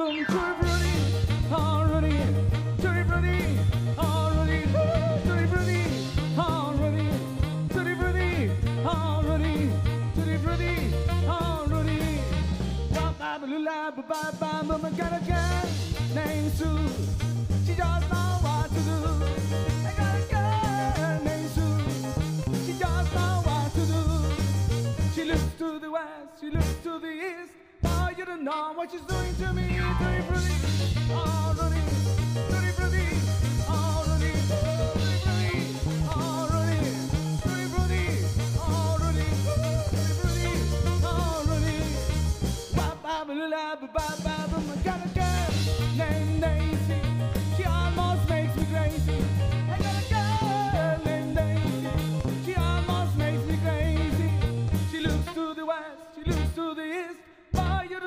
yandım dirty Haruni Tübrüni Haruni Tübrüni Haruni Tübrüni Haruni Tübrüni Haruni Ba-ba-ba-lula Ba-ba-ba-mama Got a girl. Named Sue. She does not what to do. I got a girl named Sue. She does not what to do. She looks to the west. She looks to the east. You don't know what she's doing to me.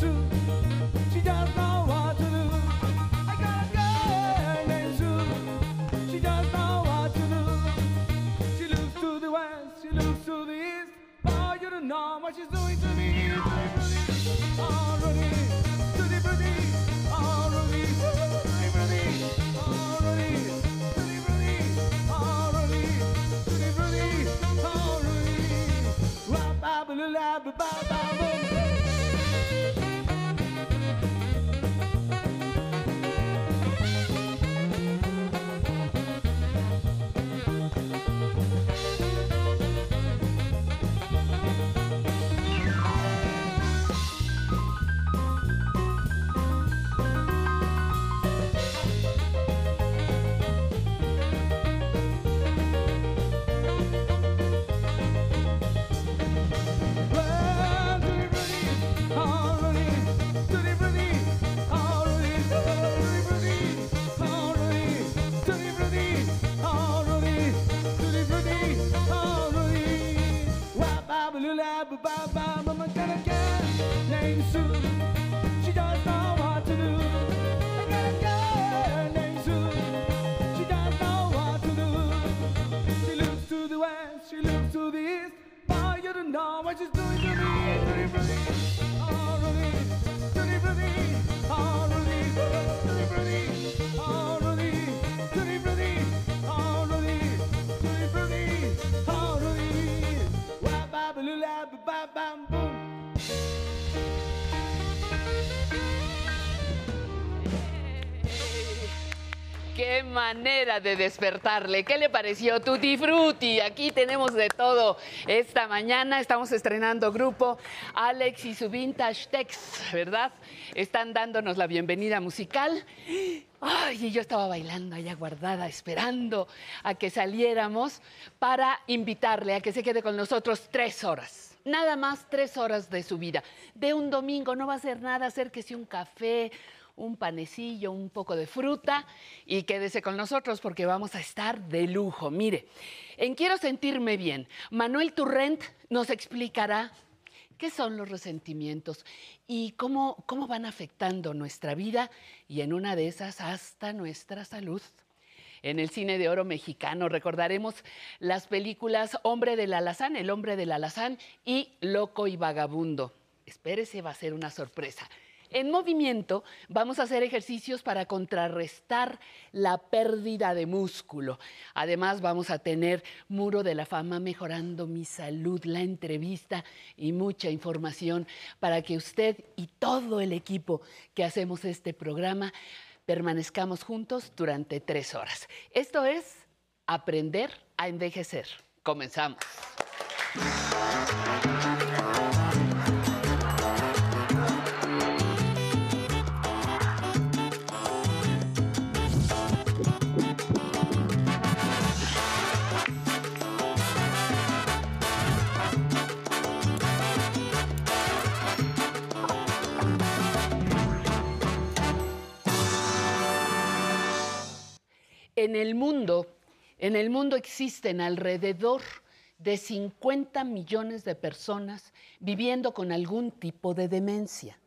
Sue, she just know what to do. I got a girl named Sue, she just know what to do. She looks to the west, she looks to the east. Oh, you don't know what she's doing to me. Already, to the pretty, little happy, bye bye, boom. Ba boom. She does know what to do. I got a girl named Sue. She does know what to do. She looks to the west, she looks to the east. Boy, you don't know what she's doing to me. Qué manera de despertarle. ¿Qué le pareció Tutti Frutti? Aquí tenemos de todo. Esta mañana estamos estrenando grupo Alex y su Vintage Tex, ¿verdad? Están dándonos la bienvenida musical. Ay, y yo estaba bailando allá guardada, esperando a que saliéramos para invitarle a que se quede con nosotros tres horas. Nada más tres horas de su vida. De un domingo no va a ser nada, acérquese un café, un panecillo, un poco de fruta y quédese con nosotros porque vamos a estar de lujo. Mire, en Quiero sentirme bien, Manuel Turrent nos explicará qué son los resentimientos y cómo, cómo van afectando nuestra vida y en una de esas hasta nuestra salud. En el cine de oro mexicano recordaremos las películas Hombre del Alazán, El hombre del Alazán y Loco y Vagabundo. Espérese, va a ser una sorpresa. En movimiento vamos a hacer ejercicios para contrarrestar la pérdida de músculo. Además vamos a tener Muro de la Fama mejorando mi salud, la entrevista y mucha información para que usted y todo el equipo que hacemos este programa permanezcamos juntos durante tres horas. Esto es Aprender a Envejecer. Comenzamos. En el mundo, en el mundo existen alrededor de 50 millones de personas viviendo con algún tipo de demencia.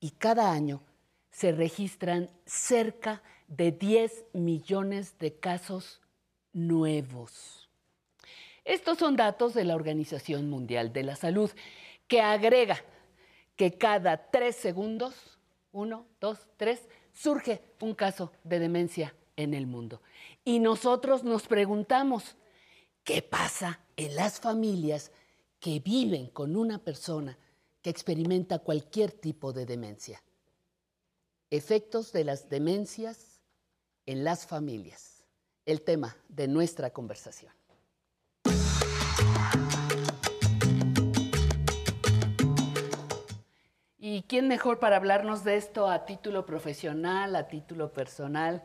Y cada año se registran cerca de 10 millones de casos nuevos. Estos son datos de la Organización Mundial de la Salud, que agrega que cada tres segundos, uno, dos, tres, surge un caso de demencia en el mundo. Y nosotros nos preguntamos, ¿qué pasa en las familias que viven con una persona que experimenta cualquier tipo de demencia? Efectos de las demencias en las familias, el tema de nuestra conversación. ¿Y quién mejor para hablarnos de esto a título profesional, a título personal,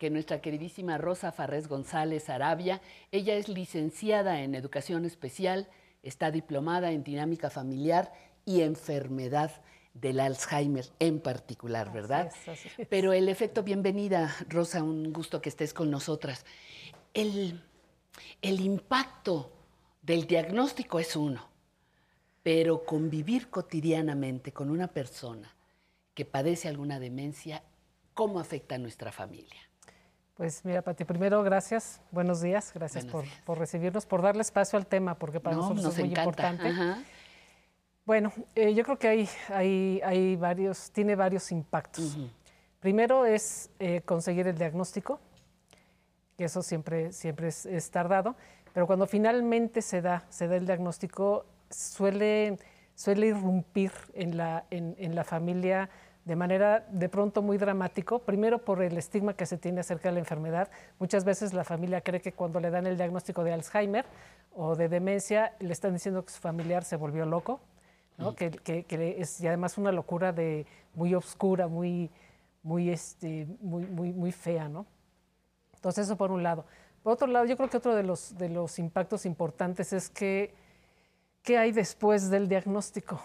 que nuestra queridísima Rosa Farrés González Arabia? Ella es licenciada en Educación Especial, está diplomada en Dinámica Familiar y Enfermedad del Alzheimer en particular, ¿verdad? Así es, así es. Pero el efecto, bienvenida, Rosa, un gusto que estés con nosotras. El, el impacto del diagnóstico es uno, pero convivir cotidianamente con una persona que padece alguna demencia, ¿cómo afecta a nuestra familia? Pues mira, Pati, primero gracias, buenos días, gracias Buenos por, días. por recibirnos, por darle espacio al tema, porque para No, nosotros nos es muy encanta. importante. Ajá. Bueno, eh, yo creo que hay, hay, hay varios, tiene varios impactos. Primero es eh, conseguir el diagnóstico, que eso siempre, siempre es, es tardado, pero cuando finalmente se da, se da el diagnóstico, suele, suele irrumpir en la, en, en la familia de manera de pronto muy dramático, primero por el estigma que se tiene acerca de la enfermedad. Muchas veces la familia cree que cuando le dan el diagnóstico de Alzheimer o de demencia, le están diciendo que su familiar se volvió loco, ¿no? que, que- que es y además una locura de, muy oscura, muy, muy, este, muy, muy, muy fea. ¿no? Entonces eso por un lado. Por otro lado, yo creo que otro de los, de los impactos importantes es que ¿qué hay después del diagnóstico?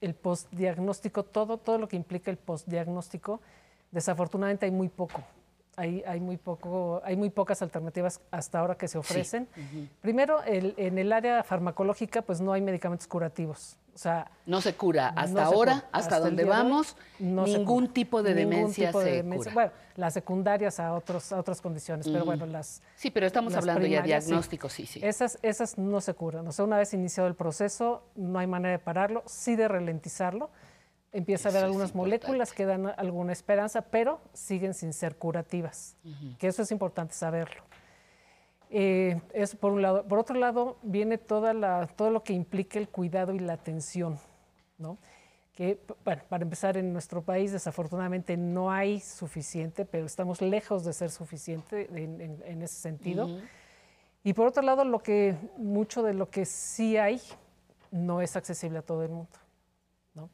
El postdiagnóstico, todo, todo lo que implica el postdiagnóstico, desafortunadamente hay muy poco. Hay, hay, muy poco, hay muy pocas alternativas hasta ahora que se ofrecen. Primero, el- en el área farmacológica, pues no hay medicamentos curativos. O sea, No se cura hasta no ahora, cura. hasta, donde vamos, no ningún tipo de Ningún demencia tipo de se demencia. cura. Bueno, las secundarias a, otros, a otras condiciones, pero bueno, las, Sí, pero estamos hablando ya de sí. diagnóstico, sí, sí. esas, esas no se curan. O sea, una vez iniciado el proceso, no hay manera de pararlo, sí de ralentizarlo. Empieza a haber algunas moléculas que dan alguna esperanza, pero siguen sin ser curativas. Que eso es importante saberlo. Eh, eso por un lado. Por otro lado, viene toda la, todo lo que implica el cuidado y la atención. ¿no? Que, bueno, para empezar, en nuestro país desafortunadamente no hay suficiente, pero estamos lejos de ser suficiente en, en- en ese sentido. Y por otro lado, lo que, mucho de lo que sí hay no es accesible a todo el mundo. ¿no?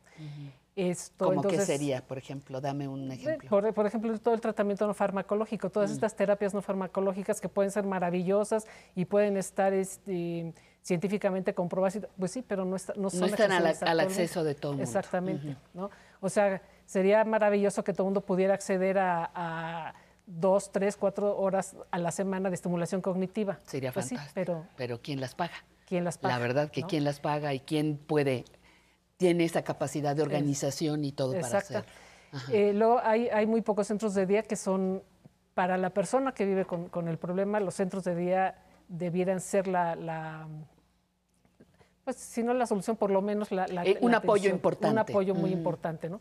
Esto, ¿Cómo que entonces, sería, por ejemplo? Dame un ejemplo. Por, por ejemplo, todo el tratamiento no farmacológico, todas Mm. estas terapias no farmacológicas que pueden ser maravillosas y pueden estar este, científicamente comprobadas, pues sí, pero no, está- no son están al- acceso de todo el mundo. Exactamente, ¿no? O sea, sería maravilloso que todo el mundo pudiera acceder a, a dos, tres, cuatro horas a la semana de estimulación cognitiva. Sería Pues sí, fantástico. pero pero ¿quién las paga? ¿quién las paga? La verdad que ¿no? quién las paga y quién puede, tiene esa capacidad de organización y todo para hacer. Eh, luego hay, hay muy pocos centros de día que son para la persona que vive con, con el problema, los centros de día debieran ser la, la- pues si no la solución, por lo menos la, la- Eh, un la apoyo atención, importante. Un apoyo muy Mm. importante, ¿no?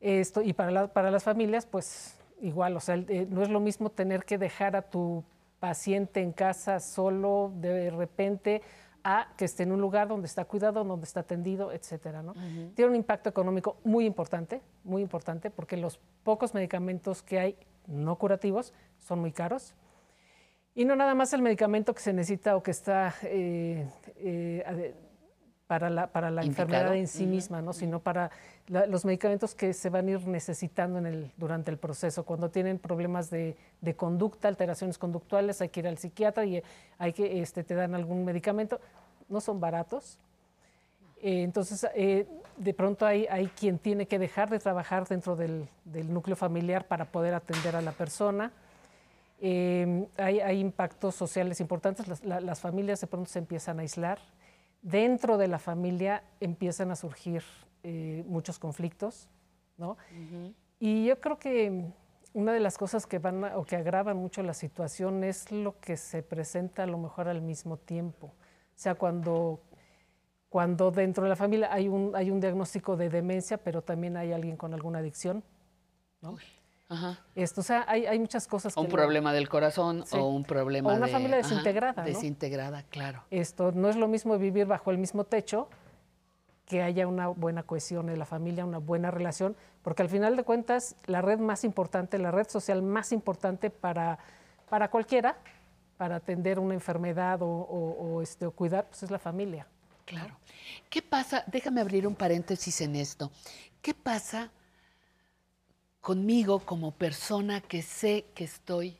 Esto, y para, la- para las familias, pues igual, o sea, el- eh, no es lo mismo tener que dejar a tu paciente en casa solo de repente a que esté en un lugar donde está cuidado, donde está atendido, etcétera, ¿no? Tiene un impacto económico muy importante, muy importante, porque los pocos medicamentos que hay no curativos son muy caros. Y no nada más el medicamento que se necesita o que está eh, eh, para la, para la Indicado. enfermedad en sí misma, ¿no? sino para la- los medicamentos que se van a ir necesitando en el, durante el proceso. Cuando tienen problemas de, de conducta, alteraciones conductuales, hay que ir al psiquiatra y hay que, este, te dan algún medicamento. No son baratos. Eh, entonces, eh, de pronto hay, hay quien tiene que dejar de trabajar dentro del, del núcleo familiar para poder atender a la persona. Eh, hay, hay impactos sociales importantes, las, la- las familias de pronto se empiezan a aislar, dentro de la familia empiezan a surgir eh, muchos conflictos, ¿no? Y yo creo que una de las cosas que van a- o que agravan mucho la situación es lo que se presenta a lo mejor al mismo tiempo. O sea, cuando, cuando dentro de la familia hay un, hay un diagnóstico de demencia, pero también hay alguien con alguna adicción. Ajá. Esto, o sea, hay, hay muchas cosas O un que no- problema del corazón Sí. o un problema O una de- familia ajá, desintegrada, ¿no? Desintegrada, claro. Esto no es lo mismo vivir bajo el mismo techo que haya una buena cohesión en la familia, una buena relación, porque al final de cuentas la red más importante, la red social más importante para, para cualquiera, para atender una enfermedad o, o- o, este, o cuidar, pues es la familia. Claro. ¿Qué pasa? Déjame abrir un paréntesis en esto. ¿Qué pasa conmigo como persona que sé que estoy?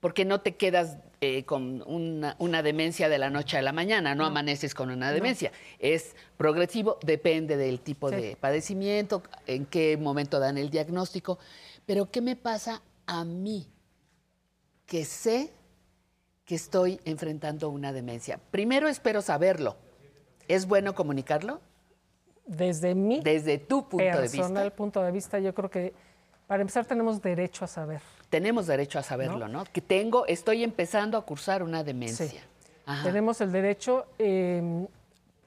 Porque no te quedas eh, con una, una demencia de la noche a la mañana, no, amaneces con una demencia. Es progresivo, depende del tipo Sí. de padecimiento, en qué momento dan el diagnóstico. Pero ¿qué me pasa a mí que sé que estoy enfrentando una demencia? Primero espero saberlo. ¿Es bueno comunicarlo? Desde mi Desde tu punto de vista, punto de vista, yo creo que para empezar tenemos derecho a saber. tenemos derecho a saberlo, ¿no? Que tengo, estoy empezando a cursar una demencia. Sí. Tenemos el derecho, eh,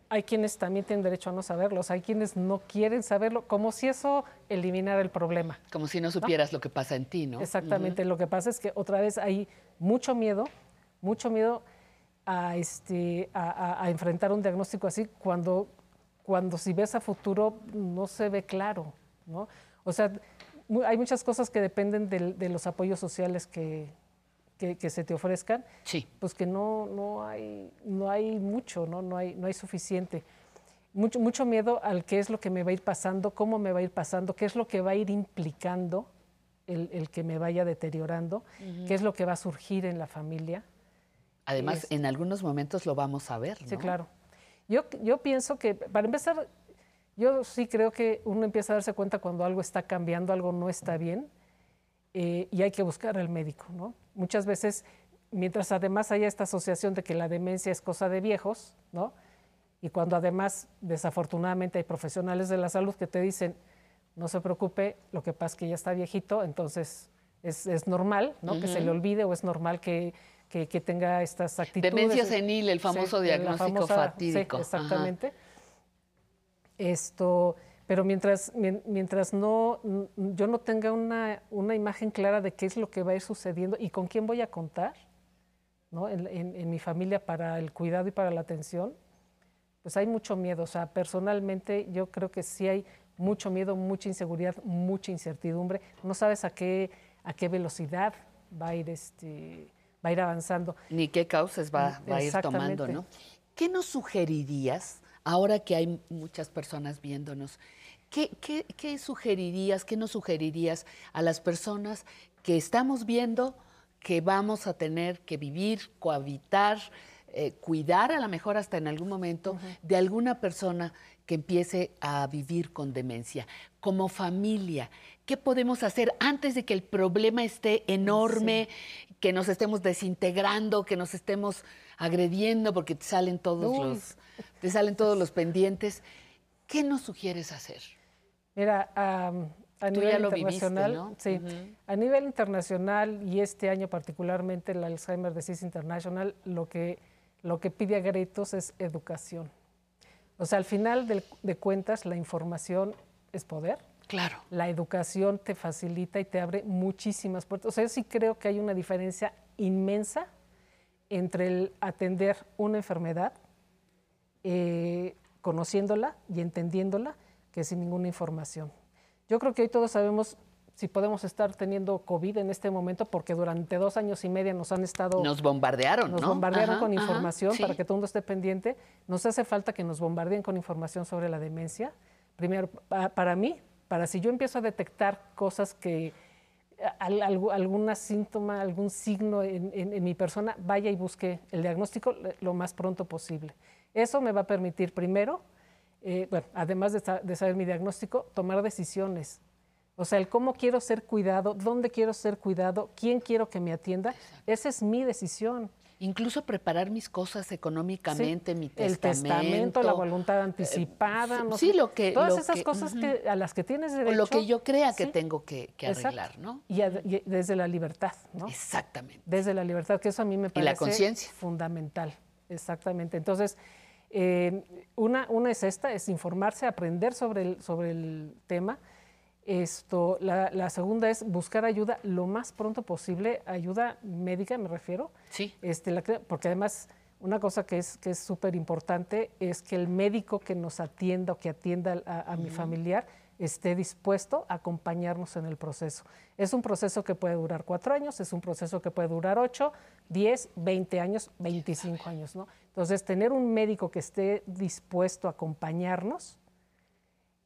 hay quienes también tienen derecho a no saberlo, o sea, hay quienes no quieren saberlo, como si eso eliminara el problema. Como si no supieras lo que pasa en ti, ¿no? Exactamente, lo que pasa es que otra vez hay mucho miedo, mucho miedo a, este, a, a- a enfrentar un diagnóstico así cuando, cuando si ves a futuro no se ve claro, ¿no? O sea, hay muchas cosas que dependen del- de los apoyos sociales que, que- que se te ofrezcan, Sí. pues que no, no, hay, no hay mucho, ¿no? No, hay, no hay suficiente. Mucho, mucho miedo al qué es lo que me va a ir pasando, cómo me va a ir pasando, qué es lo que va a ir implicando el, el que me vaya deteriorando, qué es lo que va a surgir en la familia. Además, Es- en algunos momentos lo vamos a ver, ¿no? Sí, claro. Yo, yo pienso que, para empezar, yo sí creo que uno empieza a darse cuenta cuando algo está cambiando, algo no está bien, eh, y hay que buscar al médico, ¿no? Muchas veces, mientras además haya esta asociación de que la demencia es cosa de viejos, ¿no? Y cuando además, desafortunadamente, hay profesionales de la salud que te dicen, no se preocupe, lo que pasa es que ya está viejito, entonces es, es normal, ¿no? Que se le olvide o es normal que, que- que tenga estas actitudes. Demencia senil, el famoso diagnóstico famosa- fatídico. Sí, Ajá. Esto, pero mientras, mien- mientras no, n- yo no tenga una, una imagen clara de qué es lo que va a ir sucediendo y con quién voy a contar, ¿no? En, en- en mi familia para el cuidado y para la atención, pues hay mucho miedo. O sea, personalmente yo creo que sí hay mucho miedo, mucha inseguridad, mucha incertidumbre. No sabes a qué, a qué velocidad va a ir, este, va a ir avanzando. Ni qué causas va, va a ir tomando. ¿no? ¿Qué nos sugerirías, ahora que hay muchas personas viéndonos, qué, qué- qué sugerirías, qué nos sugerirías a las personas que estamos viendo que vamos a tener que vivir, cohabitar, eh, cuidar a lo mejor hasta en algún momento de alguna persona que empiece a vivir con demencia? Como familia, ¿qué podemos hacer antes de que el problema esté enorme, que nos estemos desintegrando, que nos estemos agrediendo porque salen todos Uy. los te salen todos los pendientes? ¿Qué nos sugieres hacer? Mira, a Tú nivel ya lo viviste, internacional, ¿no? sí, a nivel internacional y este año particularmente el Alzheimer Disease International, lo que, lo que pide a gritos es educación. O sea, al final del- de cuentas, la información es poder. Claro. La educación te facilita y te abre muchísimas puertas. O sea, yo sí creo que hay una diferencia inmensa entre el atender una enfermedad, eh, conociéndola y entendiéndola, que sin ninguna información. Yo creo que hoy todos sabemos si podemos estar teniendo COVID en este momento, porque durante dos años y medio nos han estado... Nos bombardearon, Nos ¿no? bombardearon Ajá, con ajá, información sí. para que todo el mundo esté pendiente. Nos hace falta que nos bombardeen con información sobre la demencia. Primero, pa- para mí, para si yo empiezo a detectar cosas que, al- algu- alguna síntoma, algún signo en, en- en mi persona, vaya y busque el diagnóstico lo más pronto posible. Eso me va a permitir primero, eh, bueno, además de, sa- de saber mi diagnóstico, tomar decisiones. O O sea, el cómo quiero ser cuidado, dónde quiero ser cuidado, quién quiero que me atienda, esa es mi decisión. Incluso preparar mis cosas económicamente, Sí, mi el testamento. testamento, la voluntad anticipada, sí, no sí, sé, lo que- todas lo esas que- cosas que, a las que tienes O derecho. lo que yo crea que sí, tengo que, arreglar, ¿no? Y, a- y desde la libertad, ¿no? Exactamente. Desde la libertad, que eso a mí me Y parece la conciencia. fundamental. Exactamente. Entonces, eh, una, una es esta, es informarse, aprender sobre el, sobre el tema. Esto, la, la segunda es buscar ayuda lo más pronto posible, ayuda médica, me refiero. Sí. Este, la que- porque además, una cosa que es que es súper importante es que el médico que nos atienda o que atienda a, a mi familiar esté dispuesto a acompañarnos en el proceso. Es un proceso que puede durar cuatro años, es un proceso que puede durar ocho, diez, veinte años, veinticinco años, ¿no? Entonces, tener un médico que esté dispuesto a acompañarnos,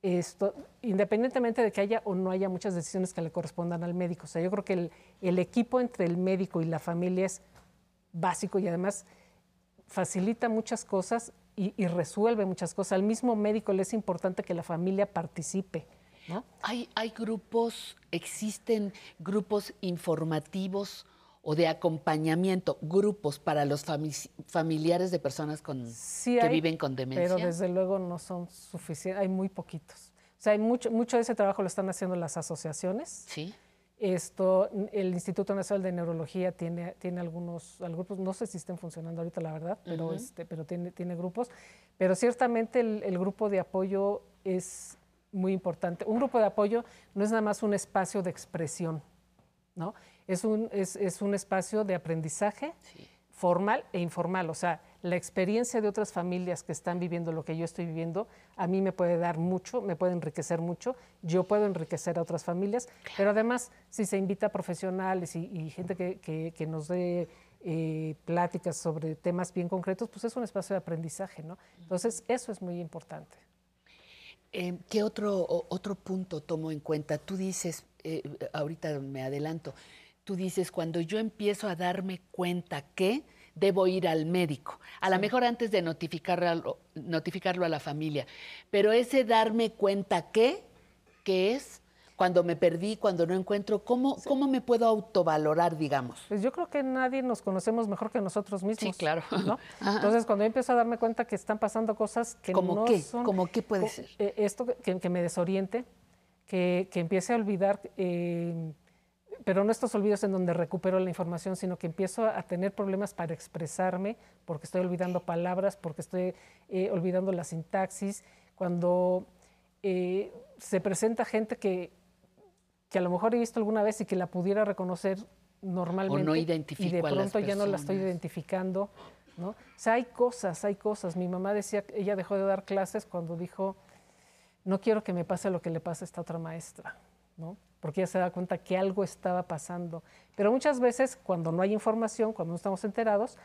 esto, independientemente de que haya o no haya muchas decisiones que le correspondan al médico. O sea, yo creo que el, el equipo entre el médico y la familia es básico y además facilita muchas cosas y, y resuelve muchas cosas. Al mismo médico le es importante que la familia participe, ¿no? Hay, hay grupos, existen grupos informativos o de acompaño, grupos para los fami- familiares de personas con, Sí que hay, viven con demencia. Pero desde luego no son suficientes, hay muy poquitos. O sea, hay mucho, mucho de ese trabajo lo están haciendo las asociaciones. Sí. Esto, el Instituto Nacional de Neurología tiene, tiene algunos, al- grupos, no sé si estén funcionando ahorita, la verdad, pero, este, pero tiene, tiene grupos. Pero ciertamente el, el grupo de apoyo es muy importante. Un grupo de apoyo no es nada más un espacio de expresión, ¿no? Es un, es, es un espacio de aprendizaje formal e informal. O sea, la experiencia de otras familias que están viviendo lo que yo estoy viviendo, a mí me puede dar mucho, me puede enriquecer mucho, yo puedo enriquecer a otras familias, pero además, si se invita a profesionales y, y gente que, que- que nos dé eh, pláticas sobre temas bien concretos, pues es un espacio de aprendizaje, ¿no? Entonces, eso es muy importante. Eh, ¿Qué otro, otro punto tomo en cuenta? Tú dices, eh, ahorita me adelanto, tú dices, cuando yo empiezo a darme cuenta que debo ir al médico, a lo mejor antes de notificarlo, notificarlo a la familia, pero ese darme cuenta que, ¿qué es? Cuando me perdí, cuando no encuentro, ¿cómo, ¿cómo me puedo autovalorar, digamos? Pues yo creo que nadie nos conocemos mejor que nosotros mismos. claro. ¿no? Entonces, cuando yo empiezo a darme cuenta que están pasando cosas que ¿Cómo no qué? son... ¿Cómo qué puede ser? eh, esto que, que me desoriente, que, que empiece a olvidar, eh, pero no estos olvidos en donde recupero la información, sino que empiezo a tener problemas para expresarme, porque estoy olvidando palabras, porque estoy eh, olvidando la sintaxis. Cuando eh, se presenta gente que, que a lo mejor he visto alguna vez y que la pudiera reconocer normalmente. identifico Y de a las pronto ya no la estoy identificando. ¿no? O sea, hay cosas, hay cosas. Mi mamá decía, ella dejó de dar clases cuando dijo, no quiero que me pase lo que le pasa a esta otra maestra, ¿no? Porque ella se da cuenta que algo estaba pasando. Pero muchas veces, cuando no hay información, cuando no estamos enterados,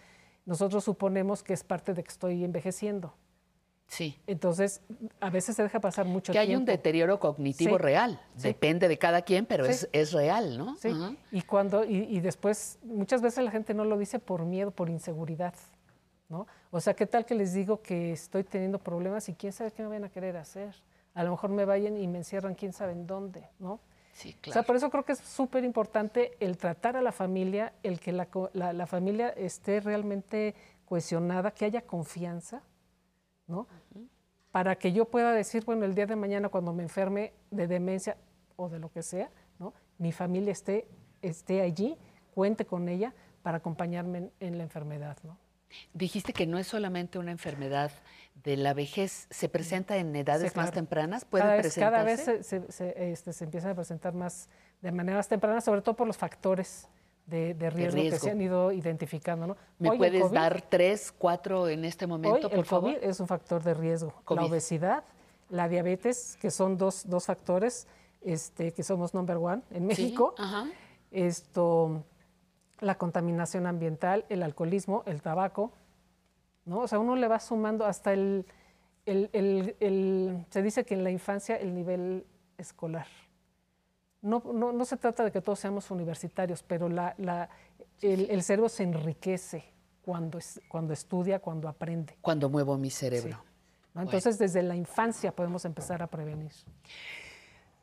nosotros suponemos que es parte de que estoy envejeciendo. Sí. Entonces, a veces se deja pasar mucho Que hay un tiempo. deterioro cognitivo Sí, real. sí. Depende de cada quien, pero Sí. es, es real, ¿no? Sí, y cuando y, y después muchas veces la gente no lo dice por miedo, por inseguridad, ¿no? O sea, ¿qué tal que les digo que estoy teniendo problemas y quién sabe qué me van a querer hacer? A lo mejor me vayan y me encierran quién sabe en dónde, ¿no? Sí, O sea, por eso creo que es súper importante el tratar a la familia, el que la- la familia esté realmente cohesionada, que haya confianza, ¿no? Para que yo pueda decir, bueno, el día de mañana cuando me enferme de demencia o de lo que sea, ¿no? Mi familia esté, esté allí, cuente con ella para acompañarme en, en la enfermedad, ¿no? Dijiste que no es solamente una enfermedad de la vejez, se presenta en edades Sí, más tempranas, puede cada vez, presentarse. cada vez se, se- se, este, se empiezan a presentar más de manera más temprana, sobre todo por los factores de, de riesgo, que riesgo. se han ido identificando, ¿no? ¿Me Hoy puedes COVID- dar tres, cuatro en este momento, Hoy por el favor? COVID es un factor de riesgo. COVID. La obesidad, la diabetes, que son dos, dos factores este, que somos number one en Sí, México. ajá. Esto, la contaminación ambiental, el alcoholismo, el tabaco. ¿no? O sea, uno le va sumando hasta el, el- el- el- Se dice que en la infancia el nivel escolar. No, no, no se trata de que todos seamos universitarios, pero la, la- el, cerebro se enriquece cuando, es- cuando estudia, cuando aprende. Cuando muevo mi cerebro. ¿no? Entonces, desde la infancia podemos empezar a prevenir.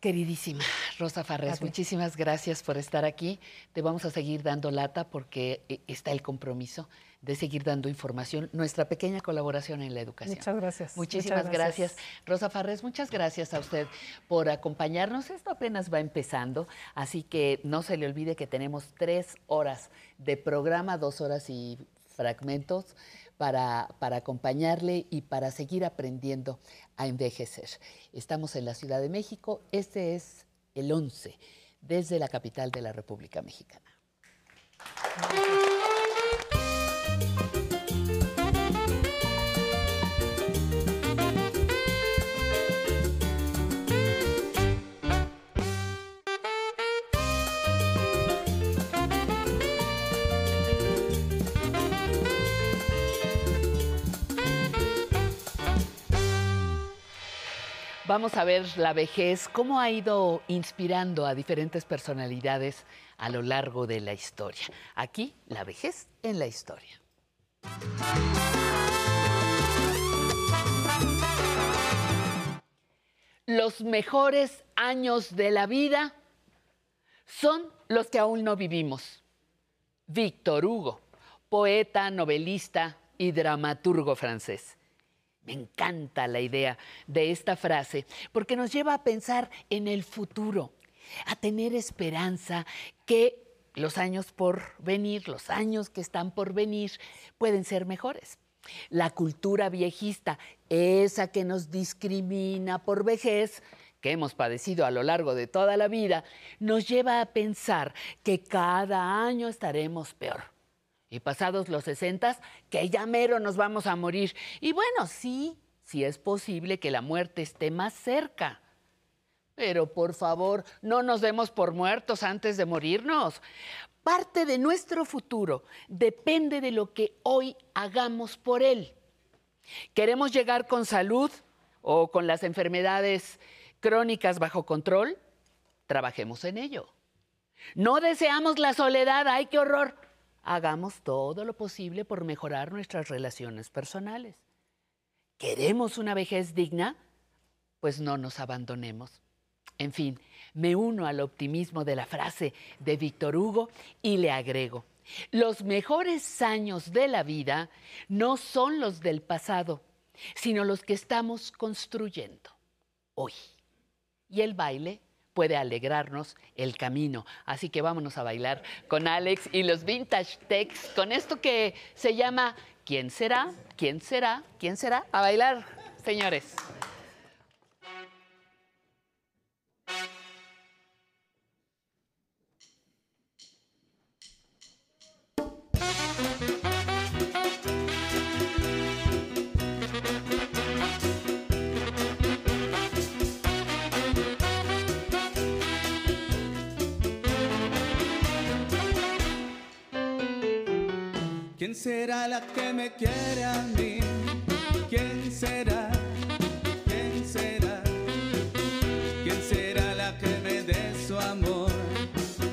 Queridísima Rosa Farrés, muchísimas gracias por estar aquí. Te vamos a seguir dando lata porque eh, está el compromiso de seguir dando información, nuestra pequeña colaboración en la educación. Muchas gracias. Muchísimas Muchas gracias. gracias. Rosa Farrés, muchas gracias a usted por acompañarnos. Esto apenas va empezando, así que no se le olvide que tenemos tres horas de programa, dos horas y fragmentos para, acompañarle y para seguir aprendiendo a envejecer. Estamos en la Ciudad de México, este es el 11, desde la capital de la República Mexicana. Vamos a ver la vejez, cómo ha ido inspirando a diferentes personalidades a lo largo de la historia. Aquí, la vejez en la historia. Los mejores años de la vida son los que aún no vivimos. Víctor Hugo, poeta, novelista y dramaturgo francés. Me encanta la idea de esta frase porque nos lleva a pensar en el futuro, a tener esperanza que los años por venir, los años que están por venir, pueden ser mejores. La cultura viejista, esa que nos discrimina por vejez, que hemos padecido a lo largo de toda la vida, nos lleva a pensar que cada año estaremos peor. Y pasados los 60, que ya mero nos vamos a morir. Y bueno, sí, sí es posible que la muerte esté más cerca. Pero por favor, no nos demos por muertos antes de morirnos. Parte de nuestro futuro depende de lo que hoy hagamos por él. ¿Queremos llegar con salud o con las enfermedades crónicas bajo control? Trabajemos en ello. No deseamos la soledad, ay, qué horror hagamos todo lo posible por mejorar nuestras relaciones personales. ¿Queremos una vejez digna? Pues no nos abandonemos. En fin, me uno al optimismo de la frase de Víctor Hugo y le agrego, los mejores años de la vida no son los del pasado, sino los que estamos construyendo hoy. Y el baile puede alegrarnos el camino. Así que vámonos a bailar con Alex y los Vintage Techs, con esto que se llama ¿Quién será? ¿Quién será? ¿Quién será? A bailar, señores. Será la que me quiere a mí? ¿Quién será? ¿Quién será? ¿Quién será la que me dé su amor?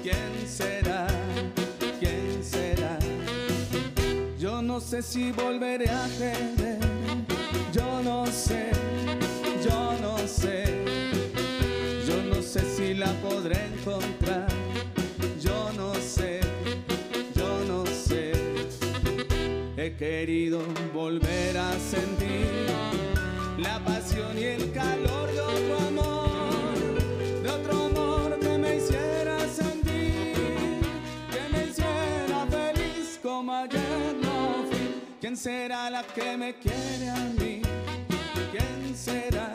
¿Quién será? ¿Quién será? Yo no sé si volveré a querer. Yo no sé, yo no sé. Yo no sé si la podré encontrar. He querido volver a sentir la pasión y el calor de otro amor, de otro amor que me hiciera sentir, que me hiciera feliz como ayer no fui. ¿Quién será la que me quiere a mí? ¿Quién será?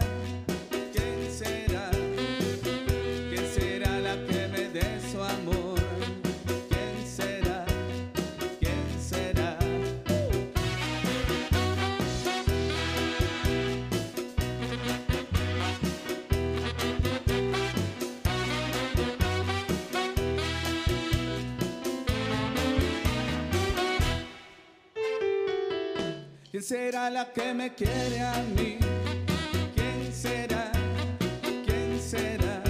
Será la que me quiere a mí? ¿Quién será? ¿Quién será?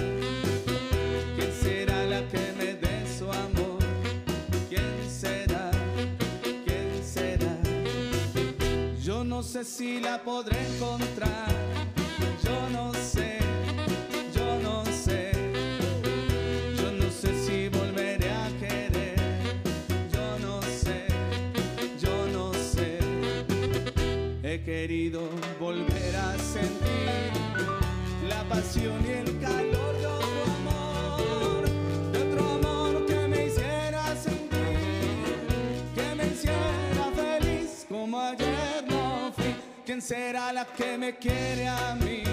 ¿Quién será la que me dé su amor? ¿Quién será? ¿Quién será? Yo no sé si la podré encontrar. Querido volver a sentir la pasión y el calor de otro amor, de otro amor que me hiciera sentir, que me hiciera feliz como ayer no fui. ¿Quién será la que me quiere a mí?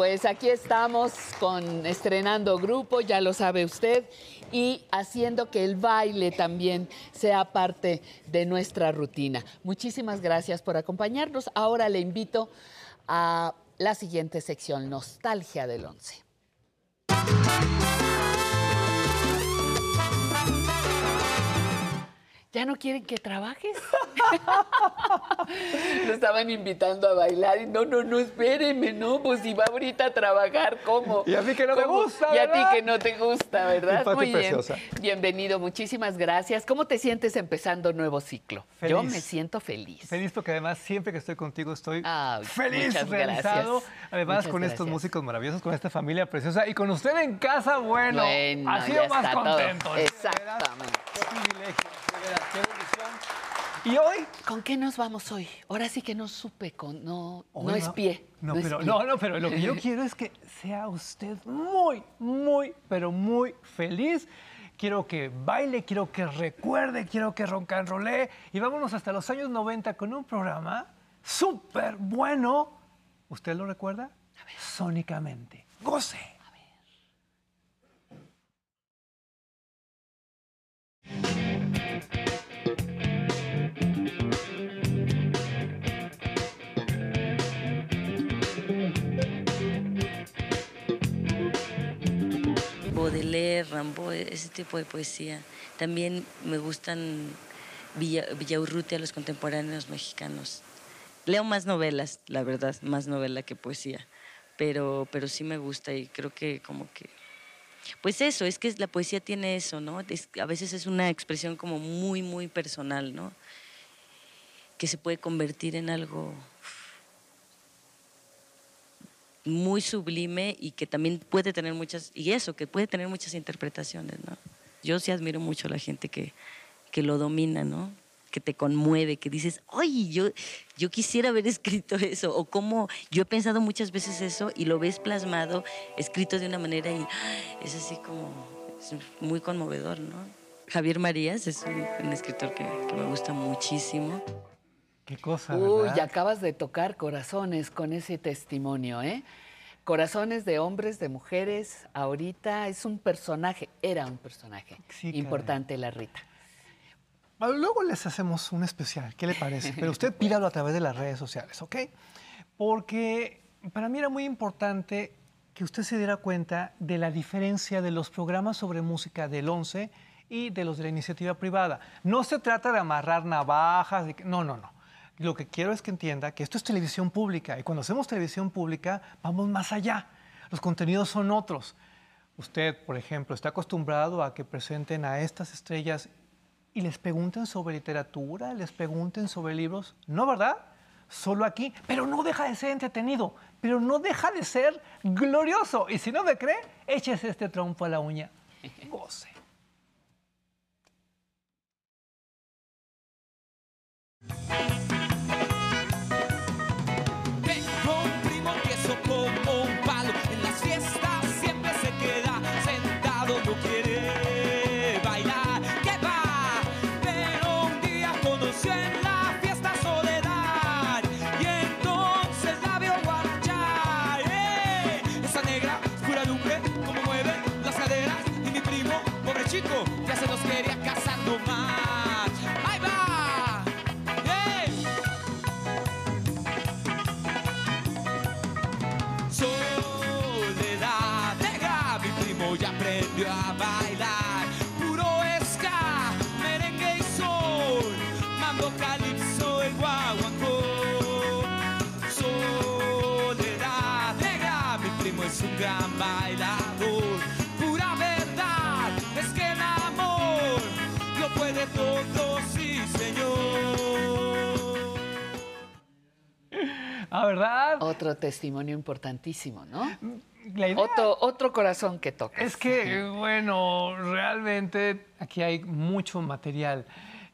Pues aquí estamos con estrenando grupo, ya lo sabe usted, y haciendo que el baile también sea parte de nuestra rutina. Muchísimas gracias por acompañarnos. Ahora le invito a la siguiente sección, Nostalgia del Once. ¿Ya no quieren que trabajes? Lo estaban invitando a bailar y no, no, no, espéreme, no, pues si va ahorita a trabajar, ¿cómo? Y a ti que no te ¿Cómo? gusta, Y a ti que no te gusta, ¿verdad? Muy bien. preciosa. Bienvenido, muchísimas gracias. ¿Cómo te sientes empezando nuevo ciclo? Yo Feliz. me siento feliz. Feliz porque además siempre que estoy contigo estoy Ay, feliz, realizado. gracias. Además Muchas con estos músicos maravillosos, con esta familia preciosa y con usted en casa, bueno, Bueno, ha sido ya más todo. contento. Exactamente. Qué privilegio, Y hoy ¿Con qué nos vamos hoy? Ahora sí que no supe, con, no, no es pie. No, pero, pie. no, no, pero lo que yo quiero es que sea usted muy, muy, pero muy feliz. Quiero que baile, quiero que recuerde, quiero que roncanrolee. Y vámonos hasta los años 90 con un programa súper bueno. ¿Usted lo recuerda? Sónicamente. Goce. Baudelaire, Rambo, ese tipo de poesía. También me gustan Villa, Villaurrutia, los contemporáneos mexicanos. Leo más novelas, la verdad, más novela que poesía, pero, pero sí me gusta y creo que como que... Pues eso, es que la poesía tiene eso, ¿no? A veces es una expresión como muy, muy personal, ¿no? Que se puede convertir en algo muy sublime y que también puede tener muchas, y eso, que puede tener muchas interpretaciones, ¿no? Yo sí admiro mucho a la gente que, que lo domina, ¿no? Que te conmueve, que dices, oye, yo, yo quisiera haber escrito eso, o como yo he pensado muchas veces eso y lo ves plasmado, escrito de una manera y es así como, es muy conmovedor, ¿no? Javier Marías es un, un escritor que, que me gusta muchísimo. Qué cosa, Uy, acabas de tocar corazones con ese testimonio, ¿eh? Corazones de hombres, de mujeres. Ahorita es un personaje, era un personaje Sí, caray. importante la Rita. Luego les hacemos un especial, ¿qué le parece? Pero usted pídalo a través de las redes sociales, ¿ok? Porque para mí era muy importante que usted se diera cuenta de la diferencia de los programas sobre música del 11 y de los de la iniciativa privada. No se trata de amarrar navajas, de que- no, no, no. Lo que quiero es que entienda que esto es televisión pública y cuando hacemos televisión pública vamos más allá. Los contenidos son otros. Usted, por ejemplo, está acostumbrado a que presenten a estas estrellas y les pregunten sobre literatura, les pregunten sobre libros. No, ¿verdad? Solo aquí. Pero no deja de ser entretenido, pero no deja de ser glorioso. Y si no me cree, échese este trompo a la uña. Goce. ¿Verdad? Otro testimonio importantísimo, ¿no? La idea Otro, otro corazón que toca. es que, bueno, realmente aquí hay mucho material.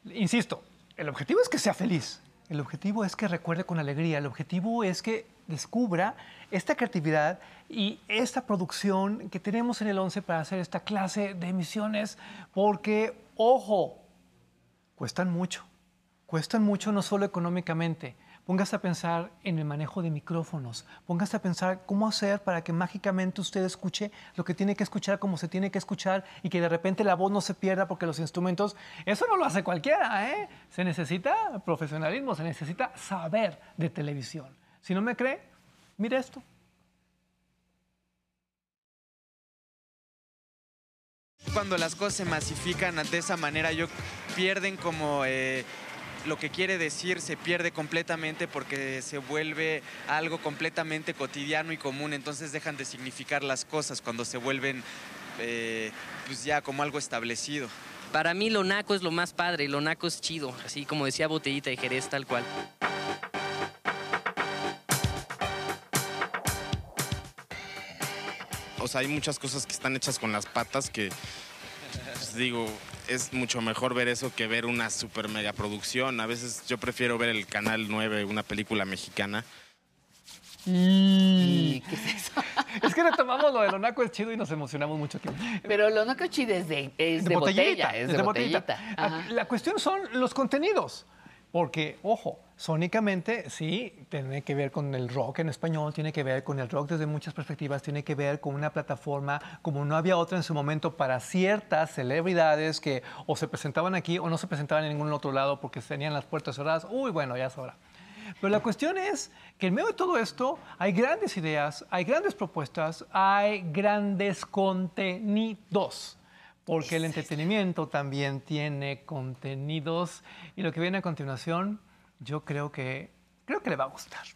Insisto, el objetivo es que sea feliz. El objetivo es que recuerde con alegría. El objetivo es que descubra esta creatividad y esta producción que tenemos en el 11 para hacer esta clase de emisiones. Porque, ojo, cuestan mucho. Cuestan mucho no solo económicamente. Póngase a pensar en el manejo de micrófonos. Póngase a pensar cómo hacer para que mágicamente usted escuche lo que tiene que escuchar como se tiene que escuchar y que de repente la voz no se pierda porque los instrumentos, eso no lo hace cualquiera, ¿eh? Se necesita profesionalismo, se necesita saber de televisión. Si no me cree, mire esto. Cuando las cosas se masifican de esa manera, yo pierden como eh, lo que quiere decir, se pierde completamente porque se vuelve algo completamente cotidiano y común, entonces dejan de significar las cosas cuando se vuelven eh, pues ya como algo establecido. Para mí lo naco es lo más padre, lo naco es chido, así como decía Botellita de Jerez, tal cual. O sea, hay muchas cosas que están hechas con las patas que, pues, digo, es mucho mejor ver eso que ver una super mega producción. A veces yo prefiero ver el Canal 9, una película mexicana. ¿Y qué es eso? Es que retomamos lo de lo naco es chido y nos emocionamos mucho aquí. Pero lo naco chida es de, es de botella, es de botellita. Ajá. La cuestión son los contenidos. Porque, ojo, sónicamente sí, tiene que ver con el rock en español, tiene que ver con el rock desde muchas perspectivas, tiene que ver con una plataforma como no había otra en su momento para ciertas celebridades que o se presentaban aquí o no se presentaban en ningún otro lado porque tenían las puertas cerradas. Uy, bueno, ya es hora. Pero la cuestión es que en medio de todo esto hay grandes ideas, hay grandes propuestas, hay grandes contenidos. Porque el entretenimiento también tiene contenidos y lo que viene a continuación yo creo que creo que le va a gustar.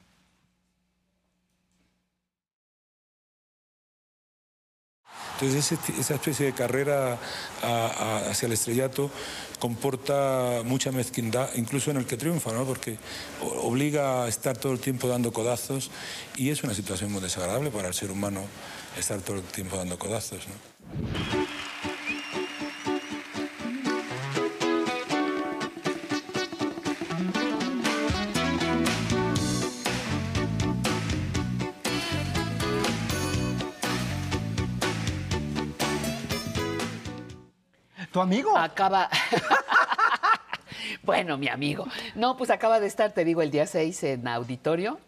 Entonces ese- esa especie de carrera a- a- hacia el estrellato comporta mucha mezquindad, incluso en el que triunfa, ¿no? porque obliga a estar todo el tiempo dando codazos y es una situación muy desagradable para el ser humano estar todo el tiempo dando codazos. ¿no? ¿Tu amigo? Acaba. bueno, mi amigo. No, pues acaba de estar, te digo, el día 6 en auditorio,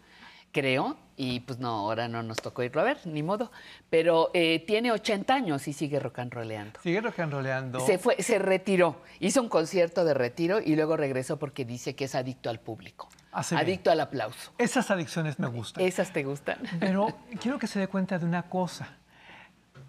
creo. Y pues no, ahora no nos tocó irlo a ver, ni modo. Pero eh, tiene 80 años y sigue rock and rollando. Sigue rock and rollando. Se fue, se retiró, hizo un concierto de retiro y luego regresó porque dice que es adicto al público, Hace bien. adicto al aplauso. Esas adicciones me gustan. ¿Esas te gustan? Pero quiero que se dé cuenta de una cosa.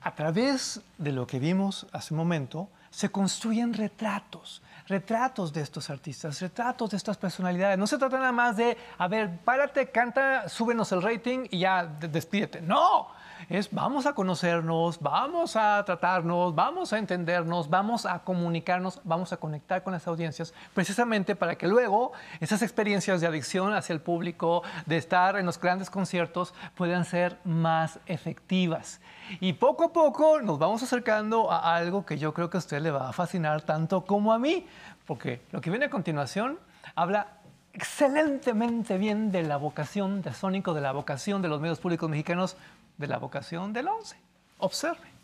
A través de lo que vimos hace un momento, se construyen retratos, retratos de estos artistas, retratos de estas personalidades. No se trata nada más de, a ver, párate, canta, súbenos el rating y ya de- despídete. No, es vamos a conocernos, vamos a tratarnos, vamos a entendernos, vamos a comunicarnos, vamos a conectar con las audiencias, precisamente para que luego esas experiencias de adicción hacia el público, de estar en los grandes conciertos, puedan ser más efectivas. Y poco a poco nos vamos acercando a algo que yo creo que a usted le va a fascinar tanto como a mí, porque lo que viene a continuación habla excelentemente bien de la vocación de Sónico, de la vocación de los medios públicos mexicanos, de la vocación del 11. Observe.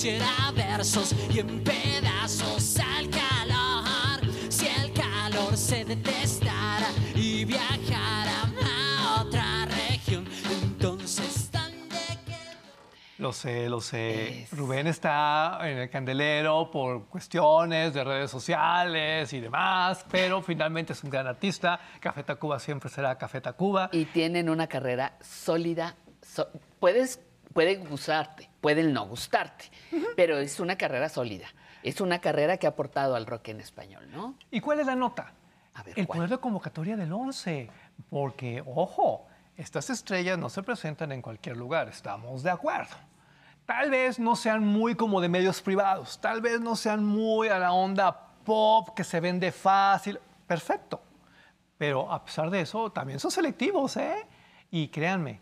Hiciera versos y en pedazos al calor. Si el calor se detestara y viajara a otra región, entonces ¿dónde Lo sé, lo sé. Rubén está en el candelero por cuestiones de redes sociales y demás, pero finalmente es un gran artista. Café Tacuba siempre será Café Tacuba. Y tienen una carrera sólida. so- puedes, pueden gustarte, pueden no gustarte, pero es una carrera sólida. Es una carrera que ha aportado al rock en español, ¿no? ¿Y cuál es la nota? A ver, el ¿cuál? poder de convocatoria del 11. Porque, ojo, estas estrellas no se presentan en cualquier lugar, estamos de acuerdo. Tal vez no sean muy como de medios privados, tal vez no sean muy a la onda pop que se vende fácil. Perfecto. Pero a pesar de eso, también son selectivos, ¿eh? Y créanme,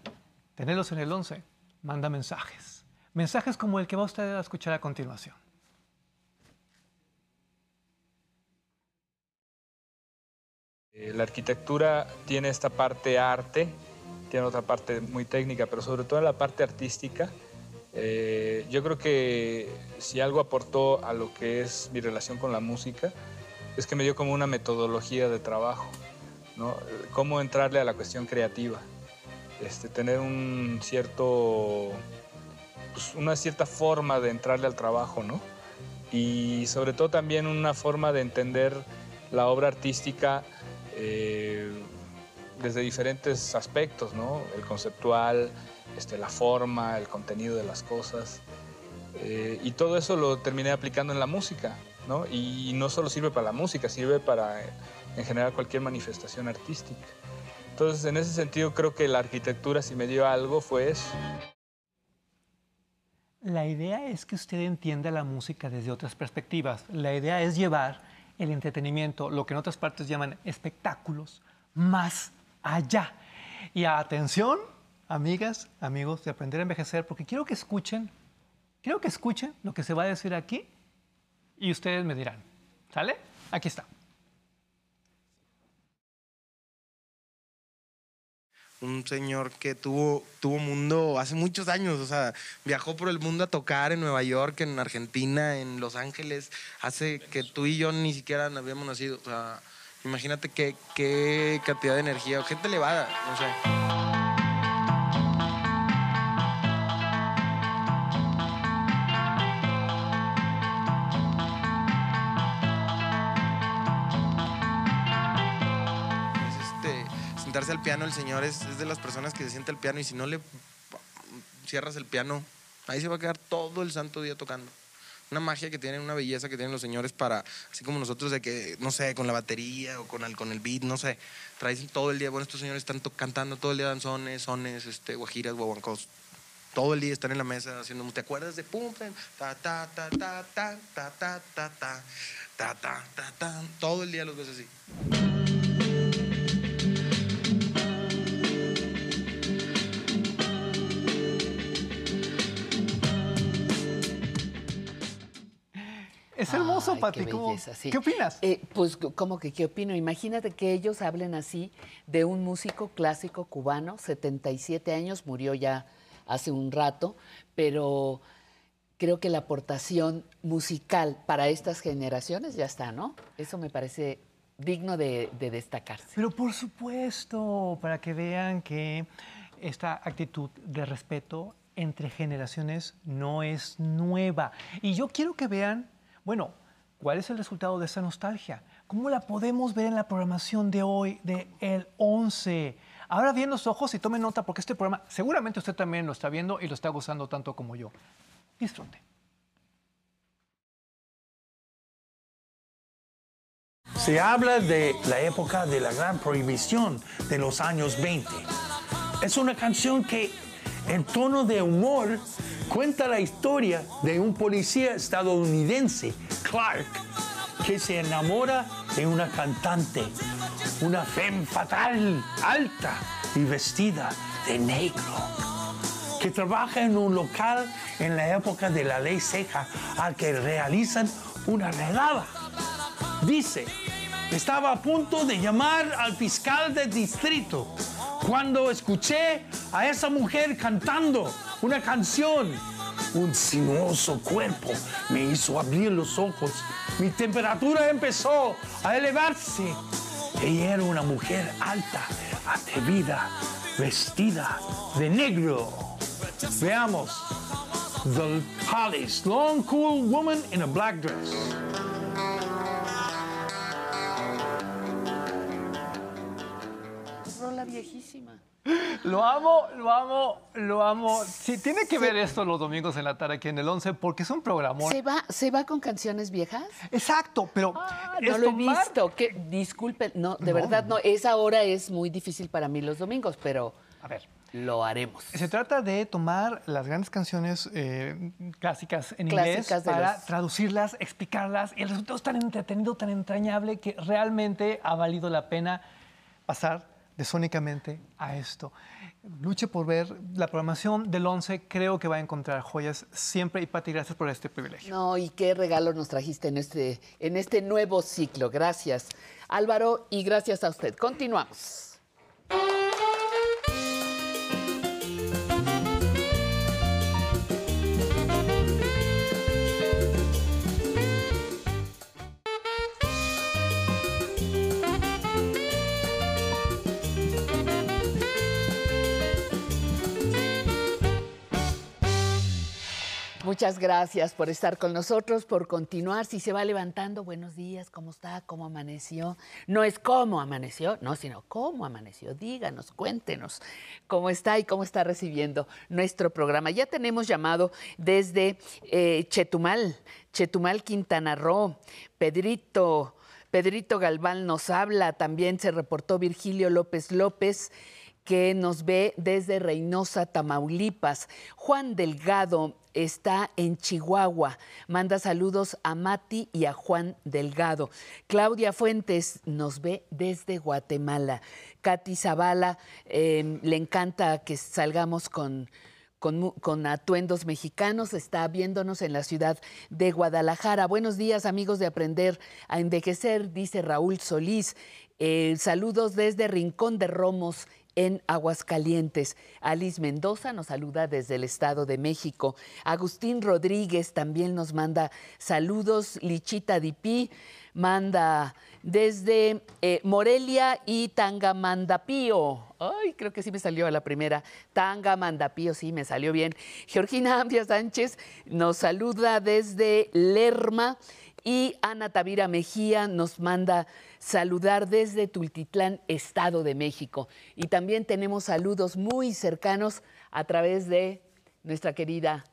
tenerlos en el 11 manda mensajes. Mensajes como el que va usted a escuchar a continuación. Eh, La arquitectura tiene esta parte arte, tiene otra parte muy técnica, pero sobre todo la parte artística. Eh, yo creo que si algo aportó a lo que es mi relación con la música, es que me dio como una metodología de trabajo, ¿no? Cómo entrarle a la cuestión creativa, este, tener un cierto, pues, una cierta forma de entrarle al trabajo, ¿no? Y sobre todo también una forma de entender la obra artística eh, desde diferentes aspectos, ¿no? El conceptual, este, la forma, el contenido de las cosas. Eh, y todo eso lo terminé aplicando en la música, ¿no? Y no solo sirve para la música, sirve para, en general, cualquier manifestación artística. Entonces, en ese sentido, creo que la arquitectura, si me dio algo, fue eso. La idea es que usted entienda la música desde otras perspectivas. La idea es llevar el entretenimiento, lo que en otras partes llaman espectáculos, más allá. Y atención, amigas, amigos, de aprender a envejecer, porque quiero que escuchen, quiero que escuchen lo que se va a decir aquí y ustedes me dirán. ¿Sale? Aquí está. Un señor que tuvo, tuvo mundo hace muchos años, o sea, viajó por el mundo a tocar en Nueva York, en Argentina, en Los Ángeles, hace que tú y yo ni siquiera habíamos nacido, o sea, imagínate qué, qué cantidad de energía, gente elevada, no sé. Sentarse al piano, el señor es, es de las personas que se sienta al piano y si no le cierras el piano, ahí se va a quedar todo el santo día tocando. Una magia que tienen, una belleza que tienen los señores para, así como nosotros de que, no sé, con la batería o con el, con el beat, no sé, traes todo el día, bueno, estos señores están cantando todo el día danzones, sones, este, guajiras, guaguancos, todo el día están en la mesa haciendo, ¿te acuerdas de pum, ta, ta, ta, ta, ta, ta, ta, ta, ta, ta, ta, ta, ta, todo el día los ves así. Es hermoso, Ay, Pati. qué ¿Cómo- belleza, sí. ¿Qué opinas? Eh, pues, ¿cómo que qué opino? Imagínate que ellos hablen así de un músico clásico cubano, 77 años, murió ya hace un rato, pero creo que la aportación musical para estas generaciones ya está, ¿no? Eso me parece digno de, de destacarse. Pero por supuesto, para que vean que esta actitud de respeto entre generaciones no es nueva. Y yo quiero que vean, bueno, cuál es el resultado de esa nostalgia. ¿Cómo la podemos ver en la programación de hoy, de el 11? Ahora bien los ojos y tomen nota porque este programa seguramente usted también lo está viendo y lo está gozando tanto como yo. Disfrute. Se habla de la época de la gran prohibición de los años 20. Es una canción que en tono de humor cuenta la historia de un policía estadounidense, Clark, que se enamora de una cantante, una femme fatal, alta y vestida de negro, que trabaja en un local en la época de la ley seca al que realizan una redada. Dice, estaba a punto de llamar al fiscal del distrito cuando escuché a esa mujer cantando una canción un sinuoso cuerpo me hizo abrir los ojos. Mi temperatura empezó a elevarse. Ella era una mujer alta, atrevida, vestida de negro. Veamos. The Hollies, long cool woman in a black dress. Rola viejísima. Lo amo, lo amo, lo amo. Sí, tiene que ver esto los domingos en la tarde aquí en el 11 porque es un programón. ¿Se va, ¿Se va con canciones viejas? Exacto, pero Ah, no lo he visto. Que, disculpen, no, de No. verdad no. Esa hora es muy difícil para mí los domingos, pero A ver. lo haremos. Se trata de tomar las grandes canciones eh, clásicas en Clásicas inglés para los- traducirlas, explicarlas y el resultado es tan entretenido, tan entrañable que realmente ha valido la pena pasar de sónicamente a esto. Luche por ver la programación del 11, creo que va a encontrar joyas siempre y Pati, gracias por este privilegio. No, y qué regalo nos trajiste en este, en este nuevo ciclo. Gracias, Álvaro, y gracias a usted. Continuamos. Muchas gracias por estar con nosotros, por continuar. Si se va levantando, buenos días, ¿cómo está? ¿Cómo amaneció? No es cómo amaneció, no, sino cómo amaneció. Díganos, cuéntenos cómo está y cómo está recibiendo nuestro programa. Ya tenemos llamado desde eh, Chetumal, Chetumal, Quintana Roo, Pedrito. Pedrito Galván nos habla, también se reportó Virgilio López López que nos ve desde Reynosa, Tamaulipas. Juan Delgado está en Chihuahua. Manda saludos a Mati y a Juan Delgado. Claudia Fuentes nos ve desde Guatemala. Katy Zavala, eh, le encanta que salgamos con, con atuendos mexicanos. Está viéndonos en la ciudad de Guadalajara. Buenos días, amigos de Aprender a Envejecer, dice Raúl Solís. Eh, saludos desde Rincón de Romos en Aguascalientes. Alice Mendoza nos saluda desde el Estado de México. Agustín Rodríguez también nos manda saludos. Lichita Dipí manda desde eh, Morelia y Tangamandapío. Ay, creo que sí me salió a la primera. Tangamandapío, sí, me salió bien. Georgina Ambia Sánchez nos saluda desde Lerma. Y Ana Tavira Mejía nos manda saludar desde Tultitlán, Estado de México. Y también tenemos saludos muy cercanos a través de nuestra querida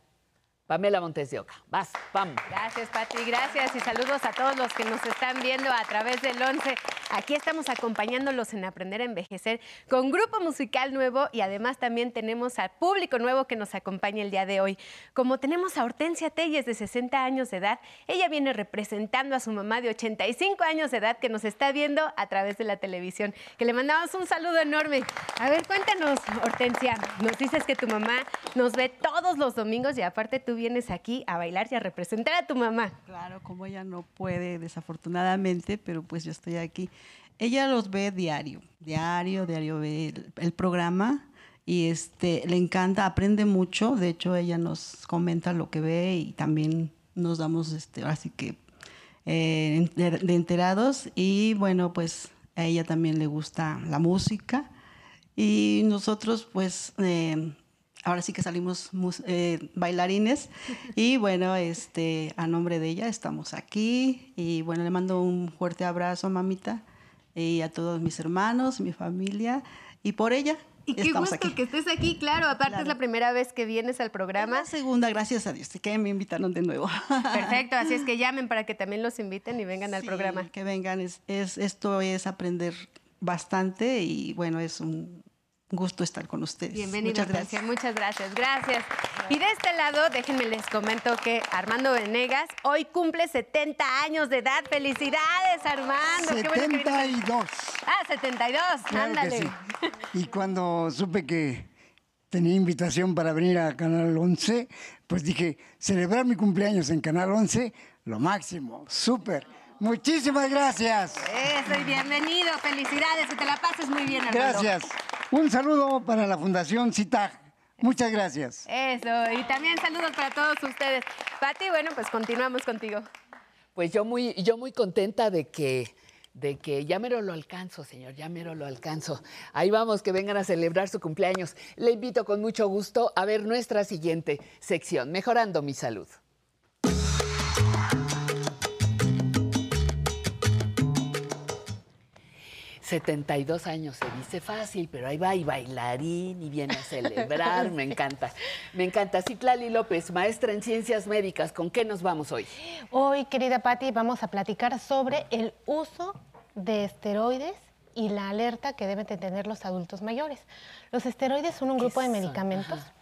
Pamela Montes de Oca. Vas, Pam. Gracias, Pati. Gracias y saludos a todos los que nos están viendo a través del 11. Aquí estamos acompañándolos en Aprender a Envejecer con grupo musical nuevo y además también tenemos al público nuevo que nos acompaña el día de hoy. Como tenemos a Hortensia Telles de 60 años de edad, ella viene representando a su mamá de 85 años de edad que nos está viendo a través de la televisión. Que le mandamos un saludo enorme. A ver, cuéntanos, Hortensia. Nos dices que tu mamá nos ve todos los domingos y aparte tú vienes aquí a bailar y a representar a tu mamá. Claro, como ella no puede, desafortunadamente, pero pues yo estoy aquí. Ella los ve diario, diario, diario ve el, programa y este le encanta, aprende mucho. De hecho, ella nos comenta lo que ve y también nos damos, este, así que eh, de enterados. Y bueno, pues a ella también le gusta la música y nosotros, pues. eh, Ahora sí que salimos mus- eh, bailarines y bueno, este, a nombre de ella estamos aquí y bueno, le mando un fuerte abrazo, mamita, y a todos mis hermanos, mi familia y por ella Y qué estamos gusto aquí. que estés aquí, claro. Aparte es la primera vez que vienes al programa. La segunda, gracias a Dios, que me invitaron de nuevo. Perfecto, así es que llamen para que también los inviten y vengan al Sí, programa. Que vengan, es, es- esto es aprender bastante y bueno, es un gusto estar con ustedes. Bienvenido, Muchas gracias. Muchas gracias, gracias. Y de este lado, déjenme les comento que Armando Venegas hoy cumple 70 años de edad. ¡Felicidades, Armando! Qué bueno que 72. Ah, 72, Claro ándale. sí. Y cuando supe que tenía invitación para venir a Canal 11, pues dije, celebrar mi cumpleaños en Canal 11, lo máximo, súper. Muchísimas gracias. Eso, y bienvenido, felicidades, que te la pases muy bien, Armando. Gracias. Un saludo para la Fundación CITAG, Muchas gracias. Eso, y también saludos para todos ustedes. Pati, bueno, pues continuamos contigo. Pues yo muy, yo muy contenta de que, de que ya mero lo alcanzo, señor, ya mero lo alcanzo. Ahí vamos, que vengan a celebrar su cumpleaños. Le invito con mucho gusto a ver nuestra siguiente sección, Mejorando mi Salud. 72 años, se dice fácil, pero ahí va y bailarín y viene a celebrar, me encanta. Me encanta. Citlali López, maestra en ciencias médicas, ¿con qué nos vamos hoy? Hoy, querida Patti, vamos a platicar sobre el uso de esteroides y la alerta que deben de tener los adultos mayores. Los esteroides son un grupo de medicamentos Ajá.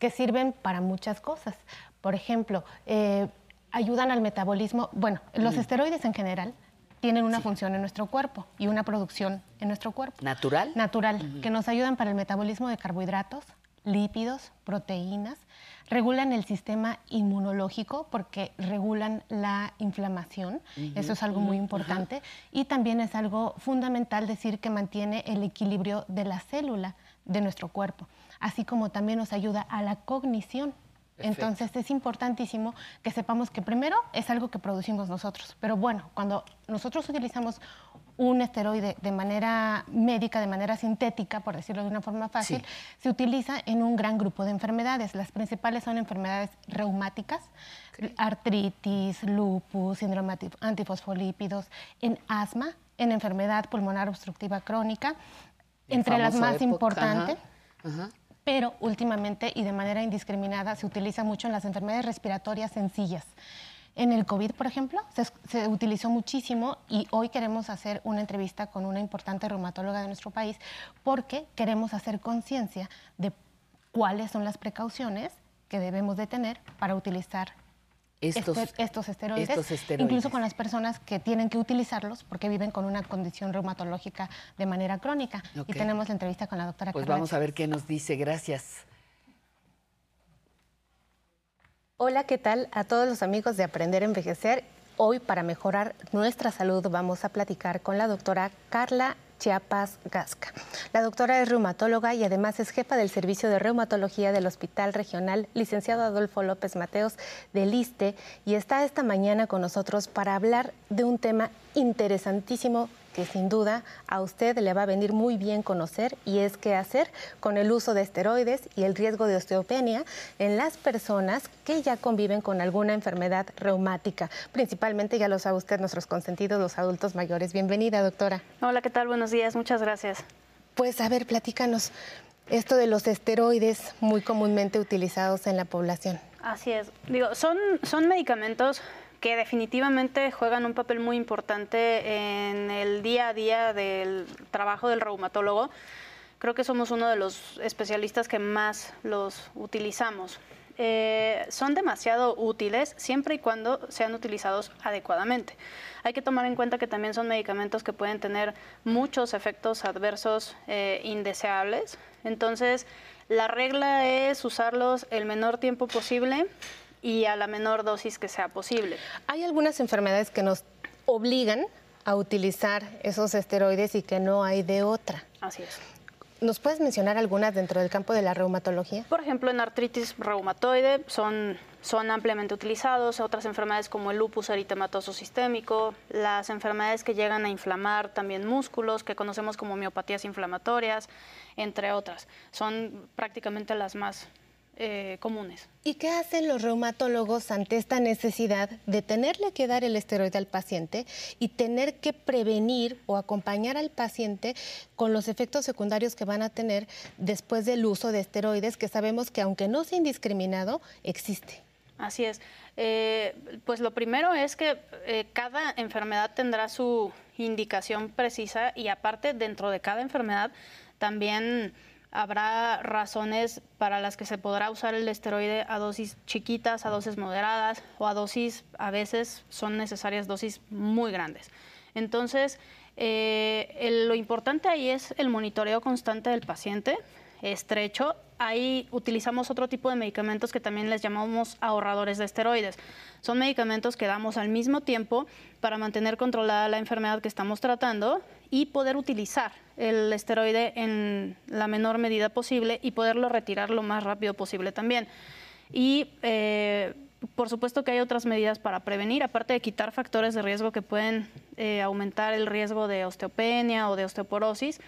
que sirven para muchas cosas. Por ejemplo, eh, ayudan al metabolismo. Bueno, los Mm. esteroides en general tienen una función en nuestro cuerpo y una producción en nuestro cuerpo. ¿Natural? Natural, que nos ayudan para el metabolismo de carbohidratos, lípidos, proteínas, regulan el sistema inmunológico porque regulan la inflamación, eso es algo muy importante, y también es algo fundamental decir que mantiene el equilibrio de la célula de nuestro cuerpo, así como también nos ayuda a la cognición. Perfecto. Entonces es importantísimo que sepamos que primero es algo que producimos nosotros, pero bueno, cuando nosotros utilizamos un esteroide de manera médica, de manera sintética, por decirlo de una forma fácil, se utiliza en un gran grupo de enfermedades. Las principales son enfermedades reumáticas, artritis, lupus, síndrome anti- antifosfolípidos, en asma, en enfermedad pulmonar obstructiva crónica, El entre las más importantes. Pero últimamente y de manera indiscriminada se utiliza mucho en las enfermedades respiratorias sencillas. En el COVID, por ejemplo, se, utilizó muchísimo y hoy queremos hacer una entrevista con una importante reumatóloga de nuestro país porque queremos hacer conciencia de cuáles son las precauciones que debemos de tener para utilizar Estos- este- estos esteroides, estos esteroides. incluso con las personas que tienen que utilizarlos porque viven con una condición reumatológica de manera crónica. Y tenemos la entrevista con la doctora Pues Carla vamos a ver qué nos dice. Gracias. Hola, ¿qué tal a todos los amigos de Aprender a Envejecer? Hoy para mejorar nuestra salud vamos a platicar con la doctora Carla Chiapas Gasca. La doctora es reumatóloga y además es jefa del Servicio de Reumatología del Hospital Regional Licenciado Adolfo López Mateos del ISTE y está esta mañana con nosotros para hablar de un tema interesantísimo que sin duda a usted le va a venir muy bien conocer y es qué hacer con el uso de esteroides y el riesgo de osteopenia en las personas que ya conviven con alguna enfermedad reumática. Principalmente, ya lo sabe usted, nuestros consentidos, los adultos mayores. Bienvenida, doctora. Hola, ¿qué tal? Buenos días, muchas gracias. Pues a ver, platícanos esto de los esteroides muy comúnmente utilizados en la población. Así es. Digo, son, son medicamentos que definitivamente juegan un papel muy importante en el día a día del trabajo del reumatólogo. Creo que somos uno de los especialistas que más los utilizamos. Eh, son demasiado útiles siempre y cuando sean utilizados adecuadamente. Hay que tomar en cuenta que también son medicamentos que pueden tener muchos efectos adversos eh, indeseables. Entonces, la regla es usarlos el menor tiempo posible y a la menor dosis que sea posible. Hay algunas enfermedades que nos obligan a utilizar esos esteroides y que no hay de otra. Así es. ¿Nos puedes mencionar algunas dentro del campo de la reumatología? Por ejemplo, en artritis reumatoide son, son ampliamente utilizados, otras enfermedades como el lupus eritematoso sistémico, las enfermedades que llegan a inflamar también músculos, que conocemos como miopatías inflamatorias, entre otras. Son prácticamente las más eh, comunes. ¿Y qué hacen los reumatólogos ante esta necesidad de tenerle que dar el esteroide al paciente y tener que prevenir o acompañar al paciente con los efectos secundarios que van a tener después del uso de esteroides, que sabemos que aunque no sea indiscriminado, existe? Así es. Eh, pues lo primero es que eh, cada enfermedad tendrá su indicación precisa y aparte dentro de cada enfermedad también habrá razones para las que se podrá usar el esteroide a dosis chiquitas, a dosis moderadas o a dosis, a veces son necesarias dosis muy grandes. Entonces, eh, lo importante ahí es el monitoreo constante del paciente estrecho, ahí utilizamos otro tipo de medicamentos que también les llamamos ahorradores de esteroides. Son medicamentos que damos al mismo tiempo para mantener controlada la enfermedad que estamos tratando y poder utilizar el esteroide en la menor medida posible y poderlo retirar lo más rápido posible también. Y eh, por supuesto que hay otras medidas para prevenir, aparte de quitar factores de riesgo que pueden eh, aumentar el riesgo de osteopenia o de osteoporosis,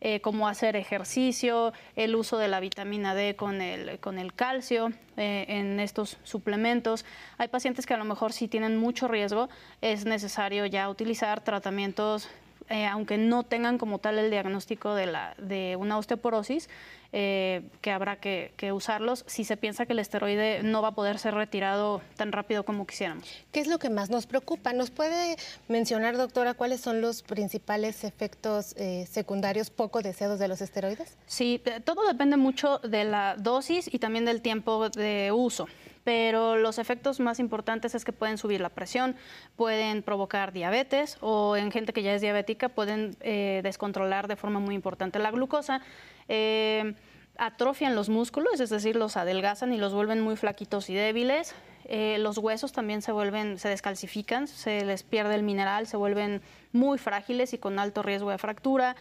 eh, como hacer ejercicio, el uso de la vitamina D con el, con el calcio en estos suplementos. Hay pacientes que a lo mejor si tienen mucho riesgo es necesario ya utilizar tratamientos eh, aunque no tengan como tal el diagnóstico de, la, de una osteoporosis, eh, que habrá que, que, usarlos si se piensa que el esteroide no va a poder ser retirado tan rápido como quisiéramos. ¿Qué es lo que más nos preocupa? ¿Nos puede mencionar, doctora, cuáles son los principales efectos eh, secundarios poco deseados de los esteroides? Sí, todo depende mucho de la dosis y también del tiempo de uso pero los efectos más importantes es que pueden subir la presión, pueden provocar diabetes o en gente que ya es diabética pueden eh, descontrolar de forma muy importante la glucosa. Eh, atrofian los músculos, es decir, los adelgazan y los vuelven muy flaquitos y débiles. Eh, los huesos también se vuelven, se descalcifican, se les pierde el mineral, se vuelven muy frágiles y con alto riesgo de fractura.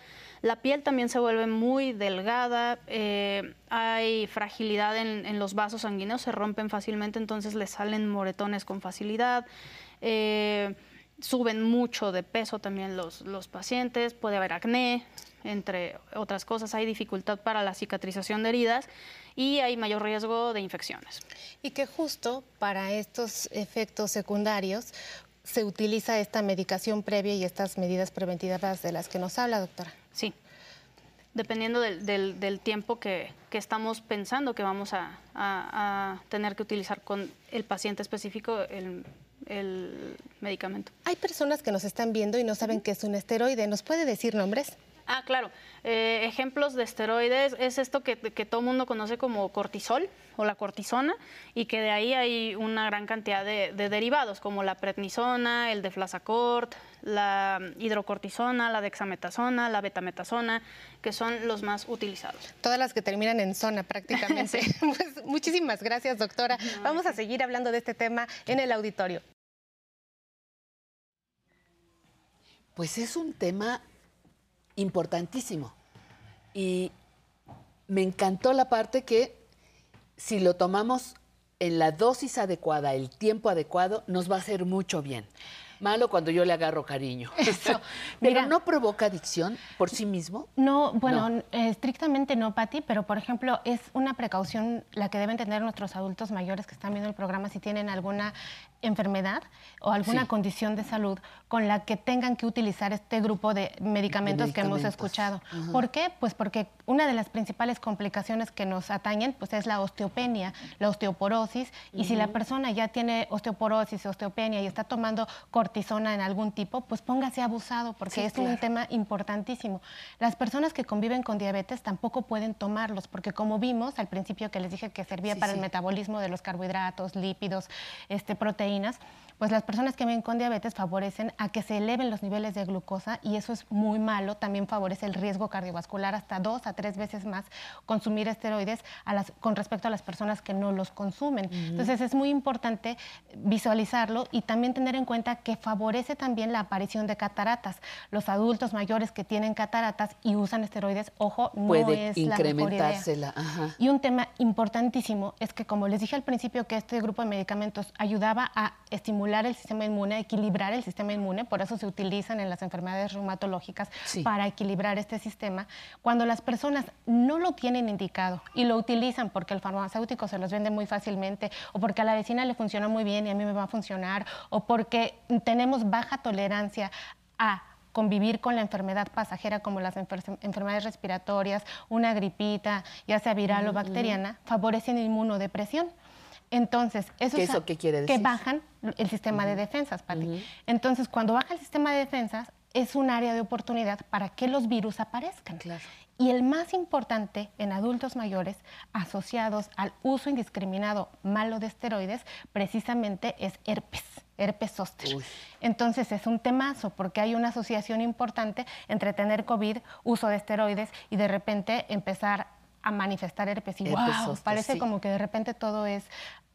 La piel también se vuelve muy delgada, eh, hay fragilidad en, los vasos sanguíneos, se rompen fácilmente, entonces les salen moretones con facilidad. Eh, suben mucho de peso también los, los pacientes, puede haber acné, entre otras cosas, hay dificultad para la cicatrización de heridas y hay mayor riesgo de infecciones. Y que justo para estos efectos secundarios se utiliza esta medicación previa y estas medidas preventivas de las que nos habla, doctora. Sí, dependiendo del, del, del tiempo que, que, estamos pensando que vamos a, a, a, tener que utilizar con el paciente específico el, el, medicamento. Hay personas que nos están viendo y no saben qué es un esteroide. ¿Nos puede decir nombres? Ah, claro. Eh, ejemplos de esteroides es esto que, que todo el mundo conoce como cortisol o la cortisona y que de ahí hay una gran cantidad de, de derivados como la prednisona, el deflazacort, la hidrocortisona, la dexametasona, la betametasona, que son los más utilizados. Todas las que terminan en zona prácticamente. sí. pues, muchísimas gracias, doctora. No, Vamos a seguir hablando de este tema en el auditorio. Pues es un tema importantísimo. Y me encantó la parte que si lo tomamos en la dosis adecuada, el tiempo adecuado, nos va a hacer mucho bien. Malo cuando yo le agarro cariño. Eso. pero no provoca adicción por sí mismo. No, bueno, no. estrictamente no, Patti, pero por ejemplo, es una precaución la que deben tener nuestros adultos mayores que están viendo el programa si tienen alguna enfermedad o alguna sí. condición de salud con la que tengan que utilizar este grupo de medicamentos, de medicamentos. que hemos escuchado. ¿Por qué? Pues porque una de las principales complicaciones que nos atañen pues es la osteopenia, la osteoporosis, y uh -huh. si la persona ya tiene osteoporosis, osteopenia y está tomando cortisona en algún tipo, pues póngase abusado porque sí, es claro. un tema importantísimo. Las personas que conviven con diabetes tampoco pueden tomarlos porque como vimos al principio que les dije que servía sí, para el metabolismo de los carbohidratos, lípidos, este, proteínas, proteínas pues las personas que viven con diabetes favorecen a que se eleven los niveles de glucosa y eso es muy malo. También favorece el riesgo cardiovascular hasta dos a tres veces más consumir esteroides a las, con respecto a las personas que no los consumen. Uh -huh. Entonces es muy importante visualizarlo y también tener en cuenta que favorece también la aparición de cataratas. Los adultos mayores que tienen cataratas y usan esteroides, ojo, no Puede es incrementársela. la mejor idea. Y un tema importantísimo es que, como les dije al principio, que este grupo de medicamentos ayudaba a estimular el sistema inmune, equilibrar el sistema inmune, por eso se utilizan en las enfermedades reumatológicas sí. para equilibrar este sistema. Cuando las personas no lo tienen indicado y lo utilizan porque el farmacéutico se los vende muy fácilmente o porque a la vecina le funciona muy bien y a mí me va a funcionar o porque tenemos baja tolerancia a convivir con la enfermedad pasajera como las enfer enfermedades respiratorias, una gripita, ya sea viral o bacteriana, favorecen inmunodepresión. Entonces, eso ¿Qué, eso qué quiere decir? que bajan el sistema uh -huh. de defensas, Pati. Uh -huh. Entonces, cuando baja el sistema de defensas, es un área de oportunidad para que los virus aparezcan. Claro. Y el más importante en adultos mayores asociados al uso indiscriminado malo de esteroides, precisamente es herpes, herpes zóster. Entonces es un temazo porque hay una asociación importante entre tener COVID, uso de esteroides y de repente empezar a manifestar herpes. Y wow, parece como que de repente todo es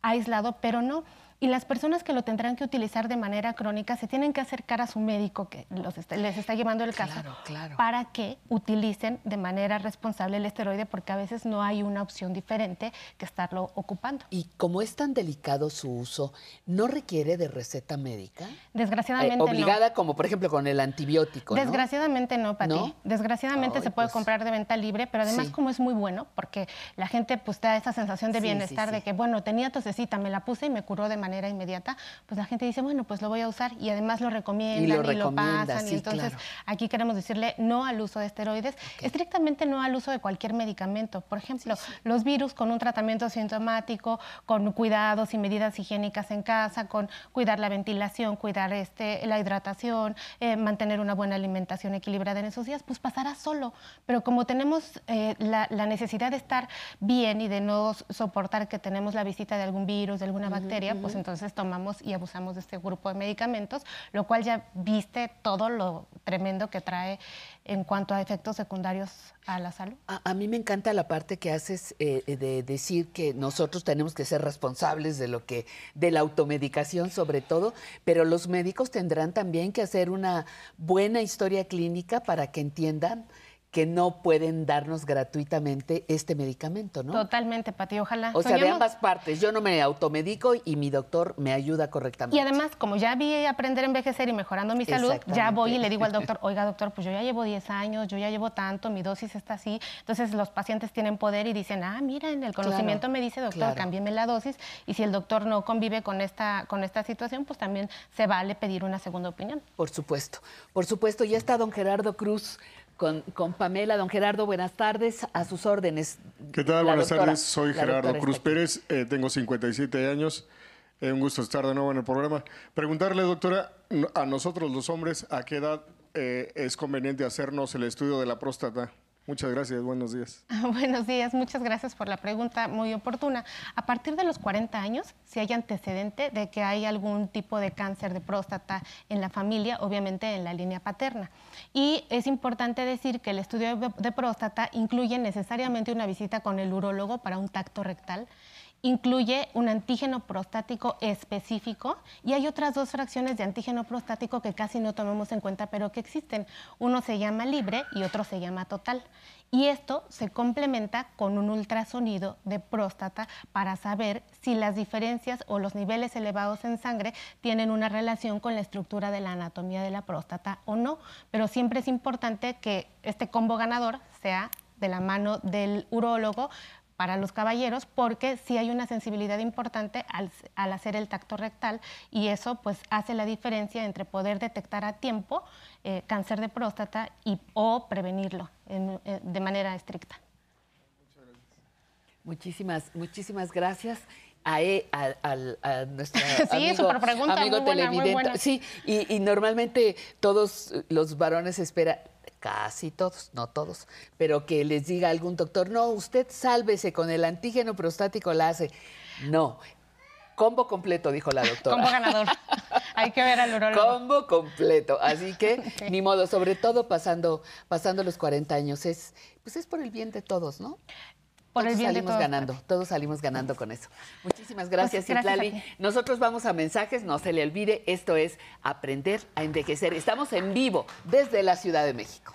aislado, pero no. Y las personas que lo tendrán que utilizar de manera crónica se tienen que acercar a su médico que los está- les está llevando el caso Claro, claro. para que utilicen de manera responsable el esteroide porque a veces no hay una opción diferente que estarlo ocupando. Y como es tan delicado su uso, ¿no requiere de receta médica? Desgraciadamente Eh, no. obligada, como por ejemplo con el antibiótico, ¿no? Desgraciadamente no, Pati. ¿No? Desgraciadamente Ay, se puede pues. comprar de venta libre, pero además Sí. como es muy bueno, porque la gente pues da esa sensación de sí, bienestar sí. de que, bueno, tenía tosecita, me la puse y me curó de manera inmediata, pues la gente dice, bueno, pues lo voy a usar y además lo recomiendan y lo, recomienda, pasan. sí, y entonces claro. aquí queremos decirle no al uso de esteroides, estrictamente no al uso de cualquier medicamento. Por ejemplo, los virus con un tratamiento sintomático, con cuidados y medidas higiénicas en casa, con cuidar la ventilación, cuidar este, la hidratación, eh, mantener una buena alimentación equilibrada en esos días, pues pasará solo. Pero como tenemos eh, la, la necesidad de estar bien y de no soportar que tenemos la visita de algún virus, de alguna bacteria, pues entonces tomamos y abusamos de este grupo de medicamentos, lo cual ya viste todo lo tremendo que trae en cuanto a efectos secundarios a la salud. A, mí me encanta la parte que haces eh, de decir que nosotros tenemos que ser responsables de lo que, de la automedicación sobre todo, pero los médicos tendrán también que hacer una buena historia clínica para que entiendan que no pueden darnos gratuitamente este medicamento, ¿no? Totalmente, Pati, ojalá. O sea, de ambas partes. Yo no me automedico y mi doctor me ayuda correctamente. Y además, como ya vi aprender a envejecer y mejorando mi salud, ya voy y le digo al doctor, oiga doctor, pues yo ya llevo 10 años, yo ya llevo tanto, mi dosis está así. Entonces los pacientes tienen poder y dicen, ah, miren, el conocimiento me dice, doctor, claro. cámbieme la dosis. Y si el doctor no convive con esta, con esta situación, pues también se vale pedir una segunda opinión. Por supuesto, por supuesto. Ya está don Gerardo Cruz con, con Pamela. Don Gerardo, buenas tardes. A sus órdenes. ¿Qué tal? La Buenas doctora- tardes. Soy Gerardo Cruz. Pérez. eh, tengo 57 años. Eh, un gusto estar de nuevo en el programa. Preguntarle, doctora, a nosotros los hombres, ¿a qué edad eh, es conveniente hacernos el estudio de la próstata? Muchas gracias. Buenos días. Buenos días, muchas gracias por la pregunta muy oportuna. A partir de los 40 años, si hay antecedente de que hay algún tipo de cáncer de próstata en la familia, obviamente en la línea paterna. Y es importante decir que el estudio de- próstata incluye necesariamente una visita con el urólogo para un tacto rectal incluye un antígeno prostático específico y hay otras dos fracciones de antígeno prostático que casi no tomamos en cuenta, pero que existen. Uno se llama libre y otro se llama total. Y esto se complementa con un ultrasonido de próstata para saber si las diferencias o los niveles elevados en sangre tienen una relación con la estructura de la anatomía de la próstata o no. Pero siempre es importante que este combo ganador sea de la mano del urólogo para los caballeros porque sí hay una sensibilidad importante al, al hacer el tacto rectal y eso pues hace la diferencia entre poder detectar a tiempo eh, cáncer de próstata y, o prevenirlo en- eh, de manera estricta. Muchísimas, muchísimas gracias. A, e- a- al- a nuestra Sí, amigo, súper pregunta, amigo muy buena, muy televidente. buena. Sí, y, y normalmente todos los varones esperan, casi todos, no todos, pero que les diga algún doctor, no, usted sálvese con el antígeno prostático la hace. No, combo completo, dijo la doctora. Combo ganador. hay que ver al urólogo. Combo completo. Así que, ni modo, sobre todo pasando, pasando los 40 años, es, pues es por el bien de todos, ¿no? Por el todos bien de salimos todos, ganando, todos salimos ganando con eso. Muchísimas gracias, Pues, gracias Citlali. ti. Nosotros vamos a mensajes, no se le olvide, esto es Aprender a Envejecer. Estamos en vivo desde la Ciudad de México.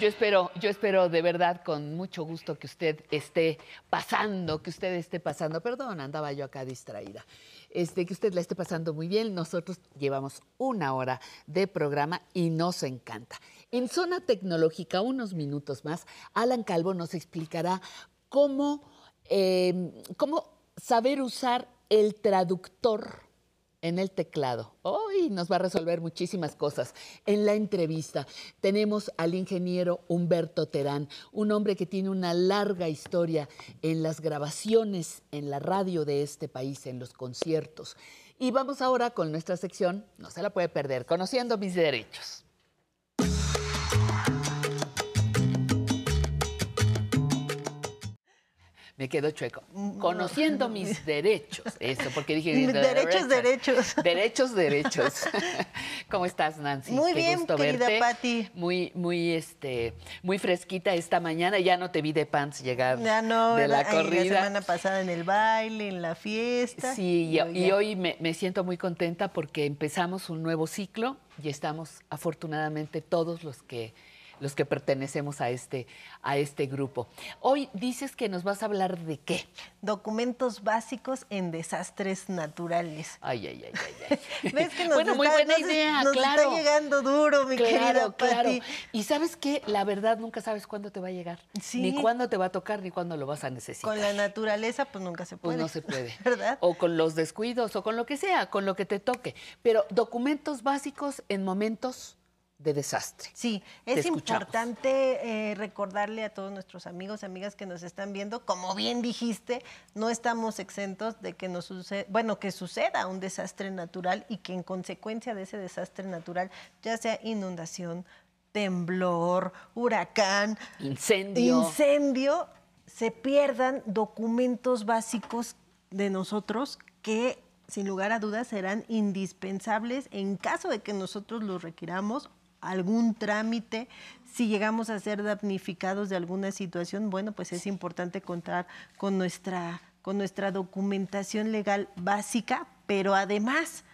Yo espero, yo espero de verdad con mucho gusto que usted esté pasando, que usted esté pasando, perdón, andaba yo acá distraída, este, que usted la esté pasando muy bien. Nosotros llevamos una hora de programa y nos encanta. En Zona Tecnológica, unos minutos más, Alan Calvo nos explicará cómo, eh, cómo saber usar el traductor en el teclado. Hoy nos va a resolver muchísimas cosas. En la entrevista tenemos al ingeniero Humberto Terán, un hombre que tiene una larga historia en las grabaciones, en la radio de este país, en los conciertos. Y vamos ahora con nuestra sección, no se la puede perder, Conociendo mis derechos. Me quedo chueco. Conociendo mis derechos. Eso, porque dije. Derechos, derechos. Derechos, derechos. ¿Cómo estás, Nancy? Muy Qué bien, gusto querida verte. Pati. Muy, muy, este, muy fresquita esta mañana. Ya no te vi de pants llegar Ya no, de la corrida. la semana pasada en el baile, en la fiesta. Sí, y, hoy me, me siento muy contenta porque empezamos un nuevo ciclo y estamos afortunadamente todos los que los que pertenecemos a este a este grupo. Hoy dices que nos vas a hablar de qué? Documentos básicos en desastres naturales. Ay, ay, ay, ay. ay. ¿Ves que nos bueno, muy está- buena nos- idea, nos claro. está llegando duro, mi claro, querida claro. Pati. Y sabes qué, la verdad nunca sabes cuándo te va a llegar, Sí. ni cuándo te va a tocar, ni cuándo lo vas a necesitar. Con la naturaleza, pues nunca se Pues puede. no se puede. ¿Verdad? O con los descuidos, o con lo que sea, con lo que te toque. Pero documentos básicos en momentos de desastre. Sí, es importante eh, recordarle a todos nuestros amigos, amigas que nos están viendo, como bien dijiste, no estamos exentos de que nos suceda, bueno, que suceda un desastre natural y que en consecuencia de ese desastre natural, ya sea inundación, temblor, huracán, Incendio. incendio, se pierdan documentos básicos de nosotros que sin lugar a dudas serán indispensables en caso de que nosotros los requiramos algún trámite, si llegamos a ser damnificados de alguna situación, bueno, pues es importante contar con nuestra, con nuestra documentación legal básica, pero además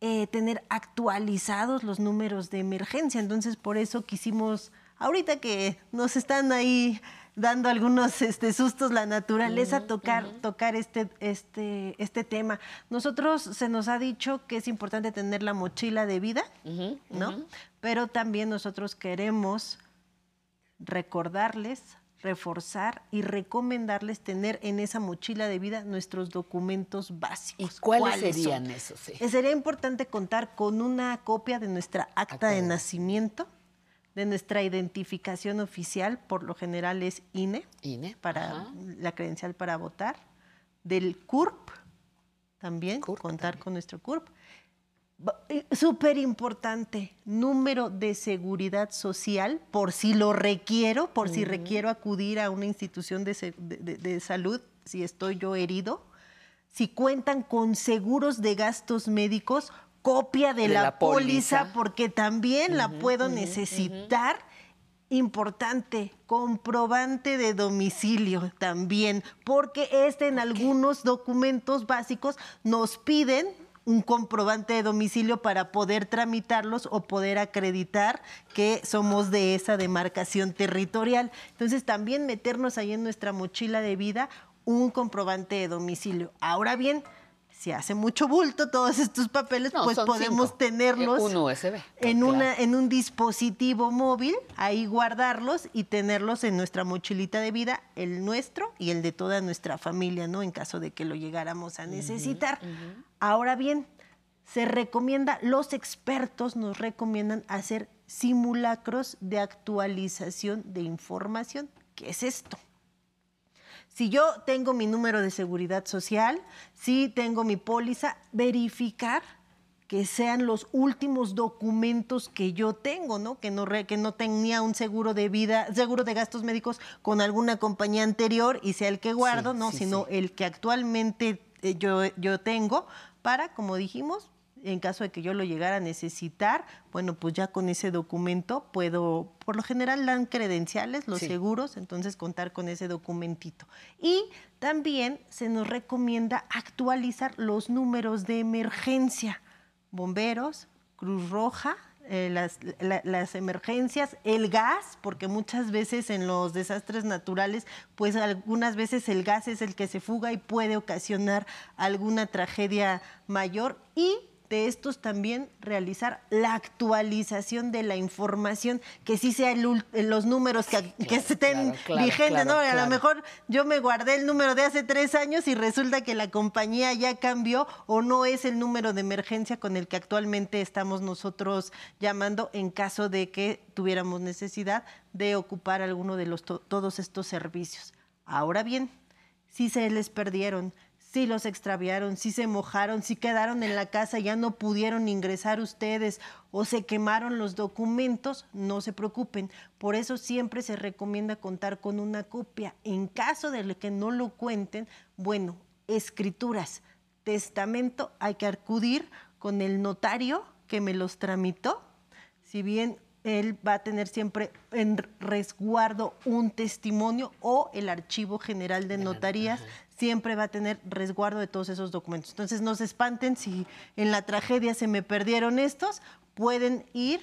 eh, tener actualizados los números de emergencia. Entonces, por eso quisimos, ahorita que nos están ahí dando algunos este, sustos la naturaleza, tocar, tocar este, este, este tema. Nosotros se nos ha dicho que es importante tener la mochila de vida, ¿no? Pero también nosotros queremos recordarles, reforzar y recomendarles tener en esa mochila de vida nuestros documentos básicos. ¿Cuáles son? serían esos? Sí. Eh, Sería importante contar con una copia de nuestra acta de nacimiento, de nuestra identificación oficial, por lo general es INE, INE para ajá. la credencial para votar, del CURP, también contar con nuestro CURP. Eh, Súper importante, número de seguridad social, por si lo requiero, por si requiero acudir a una institución de- de salud, si estoy yo herido. Si cuentan con seguros de gastos médicos, copia de, De la, la póliza, póliza. porque también la puedo necesitar. Importante, comprobante de domicilio también, porque este en algunos documentos básicos nos piden un comprobante de domicilio para poder tramitarlos o poder acreditar que somos de esa demarcación territorial. Entonces también meternos ahí en nuestra mochila de vida un comprobante de domicilio. Ahora bien, si hace mucho bulto todos estos papeles, No, pues podemos cinco. tenerlos Eh, Un USB. en, claro. una, en un dispositivo móvil, ahí guardarlos y tenerlos en nuestra mochilita de vida, el nuestro y el de toda nuestra familia, ¿no? En caso de que lo llegáramos a necesitar. Ahora bien, se recomienda, los expertos nos recomiendan hacer simulacros de actualización de información. ¿Qué es esto? Si yo tengo mi número de seguridad social, si tengo mi póliza, verificar que sean los últimos documentos que yo tengo, ¿no? Que no, re- que no tenía un seguro de vida, seguro de gastos médicos con alguna compañía anterior y sea el que guardo, Sí, no, sí, sino el que actualmente eh, yo, yo tengo para, como dijimos, en caso de que yo lo llegara a necesitar, bueno, pues ya con ese documento puedo, por lo general dan credenciales, los Sí. seguros, entonces contar con ese documentito. Y también se nos recomienda actualizar los números de emergencia, bomberos, Cruz Roja, eh, las, la- las emergencias, el gas, porque muchas veces en los desastres naturales, pues algunas veces el gas es el que se fuga y puede ocasionar alguna tragedia mayor y de estos también realizar la actualización de la información, que sí sea el ul- los números que, que estén claro, claro, vigentes, ¿no? A lo mejor yo me guardé el número de hace tres años y resulta que la compañía ya cambió o no es el número de emergencia con el que actualmente estamos nosotros llamando en caso de que tuviéramos necesidad de ocupar alguno de los to- todos estos servicios. Ahora bien, si se les perdieron, si los extraviaron, si se mojaron, si quedaron en la casa, ya no pudieron ingresar ustedes o se quemaron los documentos, no se preocupen. Por eso siempre se recomienda contar con una copia. En caso de que no lo cuenten, bueno, escrituras, testamento, hay que acudir con el notario que me los tramitó. Si bien él va a tener siempre en resguardo un testimonio o el archivo general de notarías siempre va a tener resguardo de todos esos documentos. Entonces no se espanten si en la tragedia se me perdieron estos, pueden ir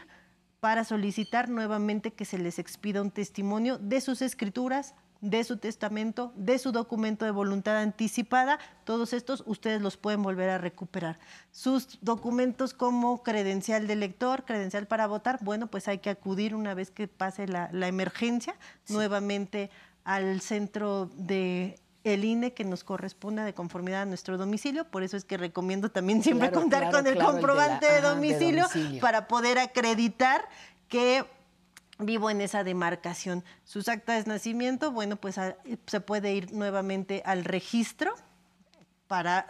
para solicitar nuevamente que se les expida un testimonio de sus escrituras, de su testamento, de su documento de voluntad anticipada. Todos estos ustedes los pueden volver a recuperar. Sus documentos como credencial de lector, credencial para votar, bueno, pues hay que acudir una vez que pase la, la emergencia nuevamente al centro de el INE que nos corresponda de conformidad a nuestro domicilio, por eso es que recomiendo también siempre Claro, contar claro, con el claro, el de la- comprobante de, domicilio domicilio. para poder acreditar que vivo en esa demarcación. Sus actas de nacimiento, bueno, pues a- se puede ir nuevamente al registro para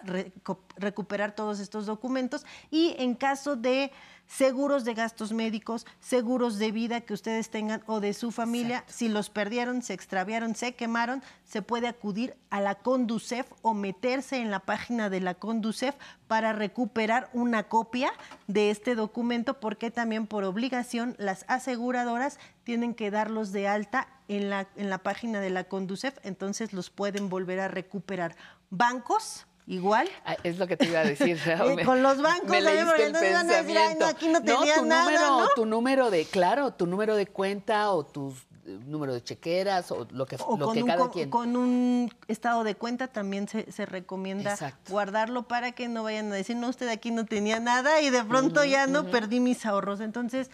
recuperar todos estos documentos y en caso de seguros de gastos médicos, seguros de vida que ustedes tengan o de su familia, si los perdieron, se extraviaron, se quemaron, se puede acudir a la Conducef o meterse en la página de la Conducef para recuperar una copia de este documento porque también por obligación las aseguradoras tienen que darlos de alta en la, en la página de la Conducef, entonces los pueden volver a recuperar. Bancos, igual. Ah, Es lo que te iba a decir. Eh, con los bancos, me leíste porque el no me van a decir, "Ay, no, pensamiento. aquí no tenía tu nada", número, ¿no? tu número de, claro, tu número de cuenta o tu eh, número de chequeras o lo que, O lo con que un, cada quien. con un estado de cuenta también se, se recomienda Exacto. guardarlo para que no vayan a decir, no, usted aquí no tenía nada y de pronto ya no perdí mis ahorros. Entonces,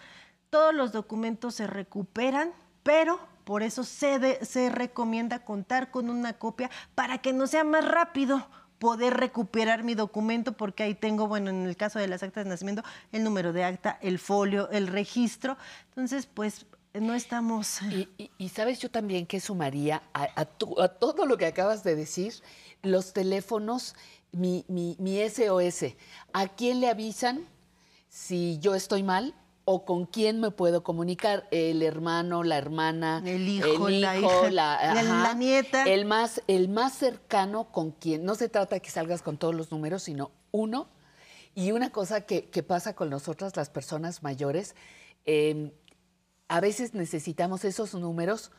todos los documentos se recuperan, pero por eso se, de- se recomienda contar con una copia para que no sea más rápido poder recuperar mi documento porque ahí tengo, bueno, en el caso de las actas de nacimiento, el número de acta, el folio, el registro. Entonces, pues no estamos... Y, y- sabes yo también que sumaría a, a tu- a todo lo que acabas de decir, los teléfonos, mi, mi, mi SOS. ¿A quién le avisan si yo estoy mal? ¿O con quién me puedo comunicar? El hermano, la hermana, El hijo, la hijo, hija, la- ajá, la nieta. El más, el más cercano con quien. No se trata de que salgas con todos los números, sino uno. Y una cosa que, que pasa con nosotras, las personas mayores, eh, a veces necesitamos esos números,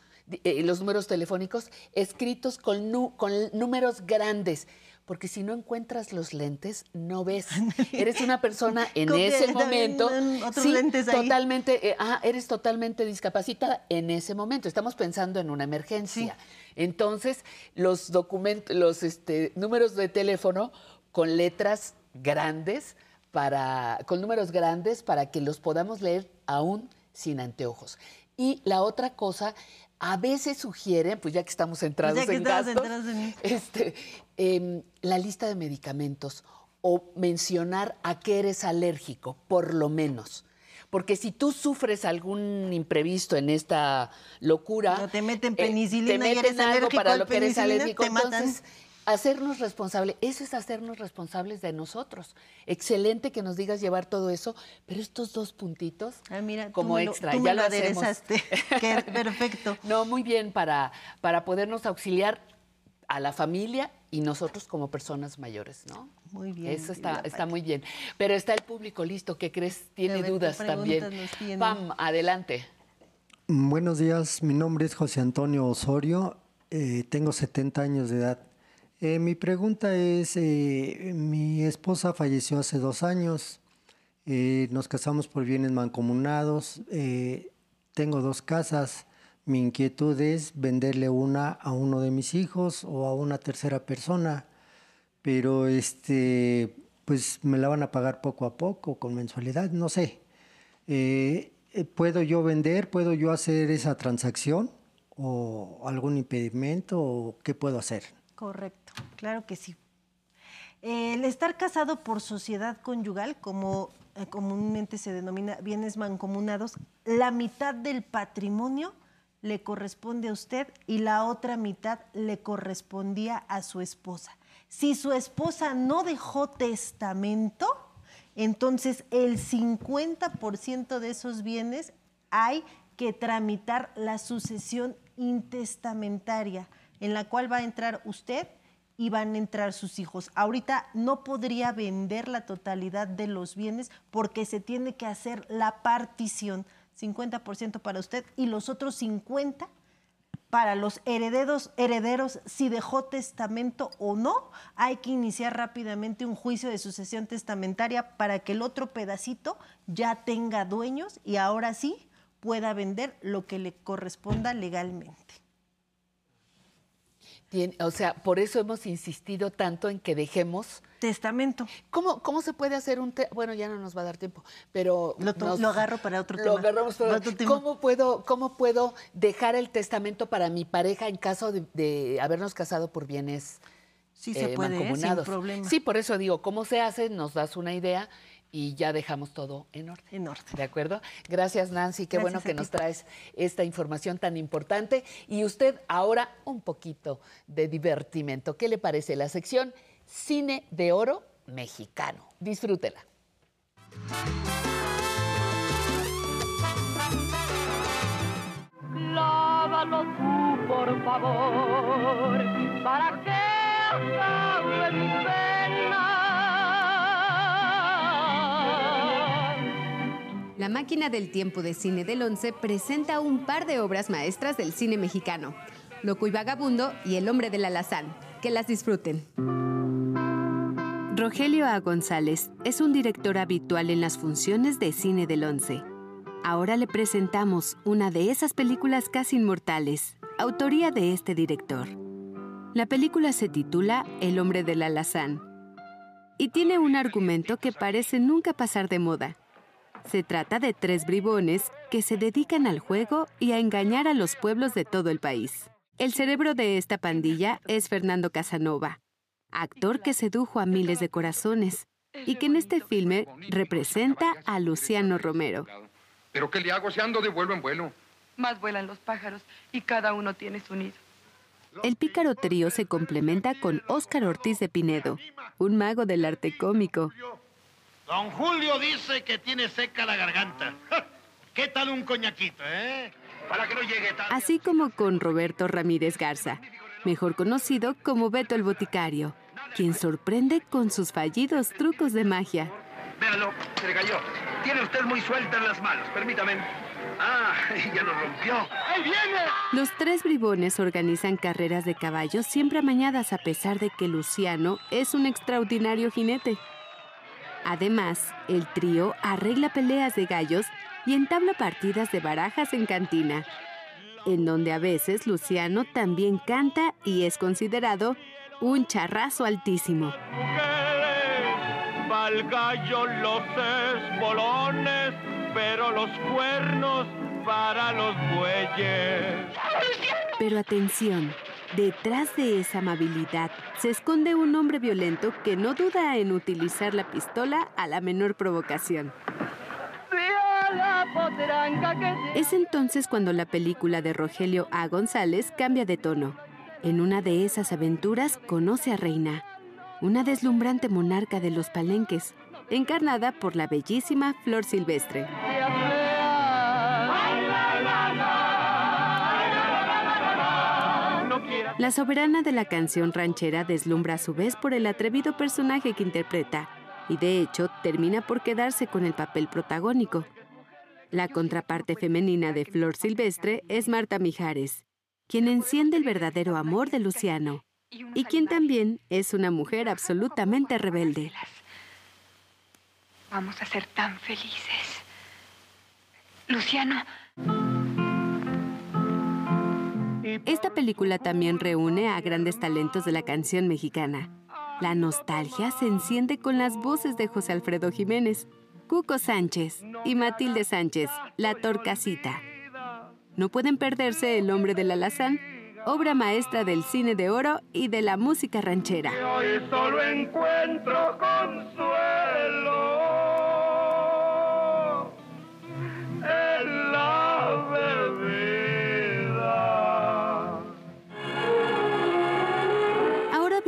eh, los números telefónicos, escritos con, nu- con números grandes. Porque si no encuentras los lentes, no ves. Eres una persona en ese momento. otros sí, lentes ahí. totalmente. eh, ajá, eres totalmente discapacitada en ese momento. Estamos pensando en una emergencia. Entonces, los documentos, los este, números de teléfono con letras grandes para, con números grandes para que los podamos leer aún sin anteojos. Y la otra cosa, a veces sugieren, pues ya que estamos entrados Ya que en estamos gastos, en- este, em, la lista de medicamentos o mencionar a qué eres alérgico, por lo menos. Porque si tú sufres algún imprevisto en esta locura, No te meten eh, penicilina te y meten eres algo alérgico para lo que eres alérgico, te matan. Hacernos responsables, eso es hacernos responsables de nosotros. Excelente que nos digas llevar todo eso, pero estos dos puntitos como me lo- extra, tú ya me lo aderezaste. Qué perfecto. No, muy bien para, para podernos auxiliar a la familia y nosotros como personas mayores, ¿no? Muy bien. Eso está, está muy bien. Pero está el público listo, ¿qué crees? Tiene ver, ¿qué dudas también. Pam, adelante. Buenos días, mi nombre es José Antonio Osorio, eh, tengo 70 años de edad. Eh, mi pregunta es, eh, mi esposa falleció hace dos años, eh, nos casamos por bienes mancomunados, tengo dos casas, mi inquietud es venderle una a uno de mis hijos o a una tercera persona, pero este, pues me la van a pagar poco a poco, con mensualidad, no sé. ¿Puedo yo vender? ¿Puedo yo hacer esa transacción? ¿O algún impedimento? ¿O qué puedo hacer? Correcto, claro que sí. El estar casado por sociedad conyugal, como eh, comúnmente se denomina bienes mancomunados, la mitad del patrimonio le corresponde a usted y la otra mitad le correspondía a su esposa. Si su esposa no dejó testamento, entonces el 50% de esos bienes hay que tramitar la sucesión intestamentaria, en la cual va a entrar usted y van a entrar sus hijos. Ahorita no podría vender la totalidad de los bienes porque se tiene que hacer la partición, 50% para usted y los otros 50 para los herederos, herederos, si dejó testamento o no, hay que iniciar rápidamente un juicio de sucesión testamentaria para que el otro pedacito ya tenga dueños y ahora sí pueda vender lo que le corresponda legalmente. Tiene- o sea, por eso hemos insistido tanto en que dejemos testamento. ¿Cómo, cómo se puede hacer un te- bueno, ya no nos va a dar tiempo, pero Lo, to- nos- lo agarro para otro lo tema. agarramos para- otro tema. ¿Cómo puedo, ¿Cómo puedo dejar el testamento para mi pareja en caso de, de habernos casado por bienes Sí se puede, ¿eh? sin problema. Sí, por eso digo, ¿cómo se hace? Nos das una idea y ya dejamos todo en orden. En orden. ¿De acuerdo? Gracias, Nancy. Qué bueno Gracias que nos traes esta información tan importante. Y usted ahora un poquito de divertimento. ¿Qué le parece la sección Cine de Oro Mexicano? Disfrútela. Lávalo tú, por favor, para que acabe mi pena. La máquina del tiempo de cine del 11 presenta un par de obras maestras del cine mexicano, Loco y Vagabundo y El hombre del alazán. Que las disfruten. Rogelio A. González es un director habitual en las funciones de cine del 11. Ahora le presentamos una de esas películas casi inmortales, autoría de este director. La película se titula El hombre del alazán y tiene un argumento que parece nunca pasar de moda. Se trata de tres bribones que se dedican al juego y a engañar a los pueblos de todo el país. El cerebro de esta pandilla es Fernando Casanova, actor que sedujo a miles de corazones y que en este filme representa a Luciano Romero. ¿Pero qué le hago si ando de vuelo en vuelo? Más vuelan los pájaros y cada uno tiene su nido. El pícaro trío se complementa con Óscar Ortiz de Pinedo, un mago del arte cómico, Don Julio dice que tiene seca la garganta. ¿Qué tal un coñaquito, eh? Para que no llegue tarde. así como con Roberto Ramírez Garza, mejor conocido como Beto el Boticario, quien sorprende con sus fallidos trucos de magia. Véalo, se le cayó. Tiene usted muy sueltas las manos, permítame. Ah, ya lo rompió. ¡Ahí viene! Los tres bribones organizan carreras de caballos siempre amañadas a pesar de que Luciano es un extraordinario jinete. Además, el trío arregla peleas de gallos y entabla partidas de barajas en cantina, en donde a veces Luciano también canta y es considerado un charrazo altísimo. Pa'l gallo los espolones, pero los cuernos para los bueyes. Pero atención, detrás de esa amabilidad se esconde un hombre violento que no duda en utilizar la pistola a la menor provocación. Es entonces cuando la película de Rogelio A. González cambia de tono. En una de esas aventuras conoce a Reina, una deslumbrante monarca de los palenques, encarnada por la bellísima Flor Silvestre. La soberana de la canción ranchera deslumbra a su vez por el atrevido personaje que interpreta, y de hecho termina por quedarse con el papel protagónico. La contraparte femenina de Flor Silvestre es Marta Mijares, quien enciende el verdadero amor de Luciano, y quien también es una mujer absolutamente rebelde. Vamos a ser tan felices. Luciano, Esta película también reúne a grandes talentos de la canción mexicana. La nostalgia se enciende con las voces de José Alfredo Jiménez, Cuco Sánchez y Matilde Sánchez, La Torcasita. No pueden perderse El hombre del alazán, obra maestra del cine de oro y de la música ranchera. Hoy solo encuentro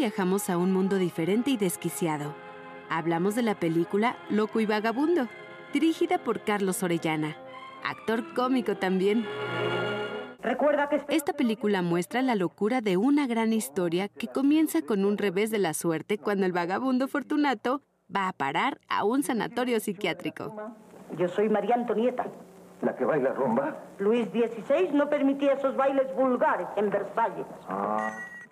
viajamos a un mundo diferente y desquiciado. Hablamos de la película Loco y Vagabundo, dirigida por Carlos Orellana, actor cómico también. Recuerda que Esta película muestra la locura de una gran historia que comienza con un revés de la suerte cuando el vagabundo Fortunato va a parar a un sanatorio psiquiátrico. yo soy María Antonieta. ¿La que baila rumba? Luis XVI no permitía esos bailes vulgares en Versalles.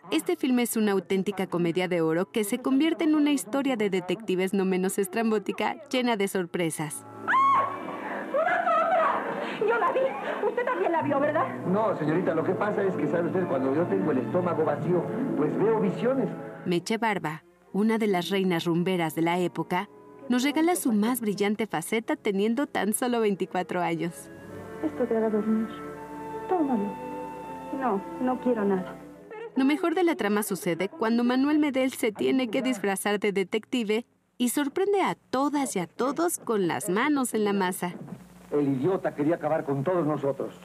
Este filme es una auténtica comedia de oro que se convierte en una historia de detectives no menos estrambótica, llena de sorpresas. Yo la vi. Usted también la vio, ¿verdad? No, señorita, lo que pasa es que, ¿sabe usted? Cuando yo tengo el estómago vacío, pues veo visiones. Meche Barba, una de las reinas rumberas de la época, nos regala su más brillante faceta teniendo tan solo 24 años. Esto te hará dormir. Tómalo. No, no quiero nada. Lo mejor de la trama sucede cuando Manuel Medel se tiene que disfrazar de detective y sorprende a todas y a todos con las manos en la masa. El idiota quería acabar con todos nosotros.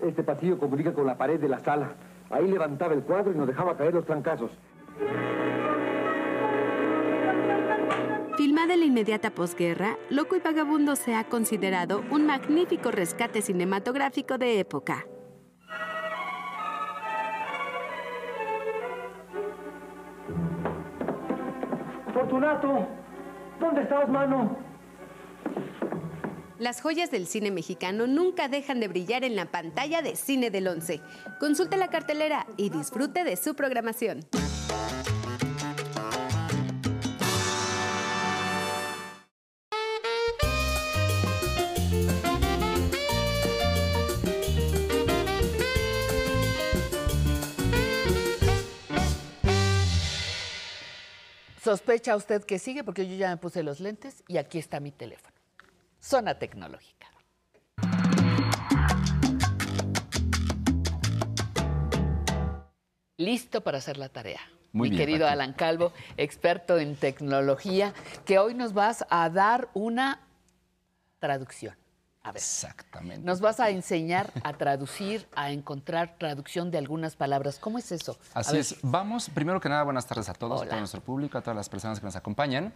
Este pasillo comunica con la pared de la sala. Ahí levantaba el cuadro y nos dejaba caer los trancazos. Filmada en la inmediata posguerra, Loco y Vagabundo se ha considerado un magnífico rescate cinematográfico de época. Fortunato, ¿dónde estás, mano? Las joyas del cine mexicano nunca dejan de brillar en la pantalla de Cine del 11. Consulte la cartelera y disfrute de su programación. ¿Sospecha usted que sigue? Porque yo ya me puse los lentes y aquí está mi teléfono. Zona tecnológica. Listo para hacer la tarea. Muy mi bien, querido Pati. Alan Calvo, experto en tecnología, que hoy nos vas a dar una traducción. A ver. Exactamente. Nos vas a enseñar a traducir, a encontrar traducción de algunas palabras. ¿Cómo es eso? Así es. Vamos, primero que nada, buenas tardes a todos, a todo nuestro público, a todas las personas que nos acompañan.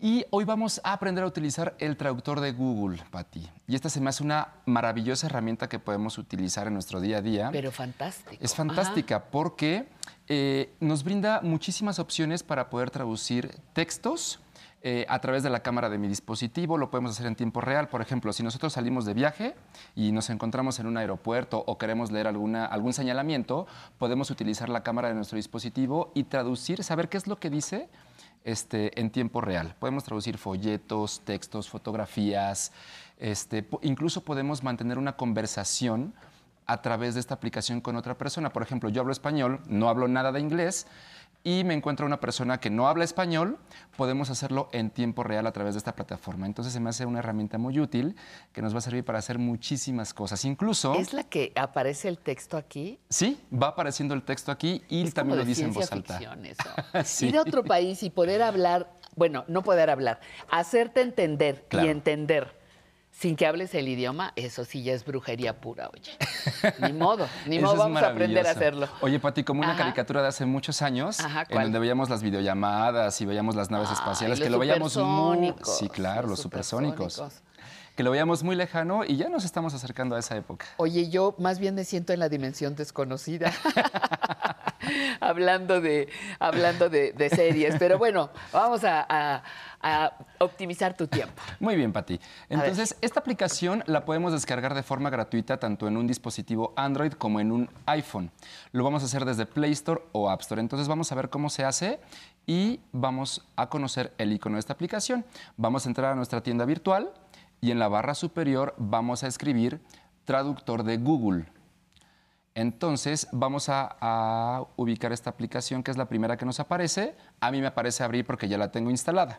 Y hoy vamos a aprender a utilizar el traductor de Google, Pati. Y esta se me hace una maravillosa herramienta que podemos utilizar en nuestro día a día. Pero fantástico. Es fantástica porque eh, nos brinda muchísimas opciones para poder traducir textos eh, a través de la cámara de mi dispositivo. Lo podemos hacer en tiempo real. Por ejemplo, si nosotros salimos de viaje y nos encontramos en un aeropuerto o queremos leer alguna, algún señalamiento, podemos utilizar la cámara de nuestro dispositivo y traducir, saber qué es lo que dice este, en tiempo real. Podemos traducir folletos, textos, fotografías. Este, incluso podemos mantener una conversación a través de esta aplicación con otra persona. Por ejemplo, yo hablo español, no hablo nada de inglés y me encuentro una persona que no habla español, podemos hacerlo en tiempo real a través de esta plataforma. Entonces se me hace una herramienta muy útil que nos va a servir para hacer muchísimas cosas. Incluso... ¿Es la que aparece el texto aquí? Sí, va apareciendo el texto aquí y Es también como lo dice en voz alta. ficción eso. Sí. Ir a otro país y poder hablar, bueno, no poder hablar, hacerte entender Claro. y entender sin que hables el idioma, eso sí ya es brujería pura, oye. Ni modo, ni modo, vamos a aprender a hacerlo. Oye, Pati, como una Ajá. caricatura de hace muchos años, Ajá, en donde veíamos las videollamadas y veíamos las naves espaciales, que lo veíamos muy... Sí, claro, los los supersónicos. supersónicos. Que lo veíamos muy lejano y ya nos estamos acercando a esa época. Oye, yo más bien me siento en la dimensión desconocida. hablando de, hablando de, de series. Pero bueno, vamos a, a- a optimizar tu tiempo. Muy bien, Pati. Entonces, esta aplicación la podemos descargar de forma gratuita tanto en un dispositivo Android como en un iPhone. Lo vamos a hacer desde Play Store o App Store. Entonces, vamos a ver cómo se hace y vamos a conocer el icono de esta aplicación. Vamos a entrar a nuestra tienda virtual y en la barra superior vamos a escribir traductor de Google. Entonces vamos a, a ubicar esta aplicación que es la primera que nos aparece. A mí me aparece abrir porque ya la tengo instalada.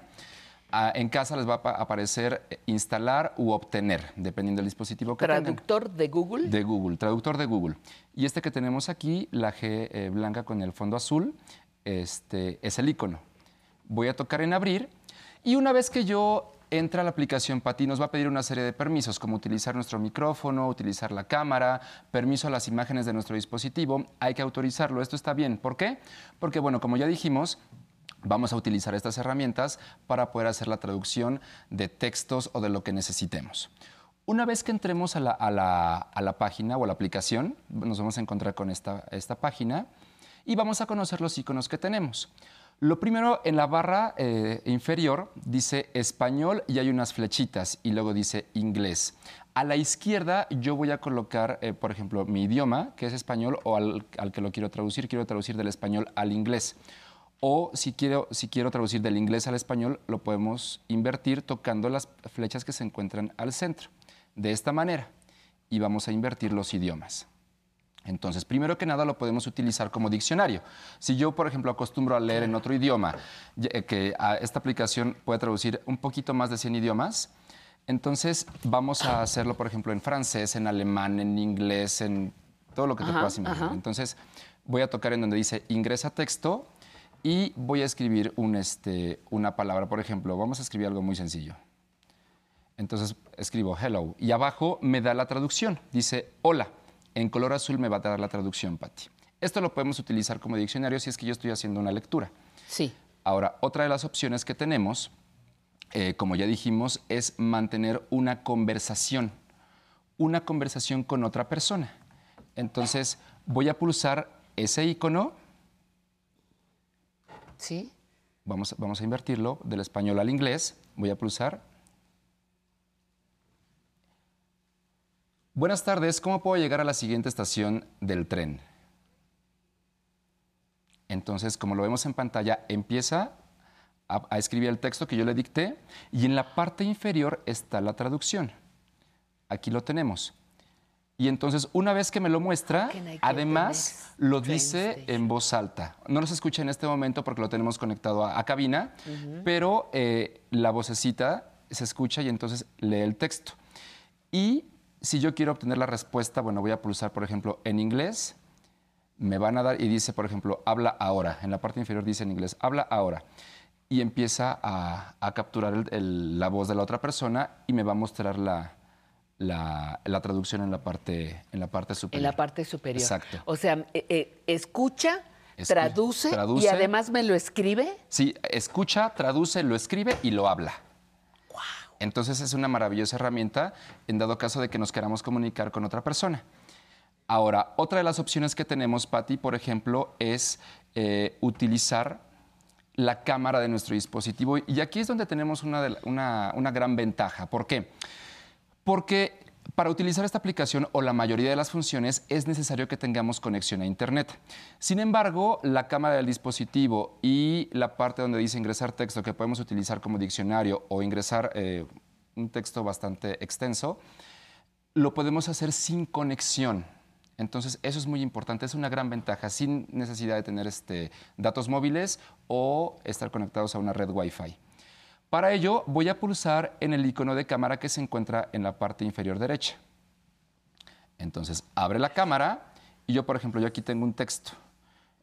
Ah, en casa les va a pa- aparecer eh, instalar u obtener, dependiendo del dispositivo que tengan. Traductor de Google. De Google, traductor de Google. Y este que tenemos aquí, la G eh, blanca con el fondo azul, este, es el icono. Voy a tocar en abrir y una vez que yo entra a la aplicación Pati, nos va a pedir una serie de permisos, como utilizar nuestro micrófono, utilizar la cámara, permiso a las imágenes de nuestro dispositivo. Hay que autorizarlo. Esto está bien. ¿Por qué? Porque, bueno, como ya dijimos, vamos a utilizar estas herramientas para poder hacer la traducción de textos o de lo que necesitemos. Una vez que entremos a la, a la- a la página o a la aplicación, nos vamos a encontrar con esta, esta página y vamos a conocer los iconos que tenemos. Lo primero, en la barra eh, inferior dice español y hay unas flechitas y luego dice inglés. A la izquierda yo voy a colocar, eh, por ejemplo, mi idioma, que es español, o al, al que lo quiero traducir, quiero traducir del español al inglés. O si quiero, si quiero traducir del inglés al español, lo podemos invertir tocando las flechas que se encuentran al centro. De esta manera. Y vamos a invertir los idiomas. Entonces, primero que nada lo podemos utilizar como diccionario. Si yo, por ejemplo, acostumbro a leer en otro idioma, eh, que esta aplicación puede traducir un poquito más de 100 idiomas, entonces vamos a hacerlo, por ejemplo, en francés, en alemán, en inglés, en todo lo que te Ajá, puedas imaginar. ajá. Entonces, voy a tocar en donde dice ingresa texto y voy a escribir un, este, una palabra. Por ejemplo, vamos a escribir algo muy sencillo. Entonces escribo hello y abajo me da la traducción. Dice hola. En color azul me va a dar la traducción, Patti. Esto lo podemos utilizar como diccionario si es que yo estoy haciendo una lectura. Sí. Ahora, otra de las opciones que tenemos, eh, como ya dijimos, es mantener una conversación. Una conversación con otra persona. Entonces voy a pulsar ese icono. Sí. Vamos, vamos a invertirlo del español al inglés. Voy a pulsar. Buenas tardes, ¿cómo puedo llegar a la siguiente estación del tren? Entonces, como lo vemos en pantalla, empieza a, a escribir el texto que yo le dicté y en la parte inferior está la traducción. Aquí lo tenemos. Y entonces, una vez que me lo muestra, además lo dice en voz alta. No nos escucha en este momento porque lo tenemos conectado a, a cabina, pero eh, la vocecita se escucha y entonces lee el texto. Y si yo quiero obtener la respuesta, bueno, voy a pulsar, por ejemplo, en inglés, me van a dar y dice, por ejemplo, habla ahora. En la parte inferior dice en inglés, habla ahora. Y empieza a, a capturar el- el- la voz de la otra persona y me va a mostrar la, la- la traducción en la parte, en la parte En superior. la parte superior. Exacto. O sea, eh, eh, escucha, Escu- traduce, y traduce. además me lo escribe. Sí, escucha, traduce, lo escribe y lo habla. Entonces es una maravillosa herramienta en dado caso de que nos queramos comunicar con otra persona. Ahora, otra de las opciones que tenemos, Patti, por ejemplo, es eh, utilizar la cámara de nuestro dispositivo. Y aquí es donde tenemos una, una- una gran ventaja. ¿Por qué? Porque para utilizar esta aplicación o la mayoría de las funciones es necesario que tengamos conexión a Internet. Sin embargo, la cámara del dispositivo y la parte donde dice ingresar texto que podemos utilizar como diccionario o ingresar eh, un texto bastante extenso, lo podemos hacer sin conexión. Entonces, eso es muy importante, es una gran ventaja, sin necesidad de tener este, datos móviles o estar conectados a una red Wi-Fi. Para ello, voy a pulsar en el icono de cámara que se encuentra en la parte inferior derecha. Entonces, abre la cámara y yo, por ejemplo, yo aquí tengo un texto.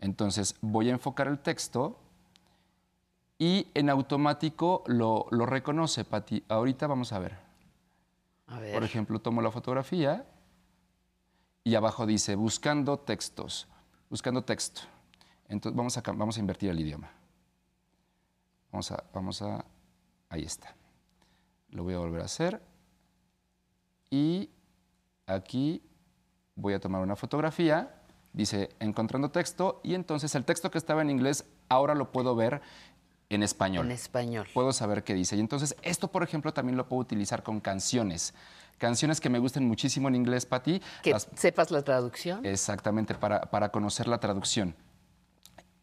Entonces, voy a enfocar el texto y en automático lo, lo reconoce, Pati. Ahorita vamos a ver. A ver. Por ejemplo, tomo la fotografía y abajo dice buscando textos, buscando texto. Entonces vamos a, vamos a invertir el idioma. Vamos a, vamos a, ahí está. Lo voy a volver a hacer. Y aquí voy a tomar una fotografía. Dice encontrando texto y entonces el texto que estaba en inglés ahora lo puedo ver en español. En español. Puedo saber qué dice. Y entonces esto, por ejemplo, también lo puedo utilizar con canciones. Canciones que me gusten muchísimo en inglés, Pati. Que las- sepas la traducción. Exactamente, para, para conocer la traducción.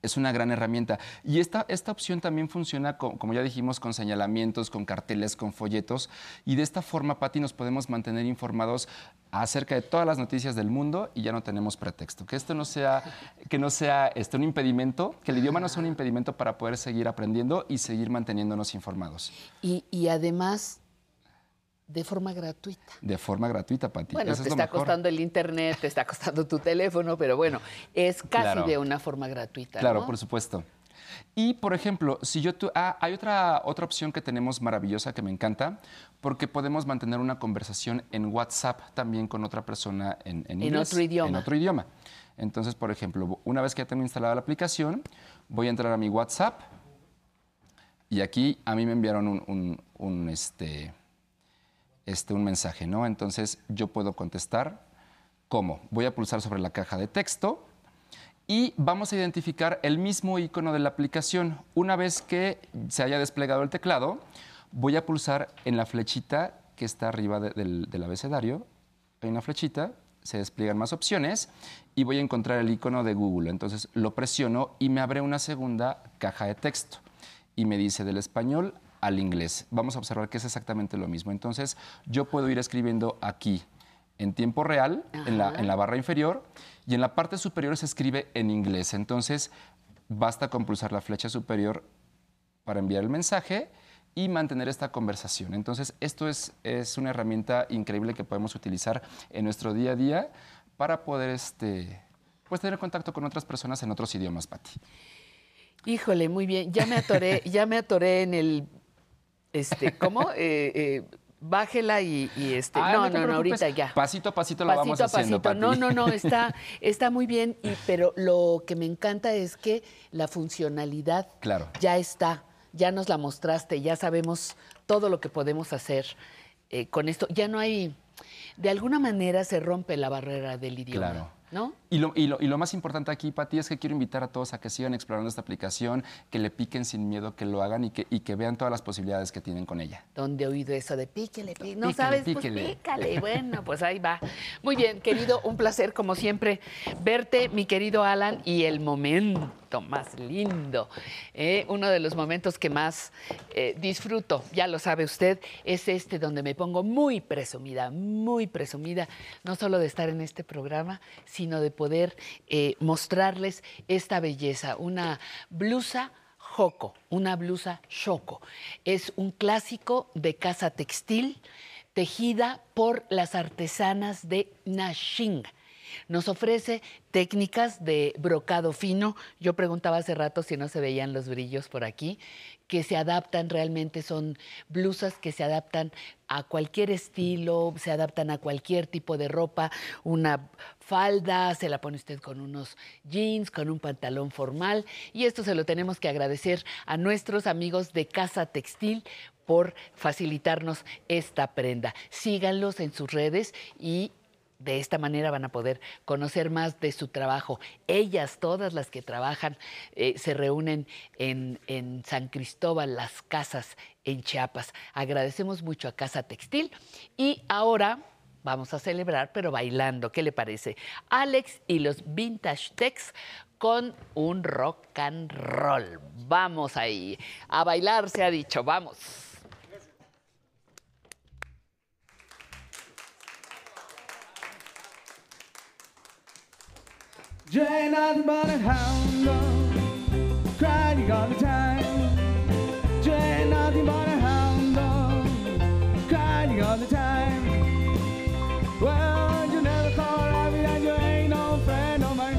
Es una gran herramienta. Y esta, esta opción también funciona, como ya dijimos, con señalamientos, con carteles, con folletos. Y de esta forma, Pati, nos podemos mantener informados acerca de todas las noticias del mundo y ya no tenemos pretexto. Que esto no sea, que no sea este, un impedimento, que el idioma no sea un impedimento para poder seguir aprendiendo y seguir manteniéndonos informados. Y, y además, de forma gratuita. De forma gratuita, Pati. Bueno, Eso te es lo está mejor. costando el internet, te está costando tu teléfono, pero bueno, es casi Claro. de una forma gratuita. Claro, ¿no? por supuesto. Y, por ejemplo, si yo... tu- ah, hay otra, otra opción que tenemos maravillosa que me encanta, porque podemos mantener una conversación en WhatsApp también con otra persona en, en En inglés, otro idioma. En otro idioma. Entonces, por ejemplo, una vez que ya tengo instalada la aplicación, voy a entrar a mi WhatsApp y aquí a mí me enviaron un, un- un, este, este, un mensaje, ¿no? Entonces yo puedo contestar cómo. Voy a pulsar sobre la caja de texto y vamos a identificar el mismo icono de la aplicación. Una vez que se haya desplegado el teclado, voy a pulsar en la flechita que está arriba de- del, del abecedario. Hay una flechita, se despliegan más opciones y voy a encontrar el icono de Google. Entonces lo presiono y me abre una segunda caja de texto y me dice del español al inglés. Vamos a observar que es exactamente lo mismo. Entonces yo puedo ir escribiendo aquí en tiempo real, en la, en la barra inferior, y en la parte superior se escribe en inglés. Entonces basta con pulsar la flecha superior para enviar el mensaje y mantener esta conversación. Entonces, esto es, es una herramienta increíble que podemos utilizar en nuestro día a día para poder este, pues, tener contacto con otras personas en otros idiomas, Pati. Híjole, muy bien. Ya me atoré, ya me atoré en el, este, ¿cómo? Eh, eh, bájela y, y este, Ay, no, no, no, ahorita ya. Pasito a pasito lo vamos a haciendo, pasito. No, no, no, está, está muy bien, y, pero lo que me encanta es que la funcionalidad Claro. ya está, ya nos la mostraste, ya sabemos todo lo que podemos hacer eh, con esto. Ya no hay, de alguna manera se rompe la barrera del idioma, Claro. ¿no? Y lo, y lo- y lo más importante aquí, Pati, es que quiero invitar a todos a que sigan explorando esta aplicación, que le piquen sin miedo, que lo hagan y que, y que vean todas las posibilidades que tienen con ella. ¿Dónde he oído eso de píquele, píquele? No Píquele, sabes, píquele. pues pícale. Bueno, pues ahí va. Muy bien, querido, un placer como siempre verte, mi querido Alan, y el momento más lindo, eh, uno de los momentos que más eh, disfruto, ya lo sabe usted, es este donde me pongo muy presumida, muy presumida, no solo de estar en este programa, sino de poder eh, mostrarles esta belleza, una blusa Joco, una blusa Choco. Es un clásico de casa textil tejida por las artesanas de Nashing. Nos ofrece técnicas de brocado fino. Yo preguntaba hace rato si no se veían los brillos por aquí, que se adaptan realmente, son blusas que se adaptan a cualquier estilo, se adaptan a cualquier tipo de ropa, una falda, se la pone usted con unos jeans, con un pantalón formal y esto se lo tenemos que agradecer a nuestros amigos de Casa Textil por facilitarnos esta prenda. Síganlos en sus redes y de esta manera van a poder conocer más de su trabajo. Ellas, todas las que trabajan, eh, se reúnen en, en San Cristóbal, las casas en Chiapas. Agradecemos mucho a Casa Textil y ahora vamos a celebrar, pero bailando. ¿Qué le parece? Alex y los Vintage Tex con un rock and roll. Vamos ahí. A bailar se ha dicho, vamos. You ain't nothing but a hound dog, crying all the time. You ain't nothing but a hound dog, crying all the time. Well, you never call me and you ain't no friend of mine.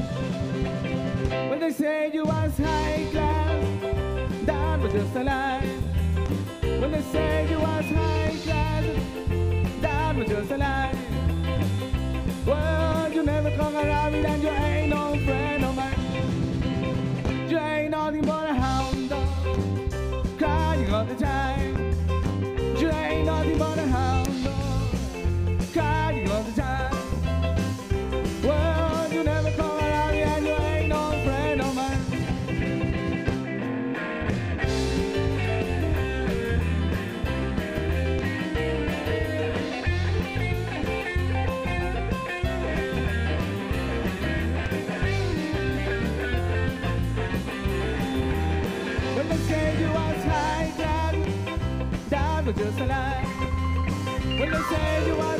When they say you was high class, that was just a lie. When they say you was high class, that was just a lie. Well, come around me and you ain't no friend alive. When they say you are.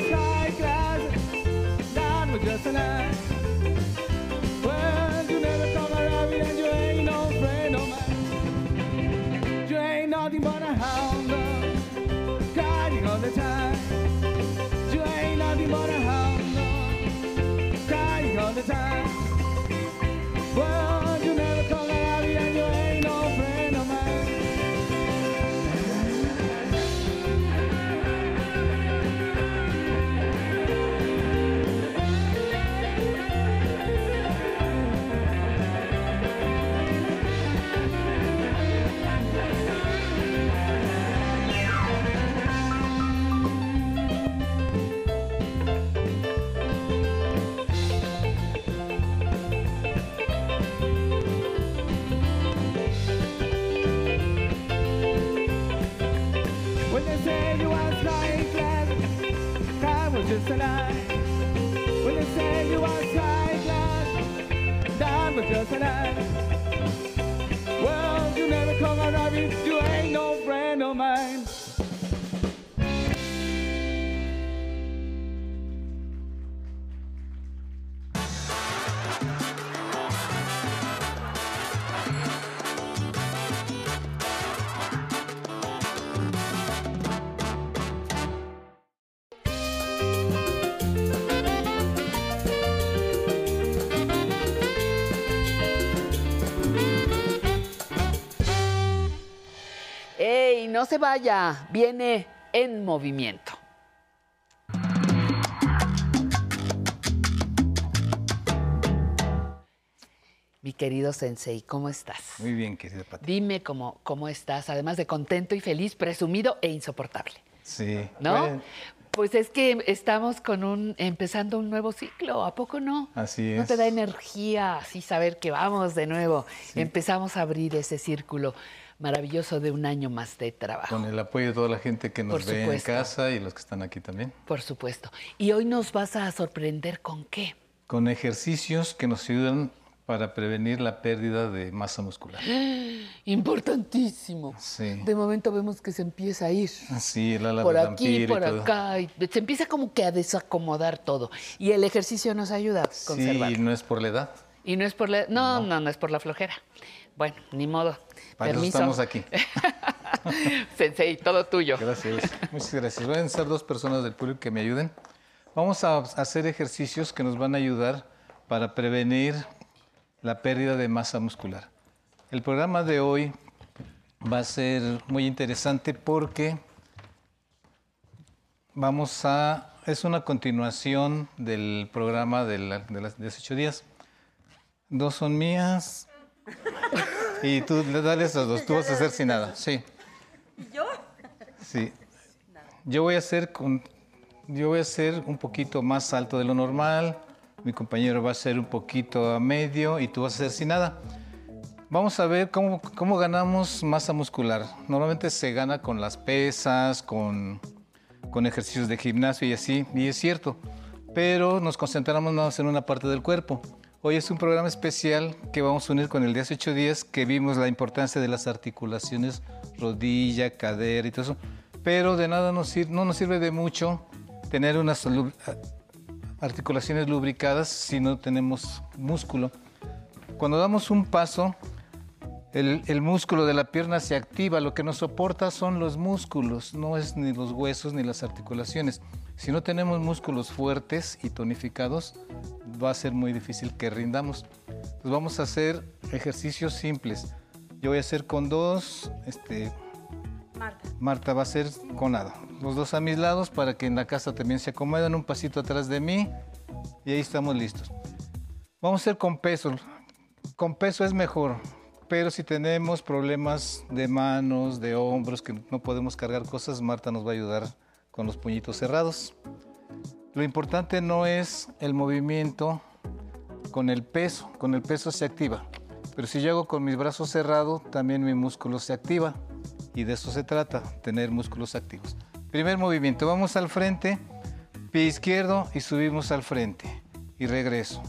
Se vaya! Viene en movimiento. Mi querido Sensei, ¿cómo estás? Muy bien, querida Pati. Dime cómo, cómo estás, además de contento y feliz, presumido e insoportable. Sí. ¿No? Bueno, Pues es que estamos con un empezando un nuevo ciclo, ¿a poco no? así ¿No es. te da energía así saber que vamos de nuevo? Sí. Empezamos a abrir ese círculo maravilloso de un año más de trabajo. Con el apoyo de toda la gente que nos Por ve en casa y los que están aquí también. Por supuesto. Y hoy nos vas a sorprender con qué. Con ejercicios que nos ayudan para prevenir la pérdida de masa muscular. Importantísimo. Sí. De momento vemos que se empieza a ir. Sí, el ala por de aquí, por y acá. y se empieza como que a desacomodar todo. Y el ejercicio nos ayuda a conservar. Sí, no es por la edad. Y no es por la... No, no, no, es por la flojera. Bueno, ni modo. Para eso estamos aquí. Sensei, todo tuyo. Gracias. Muchas gracias. Voy a necesitar dos personas del público que me ayuden. Vamos a hacer ejercicios que nos van a ayudar para prevenir la pérdida de masa muscular. El programa de hoy va a ser muy interesante porque vamos a... Es una continuación del programa de, la- de las 18 días. Dos son mías y tú le dale esas dos. Tú vas a hacer sin nada. Sí. ¿Yo? Sí. Yo voy a hacer con, yo voy a hacer un poquito más alto de lo normal. Mi compañero va a ser un poquito a medio y tú vas a hacer sin nada. Vamos a ver cómo, cómo ganamos masa muscular. Normalmente se gana con las pesas, con, con ejercicios de gimnasio y así, y es cierto. Pero nos concentramos más en una parte del cuerpo. Hoy es un programa especial que vamos a unir con el de hace ocho días, que vimos la importancia de las articulaciones, rodilla, cadera y todo eso. Pero de nada nos sir- no nos sirve de mucho tener unas articulaciones lubricadas si no tenemos músculo. Cuando damos un paso, el, el músculo de la pierna se activa, lo que nos soporta son los músculos, no es ni los huesos ni las articulaciones. Si no tenemos músculos fuertes y tonificados, va a ser muy difícil que rindamos. Entonces vamos a hacer ejercicios simples. Yo voy a hacer con dos, este, Marta. Marta va a hacer con nada. Los dos a mis lados para que en la casa también se acomoden un pasito atrás de mí y ahí estamos listos. Vamos a hacer con peso. Con peso es mejor, pero si tenemos problemas de manos, de hombros, que no podemos cargar cosas, Marta nos va a ayudar con los puñitos cerrados. Lo importante no es el movimiento con el peso, con el peso se activa. Pero si yo hago con mis brazos cerrados, también mi músculo se activa. Y de eso se trata, tener músculos activos. Primer movimiento, vamos al frente, pie izquierdo y subimos al frente. Y regreso.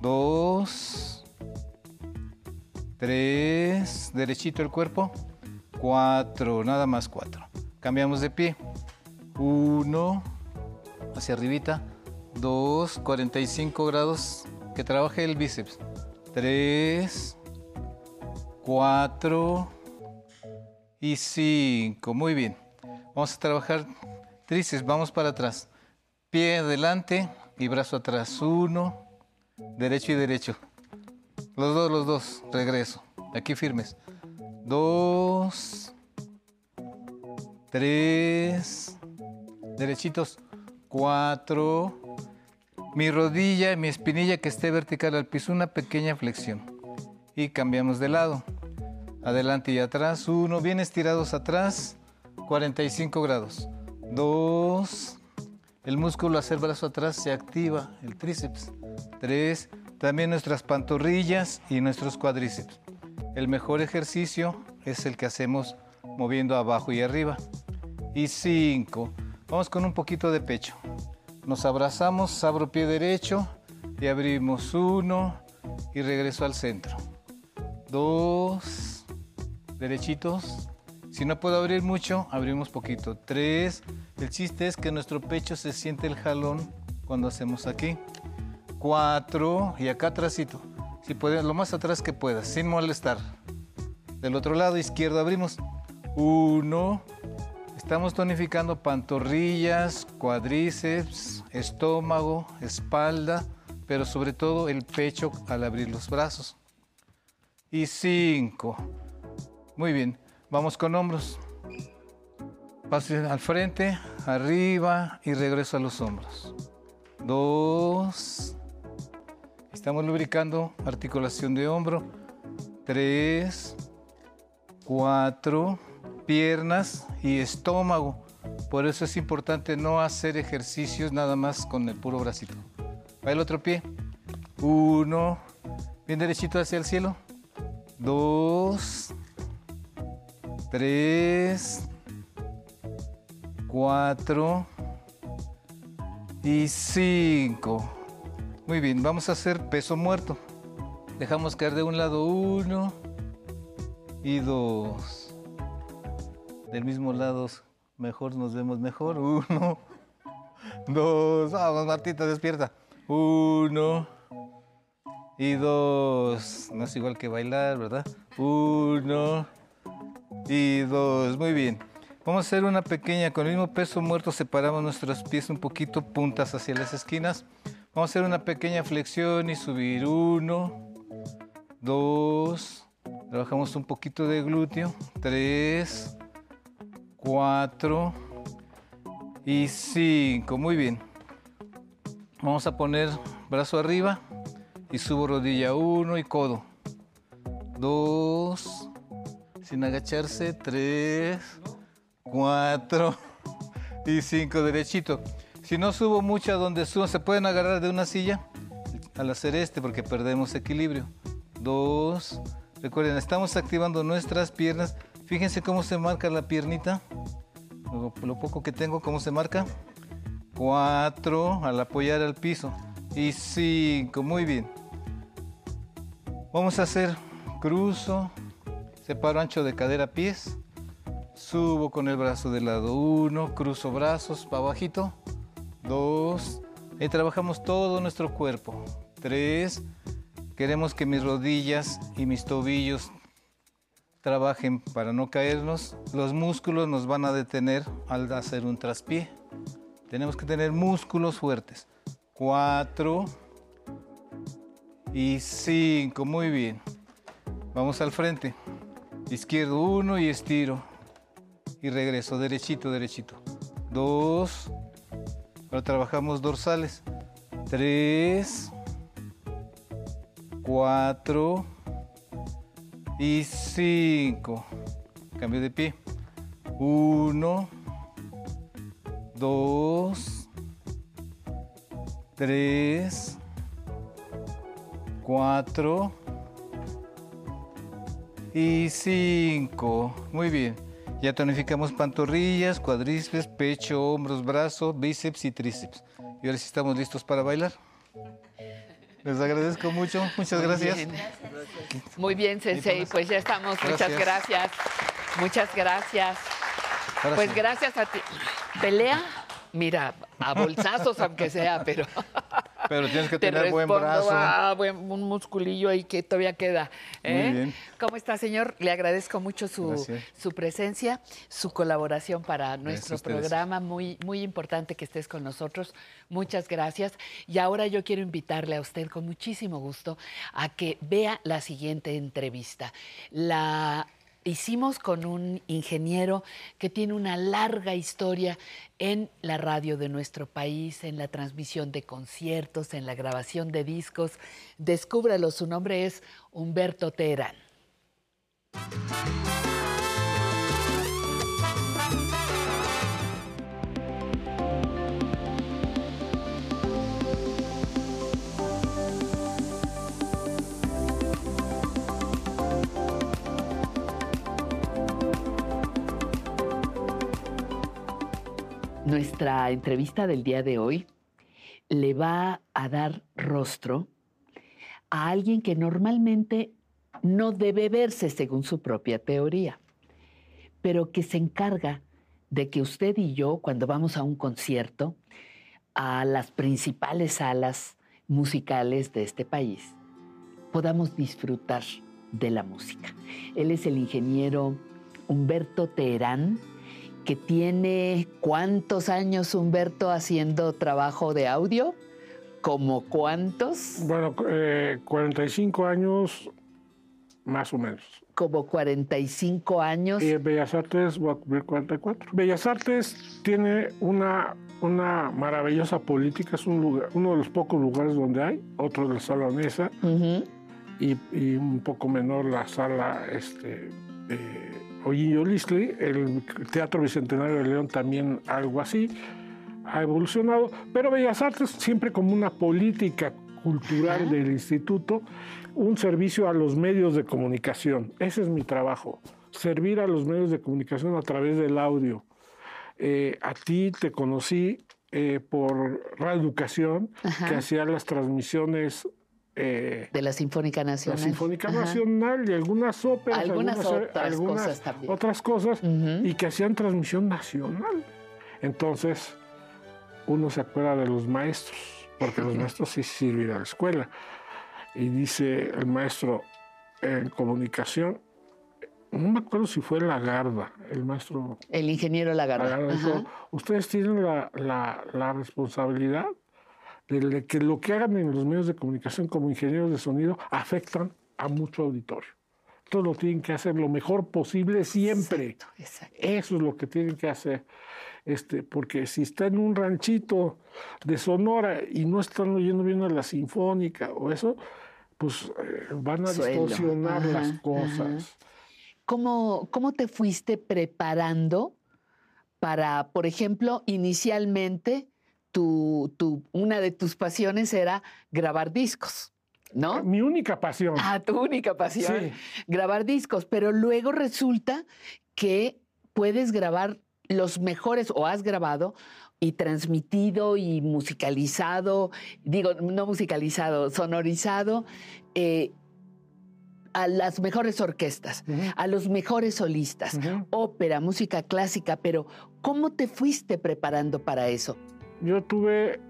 Dos, tres, derechito el cuerpo. Cuatro, nada más cuatro. Cambiamos de pie. Uno, hacia arribita. Dos, 45 grados, que trabaje el bíceps. Tres, cuatro y cinco. Muy bien. Vamos a trabajar tríceps. Vamos para atrás. Pie adelante y brazo atrás. Uno, derecho y derecho. Los dos, los dos. Regreso. Aquí firmes. Dos, tres, derechitos. Cuatro. Mi rodilla y mi espinilla que esté vertical al piso. Una pequeña flexión. Y cambiamos de lado. Adelante y atrás. Uno, bien estirados atrás. 45 grados. Dos. El músculo hacer brazo atrás se activa, el tríceps. Tres. También nuestras pantorrillas y nuestros cuádriceps. El mejor ejercicio es el que hacemos moviendo abajo y arriba. Y cinco. Vamos con un poquito de pecho. Nos abrazamos, abro pie derecho y abrimos uno y regreso al centro. Dos, derechitos. Si no puedo abrir mucho, abrimos poquito. Tres, el chiste es que nuestro pecho se siente el jalón cuando hacemos aquí. Cuatro, y acá atrásito. Si puedes, lo más atrás que puedas, sin molestar. Del otro lado izquierdo abrimos. Uno. Estamos tonificando pantorrillas, cuadríceps, estómago, espalda, pero sobre todo el pecho al abrir los brazos. Y cinco. Muy bien. Vamos con hombros. Paso al frente, arriba y regreso a los hombros. Dos. Estamos lubricando articulación de hombro. Tres. Cuatro. Piernas y estómago. Por eso es importante no hacer ejercicios nada más con el puro bracito. Va el otro pie. Uno. Bien derechito hacia el cielo. Dos. Tres. Cuatro. Y cinco. Muy bien, vamos a hacer peso muerto. Dejamos caer de un lado uno y dos. Del mismo lado, mejor nos vemos mejor. Uno, dos. Vamos, Martita, despierta. Uno y dos. No es igual que bailar, ¿verdad? Uno y dos. Muy bien. Vamos a hacer una pequeña, con el mismo peso muerto separamos nuestros pies un poquito, puntas hacia las esquinas. Vamos a hacer una pequeña flexión y subir. Uno, dos, trabajamos un poquito de glúteo. Tres, cuatro y cinco. Muy bien. Vamos a poner brazo arriba y subo rodilla. Uno y codo. Dos, sin agacharse. Tres, cuatro y cinco. Derechito. Si no subo mucho a donde subo, ¿se pueden agarrar de una silla? Al hacer este, porque perdemos equilibrio. Dos. Recuerden, estamos activando nuestras piernas. Fíjense cómo se marca la piernita. Lo, poco que tengo, cómo se marca. Cuatro, al apoyar al piso. Y cinco, muy bien. Vamos a hacer cruzo, separo ancho de cadera pies. Subo con el brazo del lado uno, cruzo brazos para abajito dos, y trabajamos todo nuestro cuerpo. Tres, queremos que mis rodillas y mis tobillos trabajen para no caernos. Los músculos nos van a detener al hacer un traspié. Tenemos que tener músculos fuertes. Cuatro y cinco, muy bien. Vamos al frente. Izquierdo uno y estiro. Y regreso, derechito, derechito. Dos, Ahora trabajamos dorsales. Tres, cuatro y cinco. Cambio de pie. Uno, dos, tres, cuatro y cinco. Muy bien. Ya tonificamos pantorrillas, cuádriceps, pecho, hombros, brazos, bíceps y tríceps. Y ahora sí estamos listos para bailar. Les agradezco mucho. Muchas Muy gracias. bien. Muy bien, Sensei. Pues ya estamos. Muchas Gracias. gracias. Muchas gracias. Ahora Pues sí. gracias a ti. ¿Pelea? Mira, a bolsazos aunque sea, pero... Pero tienes que te tener buen brazo. ah, un musculillo ahí que todavía queda. ¿eh? Muy bien. ¿Cómo está, señor? Le agradezco mucho su, su presencia, su colaboración para nuestro programa. Muy, muy importante que estés con nosotros. Muchas gracias. Y ahora yo quiero invitarle a usted con muchísimo gusto a que vea la siguiente entrevista. La hicimos con un ingeniero que tiene una larga historia en la radio de nuestro país, en la transmisión de conciertos, en la grabación de discos. Descúbralo, su nombre es Humberto Terán. Nuestra entrevista del día de hoy le va a dar rostro a alguien que normalmente no debe verse según su propia teoría, pero que se encarga de que usted y yo, cuando vamos a un concierto, a las principales salas musicales de este país, podamos disfrutar de la música. Él es el ingeniero Humberto Teherán, que tiene cuántos años Humberto haciendo trabajo de audio, como cuántos, Bueno, eh, 45 años más o menos. como 45 años. Y en Bellas Artes voy a cumplir 44. Bellas Artes tiene una, una maravillosa política, es un lugar, uno de los pocos lugares donde hay, otro de la sala Nesa, y, y un poco menor la sala este, eh, Ollillo Listley, el Teatro Bicentenario de León también algo así, ha evolucionado, pero Bellas Artes siempre como una política cultural del instituto, un servicio a los medios de comunicación. Ese es mi trabajo, servir a los medios de comunicación a través del audio. Eh, a ti te conocí eh, por Radio Educación, Ajá. que hacía las transmisiones eh, de la Sinfónica la Nacional. Sinfónica Ajá. Nacional y algunas óperas, Algunas otras algunas cosas también. otras cosas, y que hacían transmisión nacional. Entonces, uno se acuerda de los maestros, porque los maestros sí sirven a la escuela. Y dice el maestro en comunicación, no me acuerdo si fue Lagarda, el maestro El ingeniero Lagarda. Lagarda dijo, ustedes tienen la, la- la responsabilidad de que lo que hagan en los medios de comunicación como ingenieros de sonido afectan a mucho auditorio. Entonces lo tienen que hacer lo mejor posible siempre. Eso es lo que tienen que hacer. Este, porque si está en un ranchito de Sonora y no están oyendo bien a la sinfónica o eso, pues eh, van a Suelo. distorsionar Ajá, las ajá. cosas. ¿Cómo, ¿Cómo te fuiste preparando para, por ejemplo, inicialmente tu, tu- una de tus pasiones era grabar discos? ¿No? Mi única pasión. Ah, tu única pasión. Sí. Grabar discos, pero luego resulta que puedes grabar los mejores, o has grabado y transmitido y musicalizado, digo, no musicalizado, sonorizado, eh, a las mejores orquestas, a los mejores solistas, ópera, música clásica, pero ¿cómo te fuiste preparando para eso? Yo tuve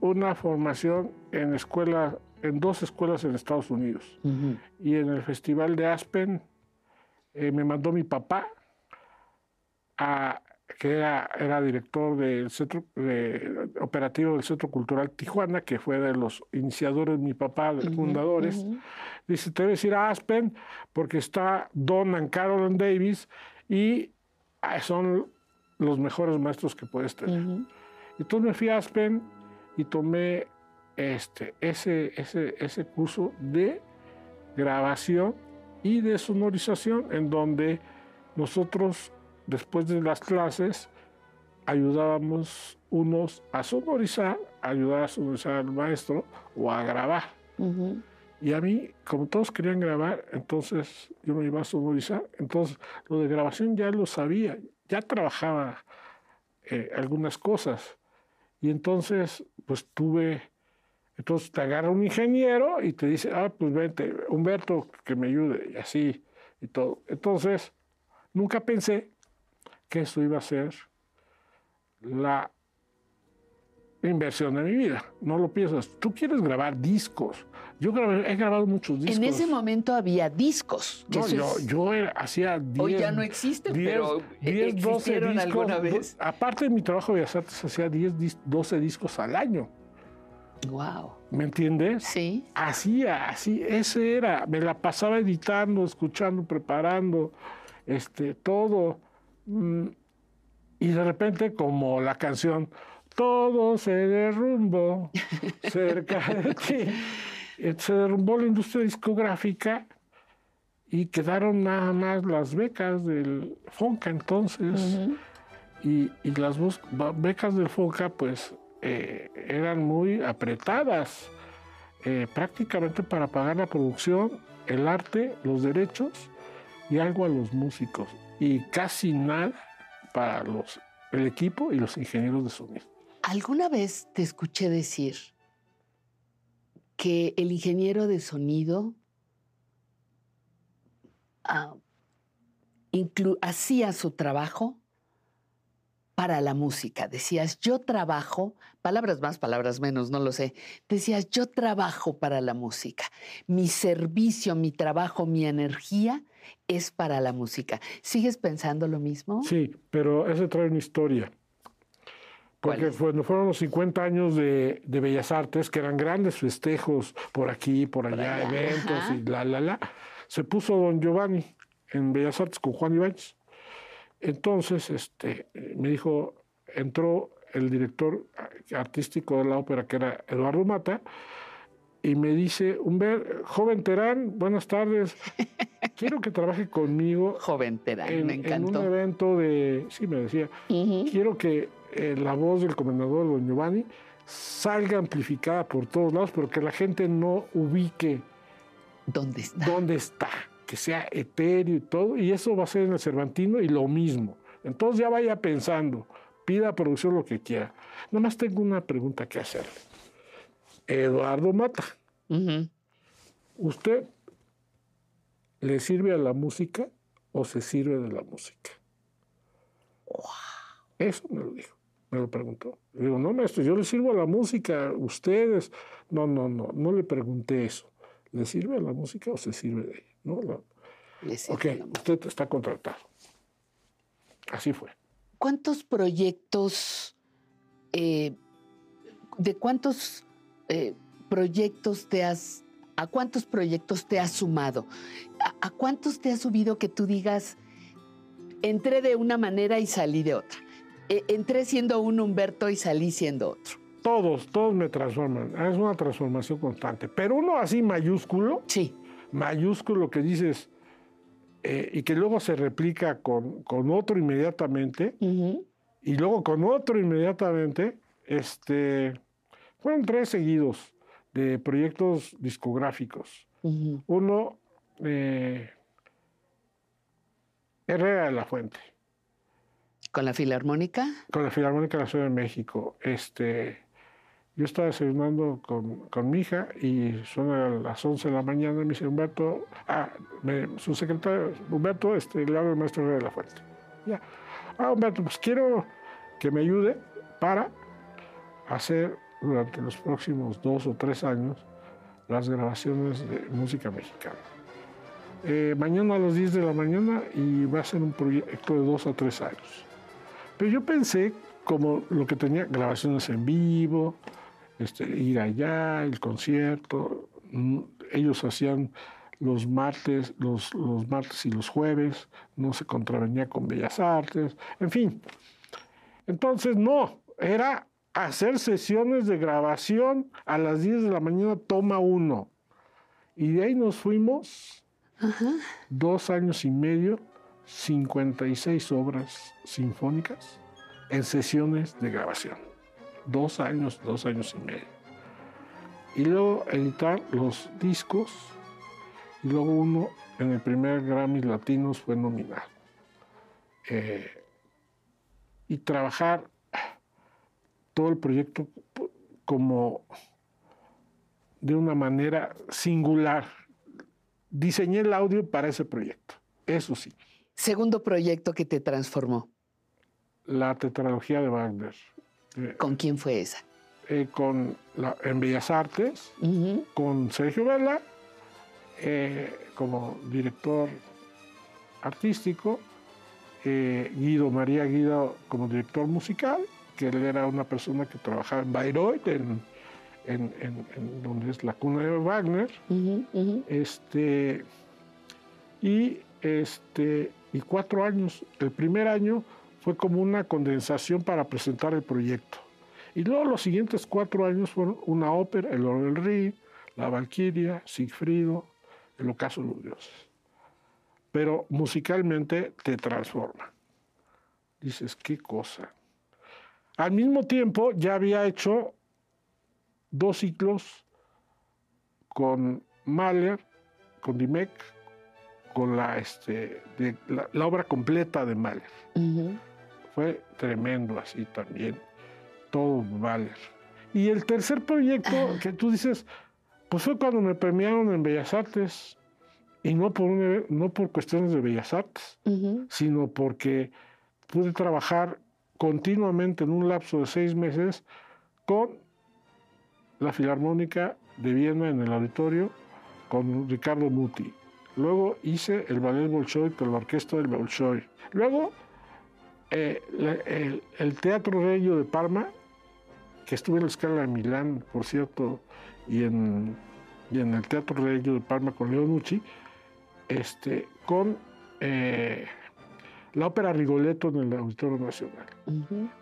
una formación en escuela, en dos escuelas en Estados Unidos. Y en el Festival de Aspen eh, me mandó mi papá, a- que era, era director del centro de- operativo del Centro Cultural Tijuana, que fue de los iniciadores, mi papá, de fundadores. Dice, te debes ir a Aspen porque está Don and Carolyn Davis y ah, son los mejores maestros que puedes tener. Entonces me fui a Aspen y tomé este, ese, ese, ese curso de grabación y de sonorización en donde nosotros después de las clases ayudábamos unos a sonorizar, ayudar a sonorizar al maestro o a grabar. Y a mí, como todos querían grabar, entonces yo me iba a sonorizar. Entonces, lo de grabación ya lo sabía, ya trabajaba eh, algunas cosas. Y entonces, pues tuve, entonces te agarra un ingeniero y te dice, ah, pues vente, Humberto, que me ayude, y así, y todo. Entonces, nunca pensé que eso iba a ser la inversión de mi vida. No lo piensas. Tú quieres grabar discos. Yo grabé- he grabado muchos discos. En ese momento había discos. No, yo, es- yo era- hacía 10... Hoy ya no existen, pero, eh, 10, 12 existieron discos. alguna vez. Aparte de mi trabajo de Bellas Artes, hacía 10, dis- 12 discos al año. Wow. ¿Me entiendes? Sí. Hacía, así, ese era. Me la pasaba editando, escuchando, preparando, este, todo. Mm, Y de repente, como la canción, todo se derrumbó cerca de ti. Se derrumbó la industria discográfica y quedaron nada más las becas del FONCA entonces. y, y las becas del FONCA pues eh, eran muy apretadas, eh, prácticamente para pagar la producción, el arte, los derechos y algo a los músicos. Y casi nada para los, el equipo y los ingenieros de sonido. ¿Alguna vez te escuché decir que el ingeniero de sonido ah, hacía su trabajo para la música. Decías, yo trabajo, palabras más, palabras menos, no lo sé. Decías, yo trabajo para la música. Mi servicio, mi trabajo, mi energía es para la música. ¿Sigues pensando lo mismo? Sí, pero ese trae una historia. Porque cuando fueron los 50 años de, de Bellas Artes, que eran grandes festejos por aquí, por allá, allá, eventos ajá. y la, la, la, se puso Don Giovanni en Bellas Artes con Juan Ibáñez. Entonces, este, me dijo, entró el director artístico de la ópera, que era Eduardo Mata, y me dice, Humber, joven Terán, buenas tardes, quiero que trabaje conmigo. Joven Terán, en, me en encantó. un evento de, sí, me decía, quiero que eh, la voz del comendador Don Giovanni salga amplificada por todos lados, pero que la gente no ubique dónde está. Dónde está, que sea etéreo y todo, y eso va a ser en el Cervantino y lo mismo. Entonces ya vaya pensando, pida a producción lo que quiera. Nada más tengo una pregunta que hacerle. Eduardo Mata, ¿usted le sirve a la música o se sirve de la música? Eso me lo dijo, me lo preguntó. Le digo, no, maestro, yo le sirvo a la música, ustedes. No, no, no, no le pregunté eso. ¿Le sirve a la música o se sirve de ella? No, no. Ok, usted está contratado. Así fue. ¿Cuántos proyectos, eh, de cuántos eh, proyectos te has, a cuántos proyectos te has sumado? ¿A, a cuántos te has subido que tú digas, entré de una manera y salí de otra? Eh, entré siendo un Humberto y salí siendo otro. Todos, todos me transforman. Es una transformación constante. Pero uno así mayúsculo. Sí. Mayúsculo que dices, eh, y que luego se replica con, con otro inmediatamente, y luego con otro inmediatamente, este, fueron tres seguidos de proyectos discográficos. Uno, eh, Herrera de la Fuente. ¿Con la Filarmónica? Con la Filarmónica de la Ciudad de México. Este, yo estaba desayunando con, con mi hija y son las 11 de la mañana y me dice, Humberto, ah, me- su secretario, Humberto, este, le hablo al maestro de la Fuente. Ya. Ah, Humberto, pues quiero que me ayude para hacer durante los próximos dos o tres años las grabaciones de música mexicana. Eh, mañana a las 10 de la mañana y va a ser un proyecto de dos a tres años. Pero yo pensé como lo que tenía grabaciones en vivo, este, ir allá, el concierto. mm, Ellos hacían los martes, los, los martes y los jueves, no se contravenía con Bellas Artes, en fin. Entonces, no, era hacer sesiones de grabación a las 10 de la mañana, toma uno. Y de ahí nos fuimos dos años y medio, 56 obras sinfónicas en sesiones de grabación. Dos años, dos años y medio. Y luego editar los discos. Y luego uno en el primer Grammy Latinos fue nominado. Eh, y trabajar todo el proyecto como de una manera singular. Diseñé el audio para ese proyecto, eso sí. Segundo proyecto que te transformó. La tetralogía de Wagner. Eh, ¿Con quién fue esa? eh, con la- en Bellas Artes, con Sergio Vela eh, como director artístico, eh, Guido María Guido como director musical, que él era una persona que trabajaba en Bayreuth, en, en- en- en donde es la cuna de Wagner, este, y, este, y cuatro años. El primer año fue como una condensación para presentar el proyecto. Y luego los siguientes cuatro años fueron una ópera, El Oro del Rin, La Valquiria, Sigfrido, El Ocaso de los Dioses. Pero musicalmente te transforma. Dices, qué cosa. Al mismo tiempo ya había hecho dos ciclos con Mahler, con Dimec, con la, este, de, la, la obra completa de Mahler. Fue tremendo así también, todo Mahler. Y el tercer proyecto que tú dices, Pues fue cuando me premiaron en Bellas Artes. Y no por, no por cuestiones de Bellas Artes, sino porque pude trabajar continuamente en un lapso de seis meses con la Filarmónica de Viena en el auditorio con Ricardo Muti. Luego hice el ballet Bolshoi con la orquesta del Bolshoi. Luego eh, la- el, el Teatro Regio de Parma, que estuve en la escala de Milán, por cierto, y en, y en el Teatro Regio de Parma con Leonucci, este, con eh, la ópera Rigoletto en el Auditorio Nacional,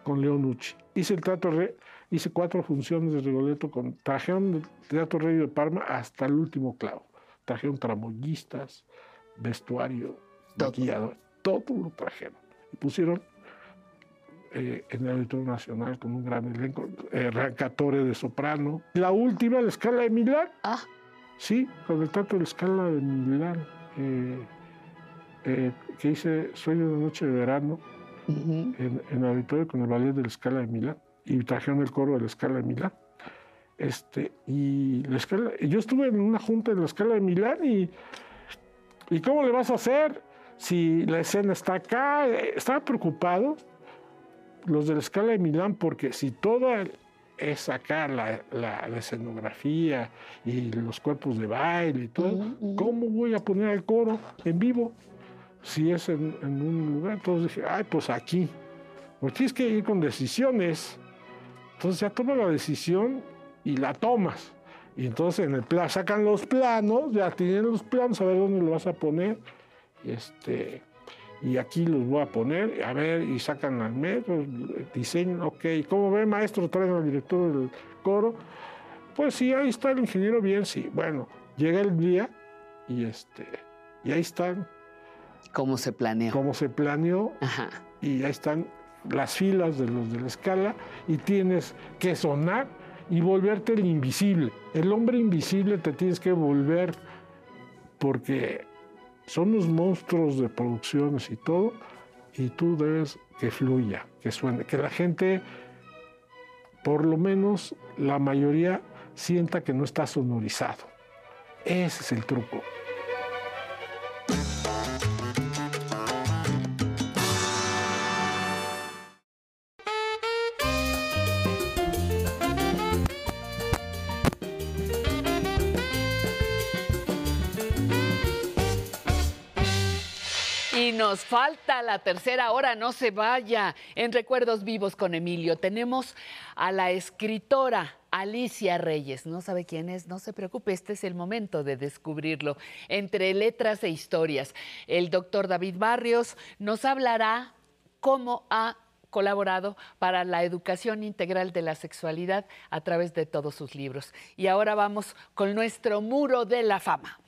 con Leonucci. Hice el teatro Re- hice cuatro funciones de Rigoletto con trajeron del Teatro Regio de Parma hasta el último clavo. Trajeron tramoyistas, vestuario, maquillador, todo lo trajeron. Y pusieron eh, en el Auditorio Nacional con un gran elenco, eh, Rancatore de soprano. La última, la escala de Milán. Sí, con el teatro de la escala de Milán, eh, eh, que hice Sueño de Noche de Verano en, en el auditorio con el ballet de la escala de Milán. Y trajeron el coro de la escala de Milán. Este, y la escala, yo estuve en una junta en la escala de Milán y, ¿y cómo le vas a hacer si la escena está acá? Estaba preocupado los de la escala de Milán porque si toda es acá la, la- la escenografía y los cuerpos de baile y todo, ¿cómo voy a poner el coro en vivo si es en, en un lugar? Entonces dije, ay, pues aquí, porque tienes que ir con decisiones. Entonces ya toma la decisión y la tomas. Y entonces en el plan sacan los planos, ya tienen los planos, a ver dónde lo vas a poner. Este, y aquí los voy a poner, a ver, y sacan al metro, diseñan, ok, ¿cómo ve maestro? Traen al director del coro. Pues sí, ahí está el ingeniero bien, sí. Bueno, llega el día y este, y ahí están. ¿Cómo se planeó? Cómo se planeó. Y ahí están las filas de los de la escala y tienes que sonar y volverte el invisible. El hombre invisible te tienes que volver porque son unos monstruos de producciones y todo, y tú debes que fluya, que suene, que la gente, por lo menos la mayoría, sienta que no está sonorizado. Ese es el truco. Falta la tercera hora, no se vaya. En Recuerdos Vivos con Emilio tenemos a la escritora Alicia Reyes. No sabe quién es, no se preocupe, este es el momento de descubrirlo. Entre letras e historias, el doctor David Barrios nos hablará cómo ha colaborado para la educación integral de la sexualidad a través de todos sus libros. Y ahora vamos con nuestro muro de la fama.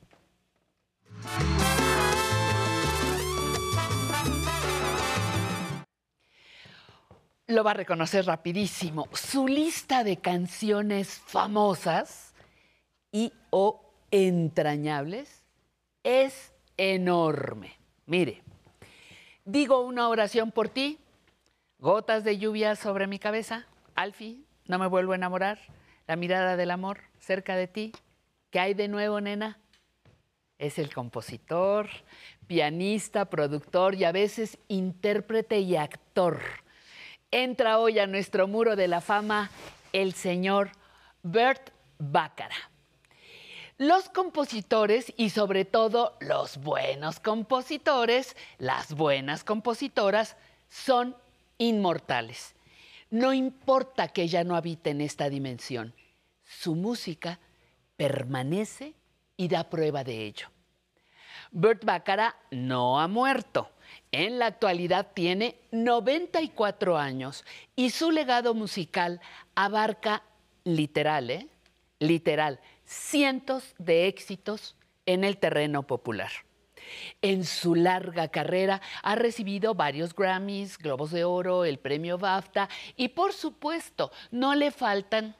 Lo va a reconocer rapidísimo. Su lista de canciones famosas y o entrañables es enorme. Mire, digo una oración por ti, gotas de lluvia sobre mi cabeza, Alfie, no me vuelvo a enamorar, la mirada del amor cerca de ti, ¿qué hay de nuevo, nena? Es el compositor, pianista, productor y a veces intérprete y actor entra hoy a nuestro muro de la fama el señor Bert Baccara. Los compositores y sobre todo los buenos compositores, las buenas compositoras, son inmortales. No importa que ella no habite en esta dimensión, su música permanece y da prueba de ello. Bert Baccara no ha muerto. En la actualidad tiene 94 años y su legado musical abarca literal, ¿eh? literal, cientos de éxitos en el terreno popular. En su larga carrera ha recibido varios Grammys, Globos de Oro, el premio BAFTA y por supuesto no le faltan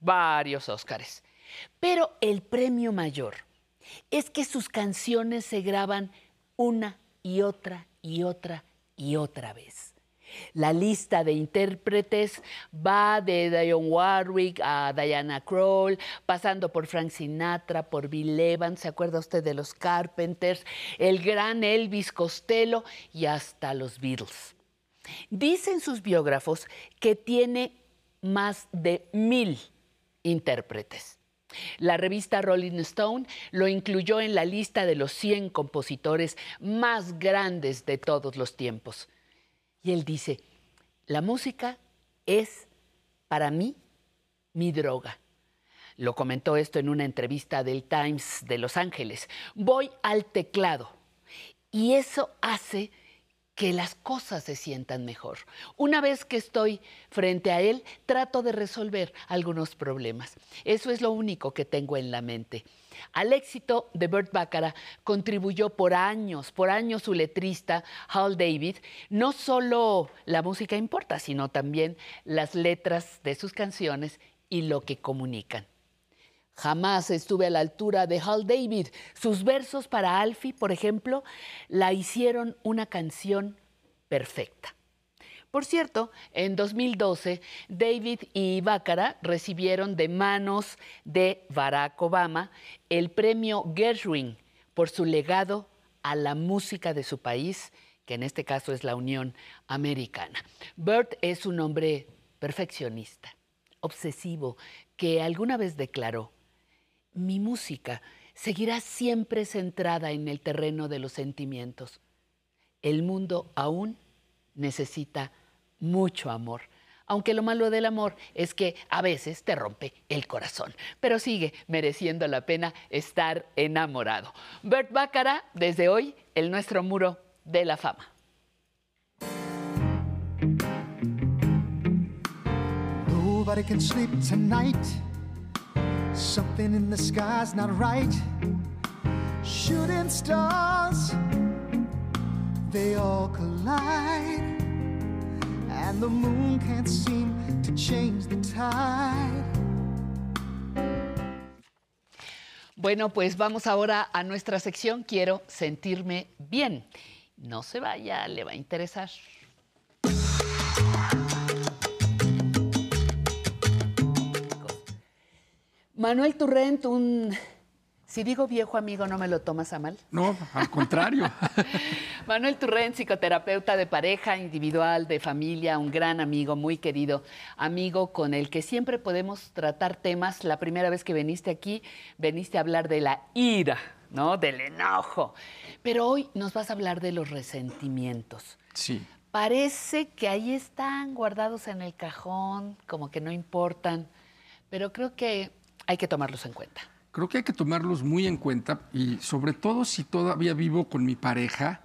varios Óscares. Pero el premio mayor es que sus canciones se graban una y otra y otra y otra vez. La lista de intérpretes va de Dionne Warwick a Diana Kroll, pasando por Frank Sinatra, por Bill Evans, ¿se acuerda usted de los Carpenters? El gran Elvis Costello y hasta los Beatles. Dicen sus biógrafos que tiene más de mil intérpretes. La revista Rolling Stone lo incluyó en la lista de los 100 compositores más grandes de todos los tiempos. Y él dice, la música es para mí mi droga. Lo comentó esto en una entrevista del Times de Los Ángeles. Voy al teclado y eso hace que las cosas se sientan mejor. Una vez que estoy frente a él, trato de resolver algunos problemas. Eso es lo único que tengo en la mente. Al éxito de Burt Bacharach contribuyó por años, por años su letrista Hal David. No solo la música importa, sino también las letras de sus canciones y lo que comunican. Jamás estuve a la altura de Hal David. Sus versos para Alfie, por ejemplo, la hicieron una canción perfecta. Por cierto, en 2012, David y Baccara recibieron de manos de Barack Obama el premio Gershwin por su legado a la música de su país, que en este caso es la Unión Americana. Burt es un hombre perfeccionista, obsesivo, que alguna vez declaró, mi música seguirá siempre centrada en el terreno de los sentimientos. El mundo aún necesita mucho amor. Aunque lo malo del amor es que a veces te rompe el corazón, pero sigue mereciendo la pena estar enamorado. Bert Baccara, desde hoy, el nuestro muro de la fama. Something in the sky's not right. Shooting stars, they all collide. And the moon can't seem to change the tide. Bueno, pues vamos ahora a nuestra sección Quiero sentirme bien. No se vaya, le va a interesar. Manuel Turrent, un... Si digo viejo amigo, ¿no me lo tomas a mal? No, al contrario. Manuel Turrent, psicoterapeuta de pareja, individual, de familia, un gran amigo, muy querido, amigo con el que siempre podemos tratar temas. La primera vez que viniste aquí, veniste a hablar de la ira, ¿no? Del enojo. Pero hoy nos vas a hablar de los resentimientos. Sí. Parece que ahí están guardados en el cajón, como que no importan, pero creo que hay que tomarlos en cuenta. Creo que hay que tomarlos muy en cuenta y sobre todo si todavía vivo con mi pareja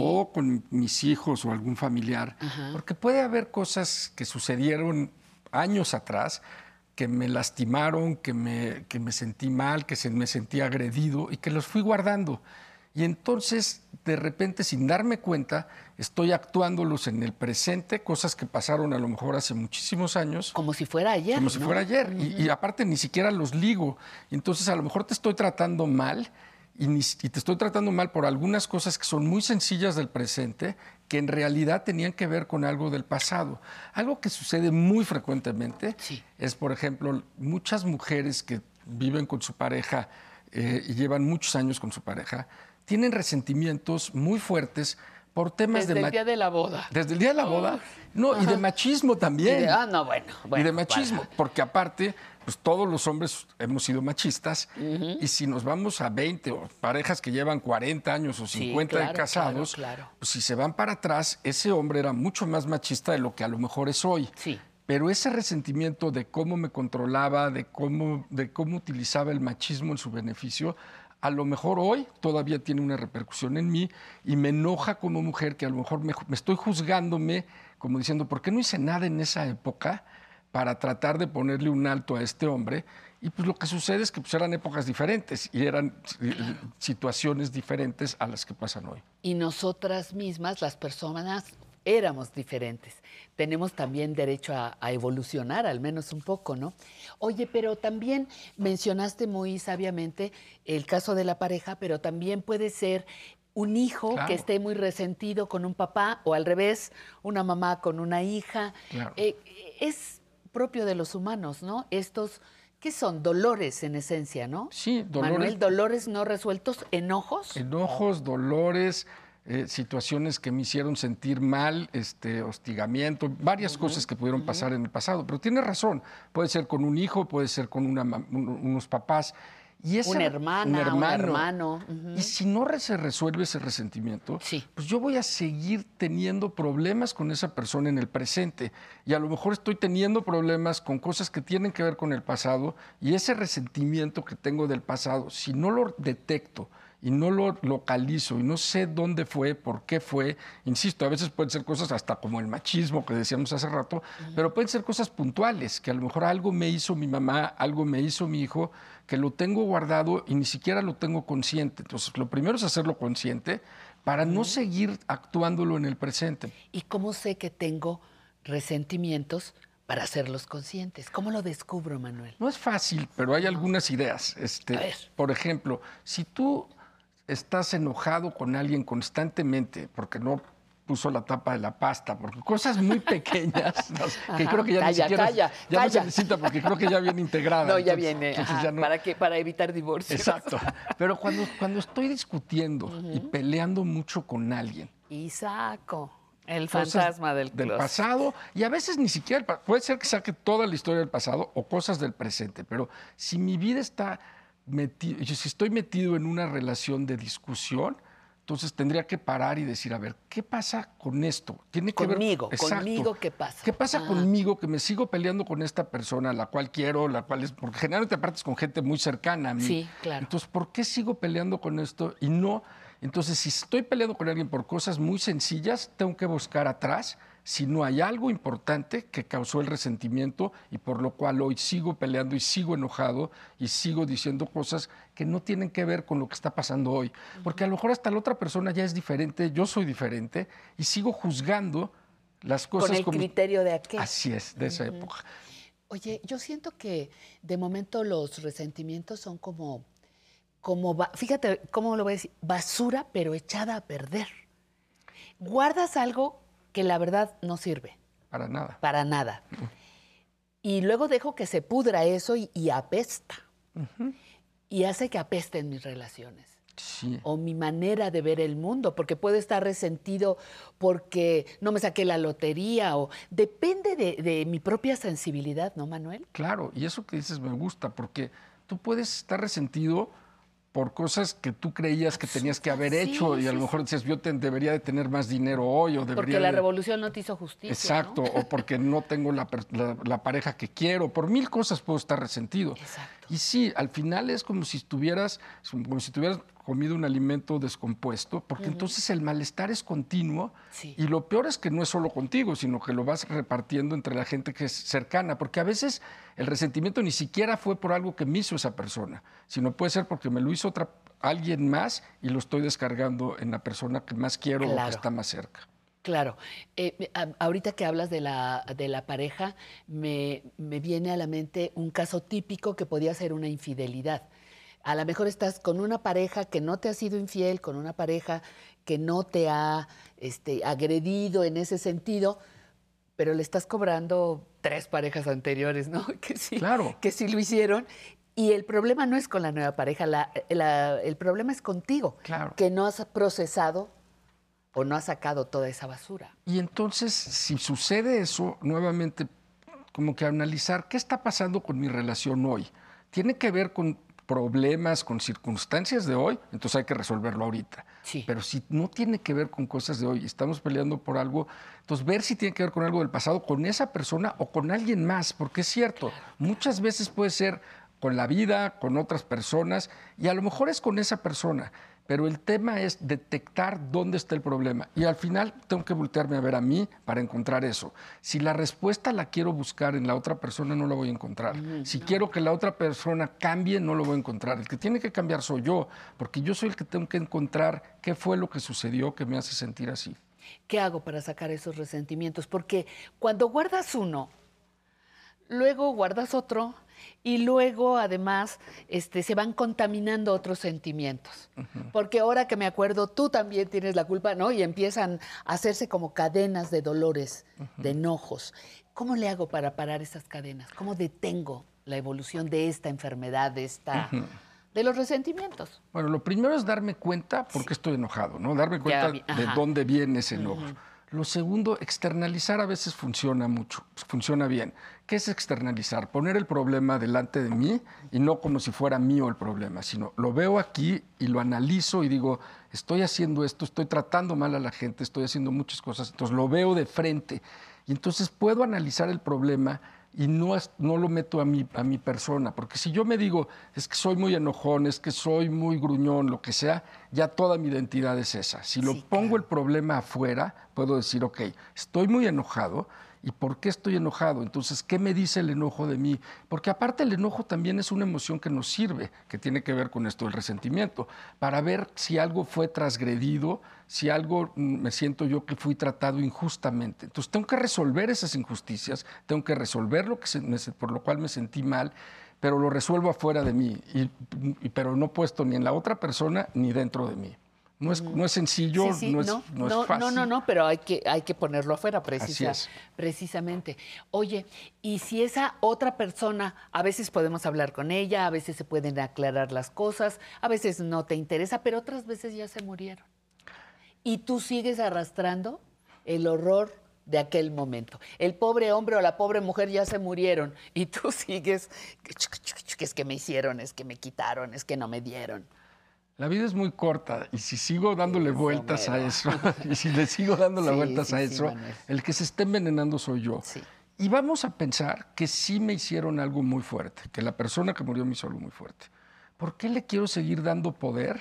o con mis hijos o algún familiar, porque puede haber cosas que sucedieron años atrás que me lastimaron, que me, que me sentí mal, que se, me sentí agredido y que los fui guardando. Y entonces, de repente, sin darme cuenta, estoy actuándolos en el presente, cosas que pasaron a lo mejor hace muchísimos años. Como si fuera ayer. Como si ¿no? fuera ayer. y, y aparte ni siquiera los ligo. Entonces a lo mejor te estoy tratando mal y, ni- y te estoy tratando mal por algunas cosas que son muy sencillas del presente, que en realidad tenían que ver con algo del pasado. Algo que sucede muy frecuentemente es, por ejemplo, muchas mujeres que viven con su pareja eh, y llevan muchos años con su pareja, tienen resentimientos muy fuertes por temas Desde de... el día de la boda. Desde el día de la boda. No, y de machismo también. Y de- ah, no, bueno, y de machismo, porque aparte, pues todos los hombres hemos sido machistas, y si nos vamos a 20 o parejas que llevan 40 años o Sí, 50 de casados, claro, claro. pues si se van para atrás, ese hombre era mucho más machista de lo que a lo mejor es hoy. Sí. Pero ese resentimiento de cómo me controlaba, de cómo, de cómo utilizaba el machismo en su beneficio, a lo mejor hoy todavía tiene una repercusión en mí y me enoja como mujer que a lo mejor me, estoy juzgándome como diciendo, ¿por qué no hice nada en esa época para tratar de ponerle un alto a este hombre? Y pues lo que sucede es que pues, eran épocas diferentes y eran eh, situaciones diferentes a las que pasan hoy. Y nosotras mismas, las personas, éramos diferentes. Tenemos también derecho a, a evolucionar, al menos un poco, ¿no? Oye, pero también mencionaste muy sabiamente el caso de la pareja, pero también puede ser un hijo Claro. que esté muy resentido con un papá o al revés, una mamá con una hija. Claro. Eh, es propio de los humanos, ¿no? Estos, ¿qué son? Dolores en esencia, ¿no? Sí, dolores. Manuel, dolores no resueltos, enojos. Enojos, dolores, eh, situaciones que me hicieron sentir mal, este, hostigamiento, varias cosas que pudieron pasar en el pasado. Pero tiene razón, puede ser con un hijo, puede ser con una un- unos papás. Y esa- Una hermana, un hermano. Ujú. Y si no se resuelve ese resentimiento, pues yo voy a seguir teniendo problemas con esa persona en el presente. Y a lo mejor estoy teniendo problemas con cosas que tienen que ver con el pasado. Y ese resentimiento que tengo del pasado, si no lo detecto y no lo localizo y no sé dónde fue, por qué fue, insisto, a veces pueden ser cosas hasta como el machismo que decíamos hace rato, pero pueden ser cosas puntuales, que a lo mejor algo me hizo mi mamá, algo me hizo mi hijo, que lo tengo guardado y ni siquiera lo tengo consciente. Entonces, lo primero es hacerlo consciente para no seguir actuándolo en el presente. ¿Y cómo sé que tengo resentimientos para hacerlos conscientes? ¿Cómo lo descubro, Manuel? No es fácil, pero hay algunas ideas. Este, Por ejemplo, si tú estás enojado con alguien constantemente porque no puso la tapa de la pasta, porque cosas muy pequeñas ¿no? que creo que ya Calla, ni siquiera calla, ya no se necesita porque creo que ya viene integrada. No, ya viene. entonces ajá, ya no- ¿Para, qué? para evitar divorcios. Exacto. Pero cuando, cuando estoy discutiendo y peleando mucho con alguien, Y saco el fantasma del, del closet. pasado y a veces ni siquiera puede ser que saque toda la historia del pasado o cosas del presente, pero si mi vida está metido, si estoy metido en una relación de discusión, entonces tendría que parar y decir, a ver, ¿qué pasa con esto? Tiene que Conmigo, ver Exacto. conmigo, ¿qué pasa? ¿Qué pasa Ah. conmigo que me sigo peleando con esta persona, la cual quiero, la cual es, porque generalmente aparte es con gente muy cercana a mí. Sí, claro. Entonces, ¿por qué sigo peleando con esto y no? Entonces, si estoy peleando con alguien por cosas muy sencillas, tengo que buscar atrás si no hay algo importante que causó el resentimiento y por lo cual hoy sigo peleando y sigo enojado y sigo diciendo cosas que no tienen que ver con lo que está pasando hoy. Porque a lo mejor hasta la otra persona ya es diferente, yo soy diferente y sigo juzgando las cosas Con el como- criterio de aquel. Así es, de esa época. Oye, yo siento que de momento los resentimientos son como, como fíjate cómo lo voy a decir, basura pero echada a perder. Guardas algo que la verdad no sirve, Para nada. para nada. Y luego dejo que se pudra eso y, y apesta. Y hace que apesten mis relaciones. Sí. O mi manera de ver el mundo, porque puedo estar resentido porque no me saqué la lotería o depende de, de mi propia sensibilidad, ¿no, Manuel? Claro, y eso que dices me gusta, porque tú puedes estar resentido por cosas que tú creías que tenías que haber Sí, hecho y a lo mejor dices, yo te- debería de tener más dinero hoy o debería Porque la de- revolución no te hizo justicia. Exacto, ¿no? o porque no tengo la, la- la pareja que quiero, por mil cosas puedo estar resentido. Y sí, al final es como si estuvieras, como si tuvieras comido un alimento descompuesto, porque entonces el malestar es continuo Sí. y lo peor es que no es solo contigo, sino que lo vas repartiendo entre la gente que es cercana, porque a veces el resentimiento ni siquiera fue por algo que me hizo esa persona, sino puede ser porque me lo hizo otra alguien más y lo estoy descargando en la persona que más quiero o Claro. que está más cerca. Claro. Eh, a- ahorita que hablas de la, de la pareja, me, me viene a la mente un caso típico que podía ser una infidelidad. A lo mejor estás con una pareja que no te ha sido infiel, con una pareja que no te ha este, agredido en ese sentido, pero le estás cobrando tres parejas anteriores, ¿no? Que sí, que sí lo hicieron. Y el problema no es con la nueva pareja, la- la- el problema es contigo, que no has procesado o no has sacado toda esa basura. Y entonces, si sucede eso, nuevamente, como que analizar qué está pasando con mi relación hoy. Tiene que ver con problemas, con circunstancias de hoy, entonces hay que resolverlo ahorita. Pero si no tiene que ver con cosas de hoy, estamos peleando por algo, entonces ver si tiene que ver con algo del pasado, con esa persona o con alguien más, porque es cierto, muchas veces puede ser con la vida, con otras personas, y a lo mejor es con esa persona, pero el tema es detectar dónde está el problema. Y al final tengo que voltearme a ver a mí para encontrar eso. Si la respuesta la quiero buscar en la otra persona, no la voy a encontrar. Si quiero que la otra persona cambie, no lo voy a encontrar. El que tiene que cambiar soy yo, porque yo soy el que tengo que encontrar qué fue lo que sucedió que me hace sentir así. ¿Qué hago para sacar esos resentimientos? Porque cuando guardas uno, luego guardas otro y luego además este, se van contaminando otros sentimientos. Porque ahora que me acuerdo, tú también tienes la culpa, ¿no? Y empiezan a hacerse como cadenas de dolores, de enojos. ¿Cómo le hago para parar esas cadenas? ¿Cómo detengo la evolución de esta enfermedad, de esta... De los resentimientos? Bueno, lo primero es darme cuenta por qué estoy enojado, ¿no? Darme cuenta vi- de dónde viene ese enojo. Lo segundo, externalizar a veces funciona mucho, funciona bien. ¿Qué es externalizar? Poner el problema delante de mí y no como si fuera mío el problema, sino lo veo aquí y lo analizo y digo, estoy haciendo esto, estoy tratando mal a la gente, estoy haciendo muchas cosas, entonces lo veo de frente y entonces puedo analizar el problema y no, no lo meto a mi, a mi persona, porque si yo me digo, es que soy muy enojón, es que soy muy gruñón, lo que sea, ya toda mi identidad es esa. Si lo pongo el problema afuera, puedo decir, ok, estoy muy enojado, ¿y por qué estoy enojado? Entonces, ¿qué me dice el enojo de mí? Porque aparte el enojo también es una emoción que nos sirve, que tiene que ver con esto del resentimiento, para ver si algo fue transgredido, si algo mm, me siento yo que fui tratado injustamente. Entonces tengo que resolver esas injusticias, tengo que resolver lo que se- por lo cual me sentí mal, pero lo resuelvo afuera de mí, y- pero no puesto ni en la otra persona ni dentro de mí. No es, no es sencillo, Sí, sí, no, es, no, no es fácil. no, no, no, pero hay que, hay que ponerlo afuera, precisa- precisamente. Oye, y si esa otra persona, a veces podemos hablar con ella, a veces se pueden aclarar las cosas, a veces no te interesa, pero otras veces ya se murieron. Y tú sigues arrastrando el horror de aquel momento. El pobre hombre o la pobre mujer ya se murieron y tú sigues, que es que me hicieron, es que me quitaron, es que no me dieron. La vida es muy corta y si sigo dándole vueltas a eso, y si le sigo dándole Sí, vueltas sí, a eso, Manuel. el que se esté envenenando soy yo. Y vamos a pensar que sí me hicieron algo muy fuerte, que la persona que murió me hizo algo muy fuerte. ¿Por qué le quiero seguir dando poder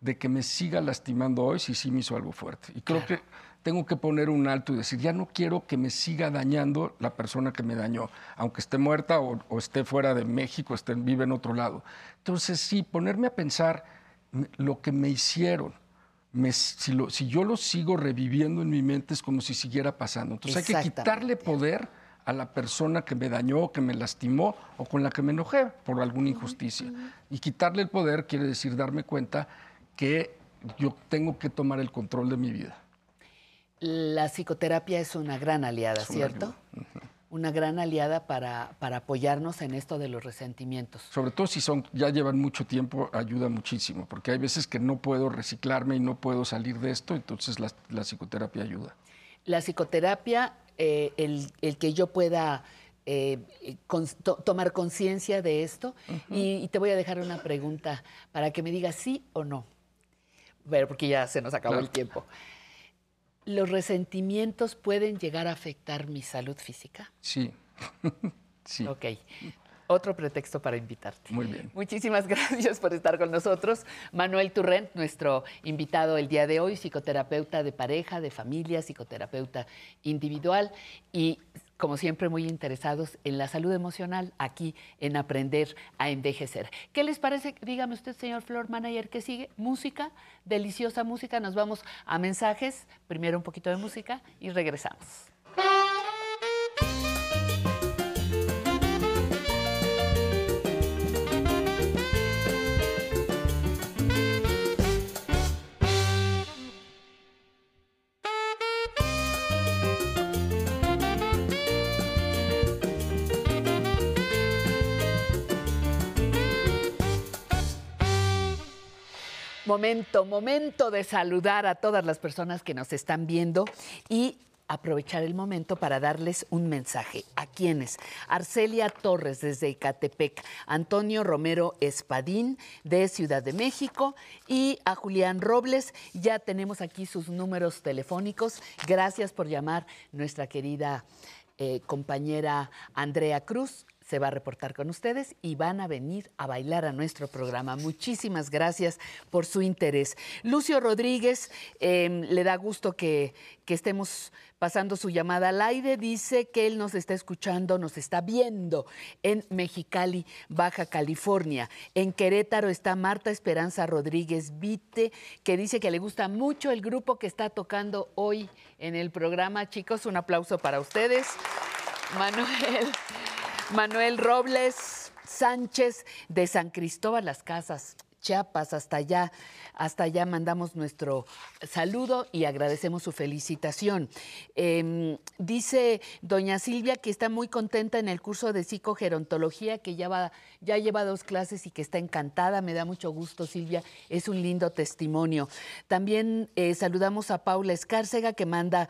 de que me siga lastimando hoy si sí me hizo algo fuerte? Y creo que tengo que poner un alto y decir, ya no quiero que me siga dañando la persona que me dañó, aunque esté muerta o, o esté fuera de México, esté, vive en otro lado. Entonces sí, ponerme a pensar lo que me hicieron. me- si, lo- si yo lo sigo reviviendo en mi mente es como si siguiera pasando. Entonces hay que quitarle poder a la persona que me dañó, que me lastimó o con la que me enojé por alguna injusticia. Y quitarle el poder quiere decir darme cuenta que yo tengo que tomar el control de mi vida. La psicoterapia es una gran aliada, Es ¿cierto? Una gran aliada para, para apoyarnos en esto de los resentimientos. Sobre todo si son, ya llevan mucho tiempo, ayuda muchísimo, porque hay veces que no puedo reciclarme y no puedo salir de esto, entonces la, la psicoterapia ayuda. La psicoterapia, eh, el, el que yo pueda eh, cons- to- tomar conciencia de esto, y, y te voy a dejar una pregunta para que me digas sí o no. Pero porque ya se nos acabó Claro. el tiempo. ¿Los resentimientos pueden llegar a afectar mi salud física? Sí. sí. Ok. Otro pretexto para invitarte. Muy bien. Muchísimas gracias por estar con nosotros. Manuel Turrent, nuestro invitado el día de hoy, psicoterapeuta de pareja, de familia, psicoterapeuta individual y, como siempre, muy interesados en la salud emocional aquí en Aprender a Envejecer. ¿Qué les parece? Dígame usted, señor Flor Manager, ¿qué sigue? Música, deliciosa música. Nos vamos a mensajes. Primero un poquito de música y regresamos. Momento, momento de saludar a todas las personas que nos están viendo y aprovechar el momento para darles un mensaje. ¿A quiénes? Arcelia Torres desde Ecatepec, Antonio Romero Espadín de Ciudad de México y a Julián Robles. Ya tenemos aquí sus números telefónicos. Gracias por llamar nuestra querida eh, compañera Andrea Cruz se va a reportar con ustedes y van a venir a bailar a nuestro programa. Muchísimas gracias por su interés. Lucio Rodríguez, eh, le da gusto que, que estemos pasando su llamada al aire. Dice que él nos está escuchando, nos está viendo en Mexicali, Baja California. En Querétaro está Marta Esperanza Rodríguez Vite, que dice que le gusta mucho el grupo que está tocando hoy en el programa. Chicos, un aplauso para ustedes. Manuel. Manuel Robles Sánchez de San Cristóbal Las Casas. Chiapas, hasta allá, hasta allá mandamos nuestro saludo y agradecemos su felicitación. Eh, dice doña Silvia que está muy contenta en el curso de psicogerontología, que ya, va, ya lleva dos clases y que está encantada. Me da mucho gusto, Silvia, es un lindo testimonio. También eh, saludamos a Paula Escárcega, que manda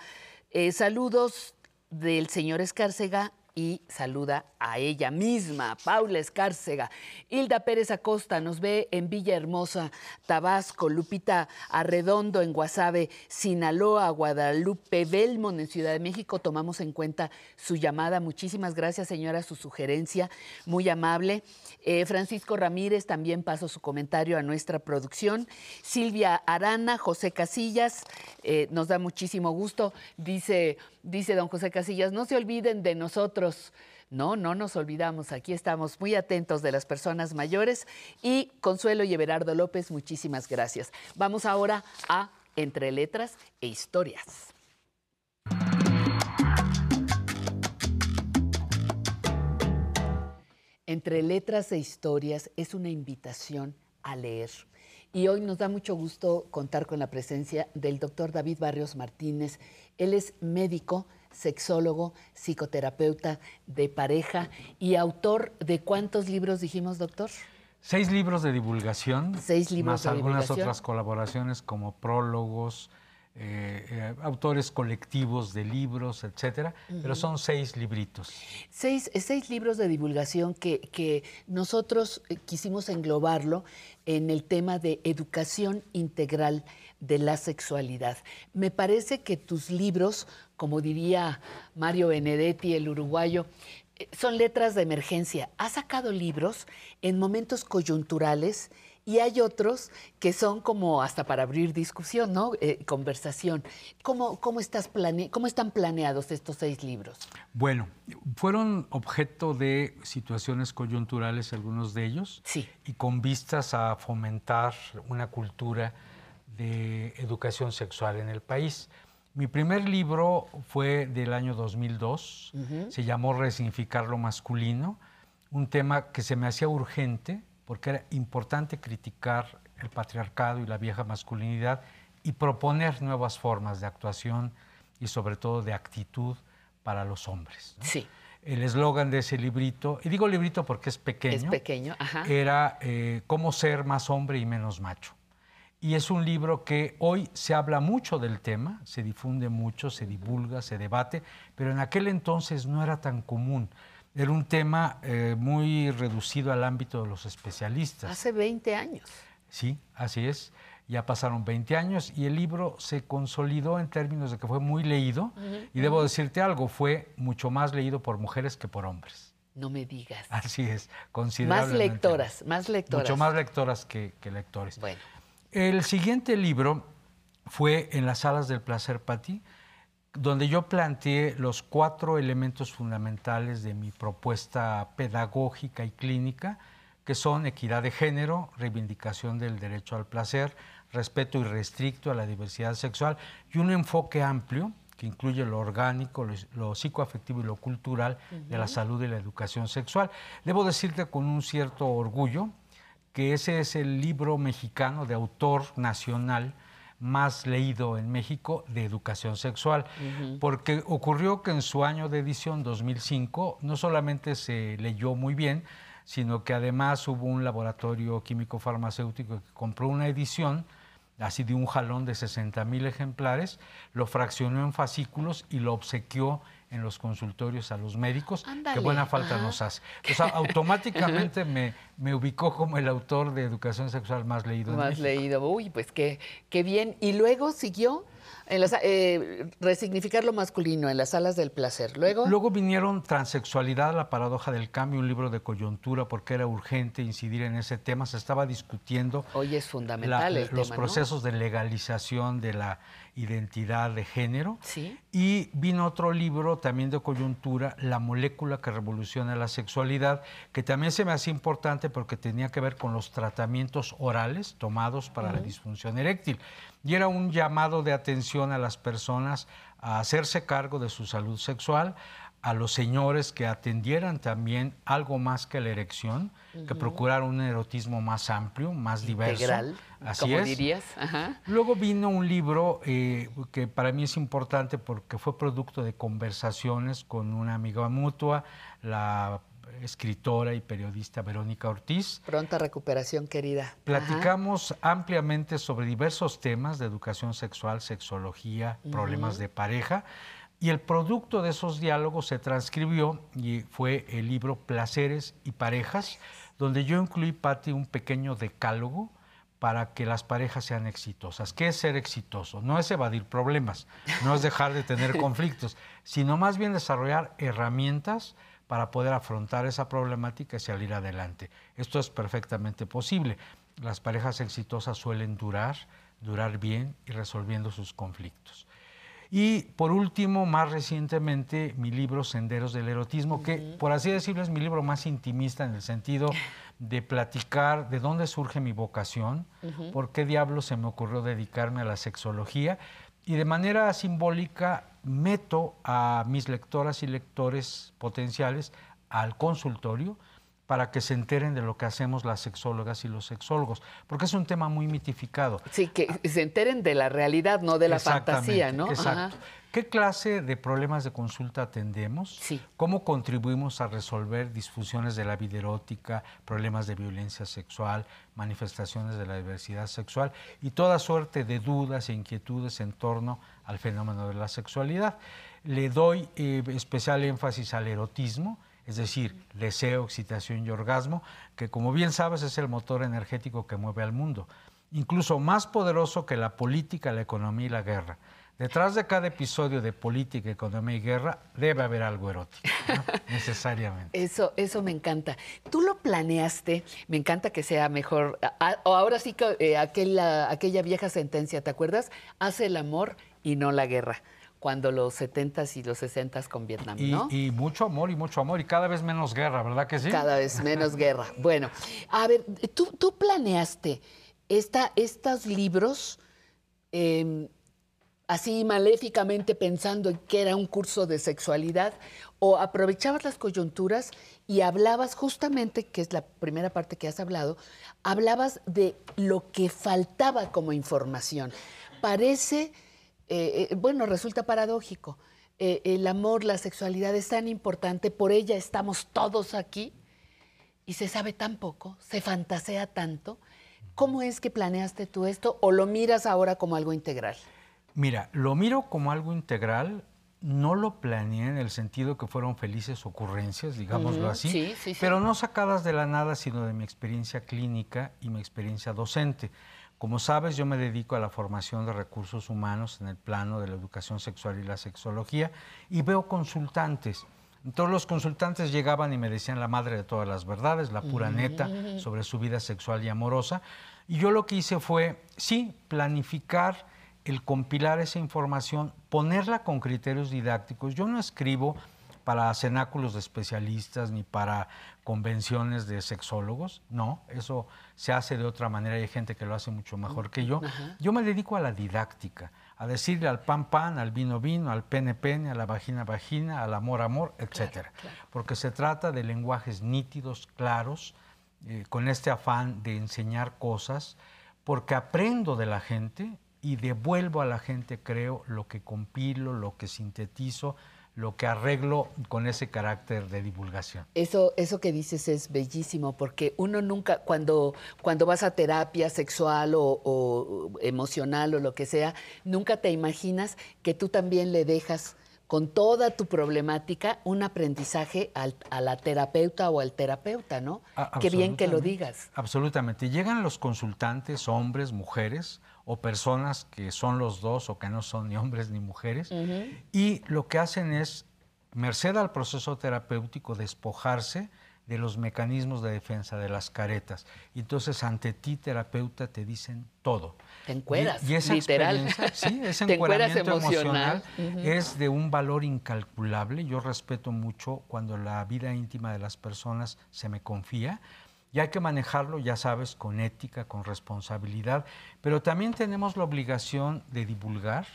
eh, saludos del señor Escárcega y saluda a ella misma, Paula Escárcega. Hilda Pérez Acosta nos ve en Villahermosa, Tabasco, Lupita Arredondo en Guasave, Sinaloa, Guadalupe, Belmont en Ciudad de México. Tomamos en cuenta su llamada. Muchísimas gracias, señora, su sugerencia, muy amable. Eh, Francisco Ramírez también pasó su comentario a nuestra producción. Silvia Arana, José Casillas, eh, nos da muchísimo gusto. Dice, dice don José Casillas, no se olviden de nosotros. No, no nos olvidamos. Aquí estamos muy atentos de las personas mayores. Y Consuelo y Everardo López, muchísimas gracias. Vamos ahora a Entre Letras e Historias. Entre letras e historias es una invitación a leer. Y hoy nos da mucho gusto contar con la presencia del doctor David Barrios Martínez. Él es médico, sexólogo, psicoterapeuta de pareja y autor de cuántos libros dijimos, doctor? Seis libros de divulgación. Seis libros más de algunas divulgación. otras colaboraciones como prólogos, eh, eh, autores colectivos de libros, etcétera. Pero son seis libritos. Seis, seis libros de divulgación que, que nosotros eh, quisimos englobarlo en el tema de educación integral de la sexualidad. Me parece que tus libros, como diría Mario Benedetti, el uruguayo, eh, son letras de emergencia. Has sacado libros en momentos coyunturales y hay otros que son como hasta para abrir discusión, ¿no? Eh, conversación. ¿Cómo, cómo, estás plane- ¿Cómo están planeados estos seis libros? Bueno, fueron objeto de situaciones coyunturales algunos de ellos Sí. y con vistas a fomentar una cultura de educación sexual en el país. Mi primer libro fue del año 2002, Ujú. se llamó Resignificar lo masculino, un tema que se me hacía urgente porque era importante criticar el patriarcado y la vieja masculinidad y proponer nuevas formas de actuación y sobre todo de actitud para los hombres. ¿no? Sí. El eslogan de ese librito, y digo librito porque es pequeño, Es pequeño, ajá. era eh, cómo ser más hombre y menos macho. Y es un libro que hoy se habla mucho del tema, se difunde mucho, se divulga, se debate, pero en aquel entonces no era tan común. Era un tema eh, muy reducido al ámbito de los especialistas. Hace 20 años. Sí, así es. Ya pasaron 20 años y el libro se consolidó en términos de que fue muy leído. Y debo decirte algo, fue mucho más leído por mujeres que por hombres. No me digas. Así es, Más considerablemente. lectoras, más lectoras. Mucho más lectoras que, que lectores. Bueno. El siguiente libro fue En las alas del placer, Pati, donde yo planteé los cuatro elementos fundamentales de mi propuesta pedagógica y clínica, que son equidad de género, reivindicación del derecho al placer, respeto irrestricto a la diversidad sexual y un enfoque amplio que incluye lo orgánico, lo, lo psicoafectivo y lo cultural de la salud y la educación sexual. Debo decirte con un cierto orgullo que ese es el libro mexicano de autor nacional más leído en México de educación sexual, porque ocurrió que en su año de edición 2005 no solamente se leyó muy bien, sino que además hubo un laboratorio químico farmacéutico que compró una edición así de un jalón de 60 mil ejemplares, lo fraccionó en fascículos y lo obsequió en los consultorios a los médicos, Ándale, que buena falta ajá. nos hace. O sea, automáticamente me, me ubicó como el autor de educación sexual más leído Más leído. Uy, pues qué, qué bien. Y luego siguió en las- eh, resignificar lo masculino en las salas del placer. Luego. Luego vinieron Transexualidad, la paradoja del cambio, un libro de coyuntura porque era urgente incidir en ese tema. Se estaba discutiendo Hoy es fundamental la- el los tema, ¿no? procesos de legalización de la identidad de género. Sí. Y vino otro libro también de coyuntura, La molécula que revoluciona la sexualidad, que también se me hacía importante porque tenía que ver con los tratamientos orales tomados para la disfunción eréctil. Y era un llamado de atención a las personas a hacerse cargo de su salud sexual, a los señores que atendieran también algo más que la erección, que Ujú. procuraran un erotismo más amplio, más diverso. Integral, Así como es. dirías. Ajá. Luego vino un libro eh, que para mí es importante porque fue producto de conversaciones con una amiga mutua, la escritora y periodista Verónica Ortiz. Pronta recuperación, querida. Ajá. Platicamos ampliamente sobre diversos temas de educación sexual, sexología, problemas de pareja. Y el producto de esos diálogos se transcribió y fue el libro Placeres y Parejas, donde yo incluí, Patti, un pequeño decálogo para que las parejas sean exitosas. ¿Qué es ser exitoso? No es evadir problemas, no es dejar de tener conflictos, sino más bien desarrollar herramientas para poder afrontar esa problemática y salir adelante. Esto es perfectamente posible. Las parejas exitosas suelen durar, durar bien y resolviendo sus conflictos. Y por último, más recientemente, mi libro Senderos del Erotismo, que por así decirlo es mi libro más intimista en el sentido de platicar de dónde surge mi vocación, por qué diablo se me ocurrió dedicarme a la sexología y de manera simbólica meto a mis lectoras y lectores potenciales al consultorio para que se enteren de lo que hacemos las sexólogas y los sexólogos, porque es un tema muy mitificado. Sí, que se enteren de la realidad, no de la fantasía, ¿no? Exacto. Ajá. ¿Qué clase de problemas de consulta atendemos? ¿Cómo contribuimos a resolver disfunciones de la vida erótica, problemas de violencia sexual, manifestaciones de la diversidad sexual y toda suerte de dudas e inquietudes en torno al fenómeno de la sexualidad? Le doy eh, especial énfasis al erotismo, es decir, deseo, excitación y orgasmo, que como bien sabes es el motor energético que mueve al mundo, incluso más poderoso que la política, la economía y la guerra. Detrás de cada episodio de política, economía y guerra debe haber algo erótico, ¿no? necesariamente. Eso, eso me encanta. Tú lo planeaste, me encanta que sea mejor. a- o ahora sí que eh, aquella, aquella vieja sentencia, ¿te acuerdas? Hace el amor y no la guerra. Cuando los 70s y los 60s con Vietnam, Y, ¿no? y mucho amor y mucho amor y cada vez menos guerra, ¿verdad que sí? Cada vez menos guerra. Bueno, a ver, tú, tú planeaste esta, estos libros eh, así maléficamente pensando en que era un curso de sexualidad o aprovechabas las coyunturas y hablabas justamente, que es la primera parte que has hablado, hablabas de lo que faltaba como información. Parece, eh, eh, bueno, resulta paradójico. Eh, el amor, la sexualidad es tan importante, por ella estamos todos aquí y se sabe tan poco, se fantasea tanto. ¿Cómo es que planeaste tú esto o lo miras ahora como algo integral? Mira, lo miro como algo integral, no lo planeé en el sentido que fueron felices ocurrencias, digámoslo así, sí, sí, sí. pero no sacadas de la nada, sino de mi experiencia clínica y mi experiencia docente. Como sabes, yo me dedico a la formación de recursos humanos en el plano de la educación sexual y la sexología y veo consultantes. Todos los consultantes llegaban y me decían la madre de todas las verdades, la pura neta sobre su vida sexual y amorosa. Y yo lo que hice fue, sí, planificar el compilar esa información, ponerla con criterios didácticos. Yo no escribo para cenáculos de especialistas ni para convenciones de sexólogos, no, eso se hace de otra manera y hay gente que lo hace mucho mejor que yo. Ajá. Yo me dedico a la didáctica, a decirle al pan pan, al vino vino, al pene pene, a la vagina vagina, al amor amor, etcétera. Porque se trata de lenguajes nítidos, claros, eh, con este afán de enseñar cosas, porque aprendo de la gente y devuelvo a la gente, creo, lo que compilo, lo que sintetizo, lo que arreglo con ese carácter de divulgación. Eso, eso que dices es bellísimo, porque uno nunca, cuando, cuando vas a terapia sexual o, o emocional o lo que sea, nunca te imaginas que tú también le dejas con toda tu problemática un aprendizaje al- a la terapeuta o al terapeuta, ¿no? A- Qué bien que lo digas. Absolutamente. Llegan los consultantes, hombres, mujeres, o personas que son los dos o que no son ni hombres ni mujeres, y lo que hacen es, merced al proceso terapéutico, despojarse de los mecanismos de defensa, de las caretas. Y entonces ante ti, terapeuta, te dicen todo. Te encueras, Y, y esa literal. sí, ese Te encueras encueramiento emocional. es de un valor incalculable. Yo respeto mucho cuando la vida íntima de las personas se me confía. Y hay que manejarlo, ya sabes, con ética, con responsabilidad, pero también tenemos la obligación de divulgar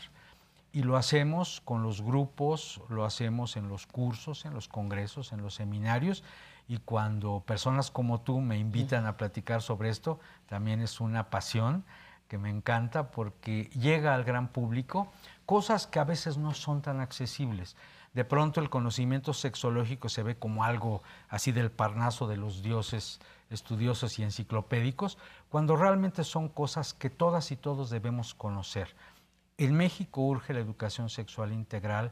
y lo hacemos con los grupos, lo hacemos en los cursos, en los congresos, en los seminarios y cuando personas como tú me invitan a platicar sobre esto, también es una pasión que me encanta porque llega al gran público cosas que a veces no son tan accesibles. De pronto el conocimiento sexológico se ve como algo así del parnaso de los dioses estudiosos y enciclopédicos, cuando realmente son cosas que todas y todos debemos conocer. En México urge la educación sexual integral.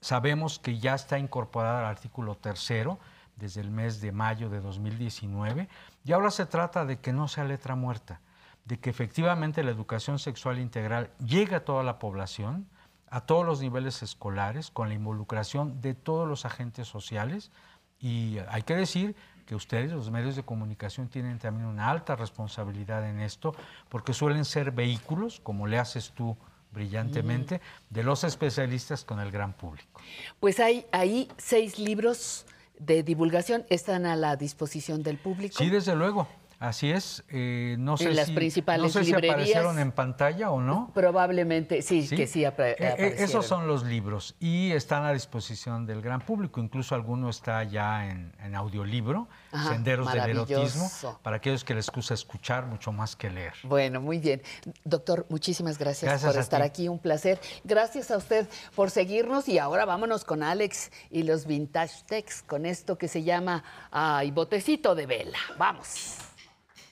Sabemos que ya está incorporada al artículo tercero desde el mes de mayo de 2019 y ahora se trata de que no sea letra muerta, de que efectivamente la educación sexual integral llegue a toda la población, a todos los niveles escolares, con la involucración de todos los agentes sociales y hay que decir que ustedes, los medios de comunicación, tienen también una alta responsabilidad en esto, porque suelen ser vehículos, como le haces tú brillantemente, de los especialistas con el gran público. Pues hay ahí seis libros de divulgación, están a la disposición del público. Sí, desde luego. Así es, eh, no sé, En las si, principales no sé si librerías. aparecieron en pantalla o no. Probablemente, sí, que sí apare- Eh, eh, aparecieron. esos son los libros y están a disposición del gran público. Incluso alguno está ya en, en audiolibro, Ajá, Senderos del Erotismo, para aquellos que les gusta escuchar mucho más que leer. Bueno, muy bien. Doctor, muchísimas gracias, Gracias por estar ti. aquí, un placer. Gracias a usted por seguirnos y ahora vámonos con Alex y los Vintage Techs con esto que se llama Ay, botecito de vela. Vamos.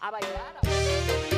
A bailar.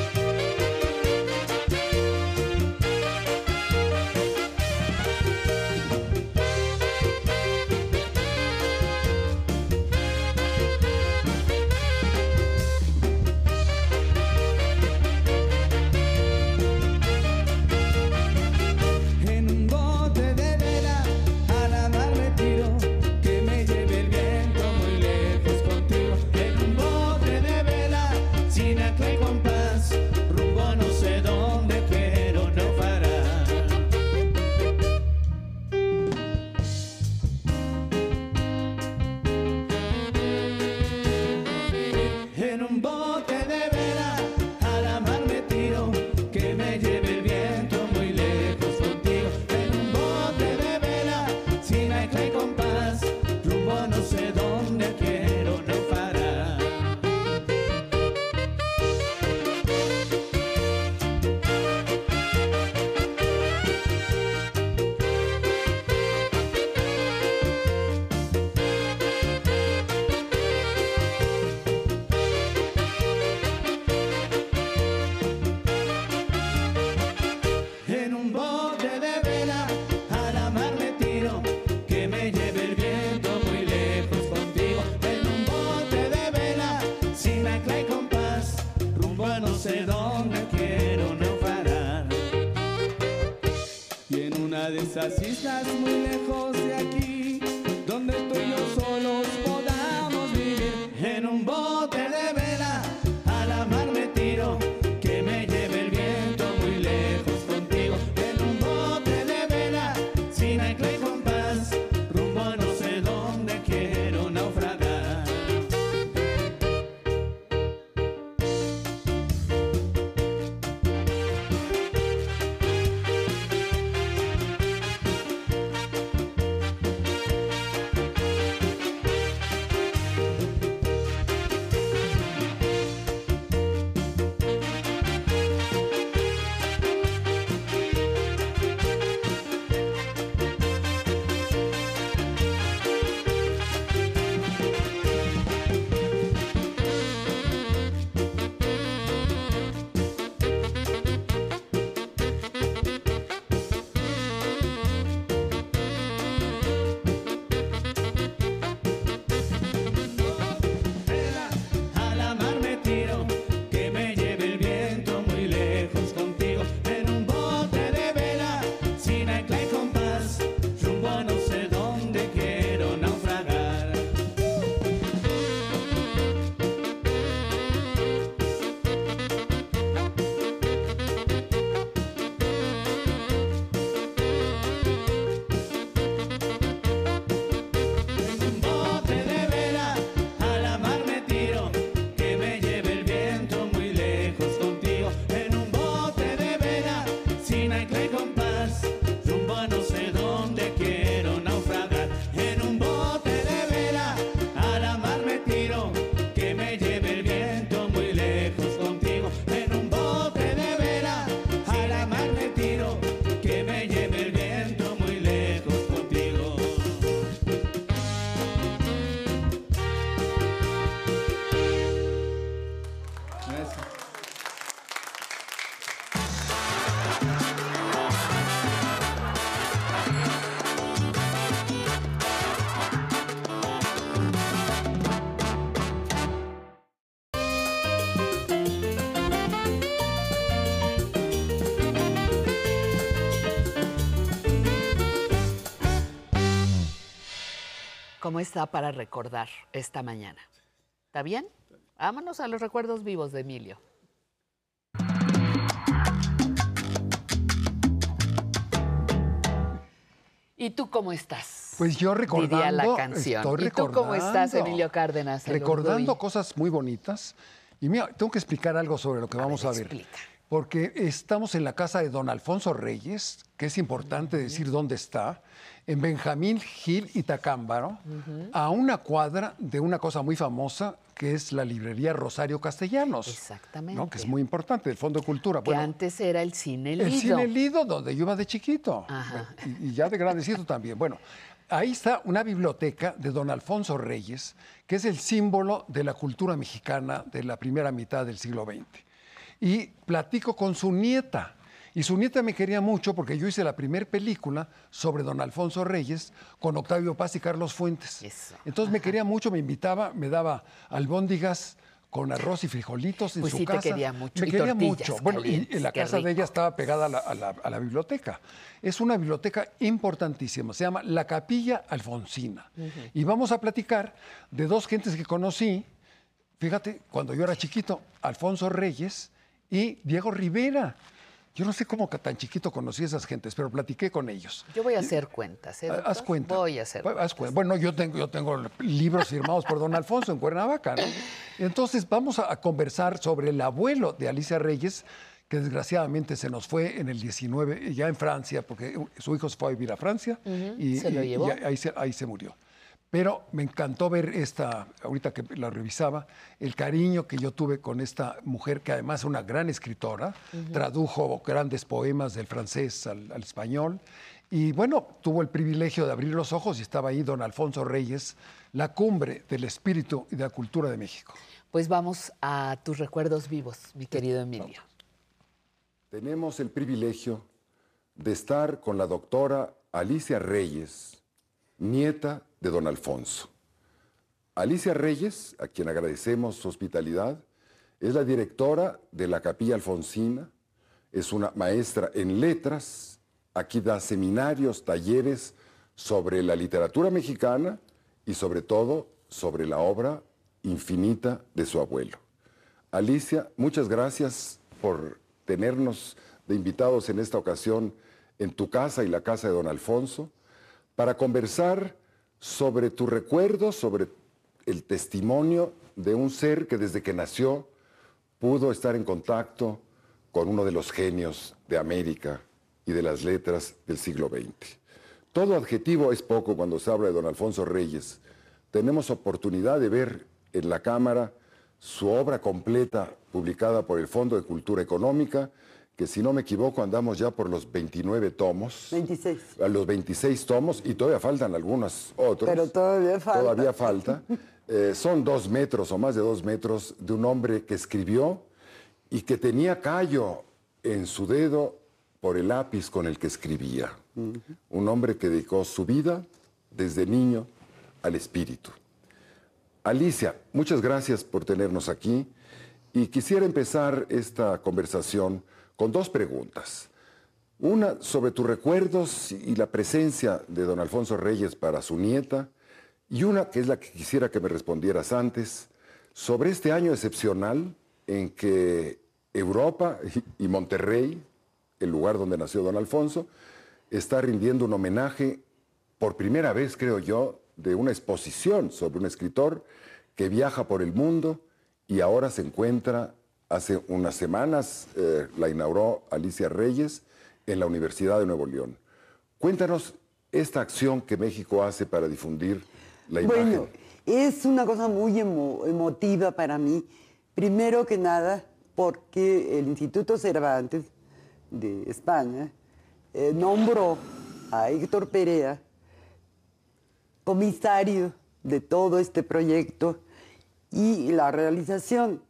En una de esas ¿Cómo está para recordar esta mañana? ¿Está bien? Vámonos a los recuerdos vivos de Emilio. ¿Y tú cómo estás? Pues yo recordando, Diría la canción. estoy ¿Y tú cómo estás, Emilio Cárdenas? Recordando cosas muy bonitas. Y mira, tengo que explicar algo sobre lo que vamos a ver. Porque estamos en la casa de don Alfonso Reyes, que es importante decir dónde está, en Benjamín Gil y Tacámbaro, a una cuadra de una cosa muy famosa que es la librería Rosario Castellanos. Exactamente. ¿no? Que es muy importante, del Fondo de Cultura. Que antes era el Cine Lido. El Cine Lido, donde yo iba de chiquito. Ajá. Y, y ya de grandecito también. Bueno, ahí está una biblioteca de don Alfonso Reyes, que es el símbolo de la cultura mexicana de la primera mitad del siglo XX. Y platico con su nieta. Y su nieta me quería mucho porque yo hice la primera película sobre don Alfonso Reyes con Octavio Paz y Carlos Fuentes. Entonces me quería mucho, me invitaba, me daba albóndigas con arroz y frijolitos en Pues su sí te casa. quería mucho, Me y quería mucho. Bueno, y, la casa de ella estaba pegada a la, a la- a la biblioteca. Es una biblioteca importantísima, se llama La Capilla Alfonsina. Y vamos a platicar de dos gentes que conocí, fíjate, cuando yo era chiquito, Alfonso Reyes y Diego Rivera. Yo no sé cómo tan chiquito conocí a esas gentes, pero platiqué con ellos. Yo voy a hacer cuentas, ¿eh, Haz cuenta. Voy a hacer Haz cuenta. Bueno, yo tengo, yo tengo libros firmados por don Alfonso en Cuernavaca. ¿no? Entonces vamos a, conversar sobre el abuelo de Alicia Reyes, que desgraciadamente se nos fue en el 19, ya en Francia, porque su hijo se fue a vivir a Francia y, se lo y- y llevó. ahí, se, ahí se murió. Pero me encantó ver esta, ahorita que la revisaba, el cariño que yo tuve con esta mujer, que además es una gran escritora, tradujo grandes poemas del francés al, al español. Y bueno, tuvo el privilegio de abrir los ojos y estaba ahí don Alfonso Reyes, la cumbre del espíritu y de la cultura de México. Pues vamos a tus recuerdos vivos, mi querido Emilio. Tenemos el privilegio de estar con la doctora Alicia Reyes, nieta de don Alfonso. Alicia Reyes, a quien agradecemos su hospitalidad, es la directora de la Capilla Alfonsina, es una maestra en letras, aquí da seminarios, talleres sobre la literatura mexicana y sobre todo sobre la obra infinita de su abuelo. Alicia, muchas gracias por tenernos de invitados en esta ocasión en tu casa y la casa de don Alfonso para conversar sobre tu recuerdo, sobre el testimonio de un ser que desde que nació pudo estar en contacto con uno de los genios de América y de las letras del siglo XX. Todo adjetivo es poco cuando se habla de don Alfonso Reyes. Tenemos oportunidad de ver en la Cámara su obra completa publicada por el Fondo de Cultura Económica, que si no me equivoco andamos ya por los 29 tomos. 26. A los 26 tomos y todavía faltan algunos otros. Pero todavía falta. Todavía falta. Eh, son dos metros o más de dos metros de un hombre que escribió y que tenía callo en su dedo por el lápiz con el que escribía. Un hombre que dedicó su vida desde niño al espíritu. Alicia, muchas gracias por tenernos aquí y quisiera empezar esta conversación con dos preguntas. Una sobre tus recuerdos y la presencia de don Alfonso Reyes para su nieta y una que es la que quisiera que me respondieras antes sobre este año excepcional en que Europa y Monterrey, el lugar donde nació don Alfonso, está rindiendo un homenaje por primera vez, creo yo, de una exposición sobre un escritor que viaja por el mundo y ahora se encuentra, hace unas semanas eh, la inauguró Alicia Reyes en la Universidad de Nuevo León. Cuéntanos esta acción que México hace para difundir la imagen. Bueno, es una cosa muy emo- emotiva para mí. Primero que nada, porque el Instituto Cervantes de España eh, nombró a Héctor Perea comisario de todo este proyecto y la realización.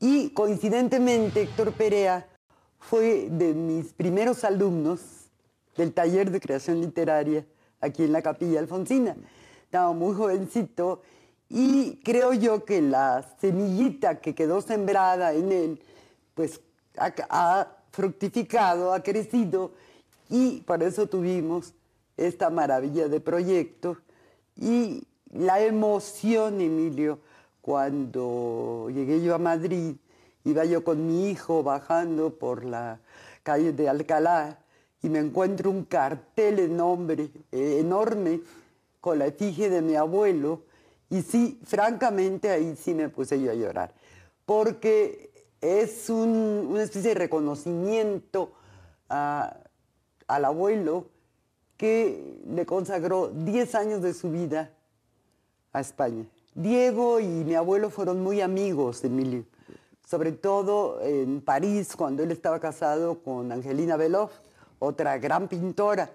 Y coincidentemente, Héctor Perea fue de mis primeros alumnos del taller de creación literaria aquí en la Capilla Alfonsina. Estaba muy jovencito y creo yo que la semillita que quedó sembrada en él, pues ha, ha fructificado, ha crecido y por eso tuvimos esta maravilla de proyecto y la emoción, Emilio, cuando llegué yo a Madrid, iba yo con mi hijo bajando por la calle de Alcalá y me encuentro un cartel enorme, eh, enorme con la efigie de mi abuelo y sí, francamente ahí sí me puse yo a llorar, porque es un- una especie de reconocimiento al abuelo que le consagró 10 años de su vida a España. Diego y mi abuelo fueron muy amigos, Emilio, sobre todo en París, cuando él estaba casado con Angelina Beloff, otra gran pintora.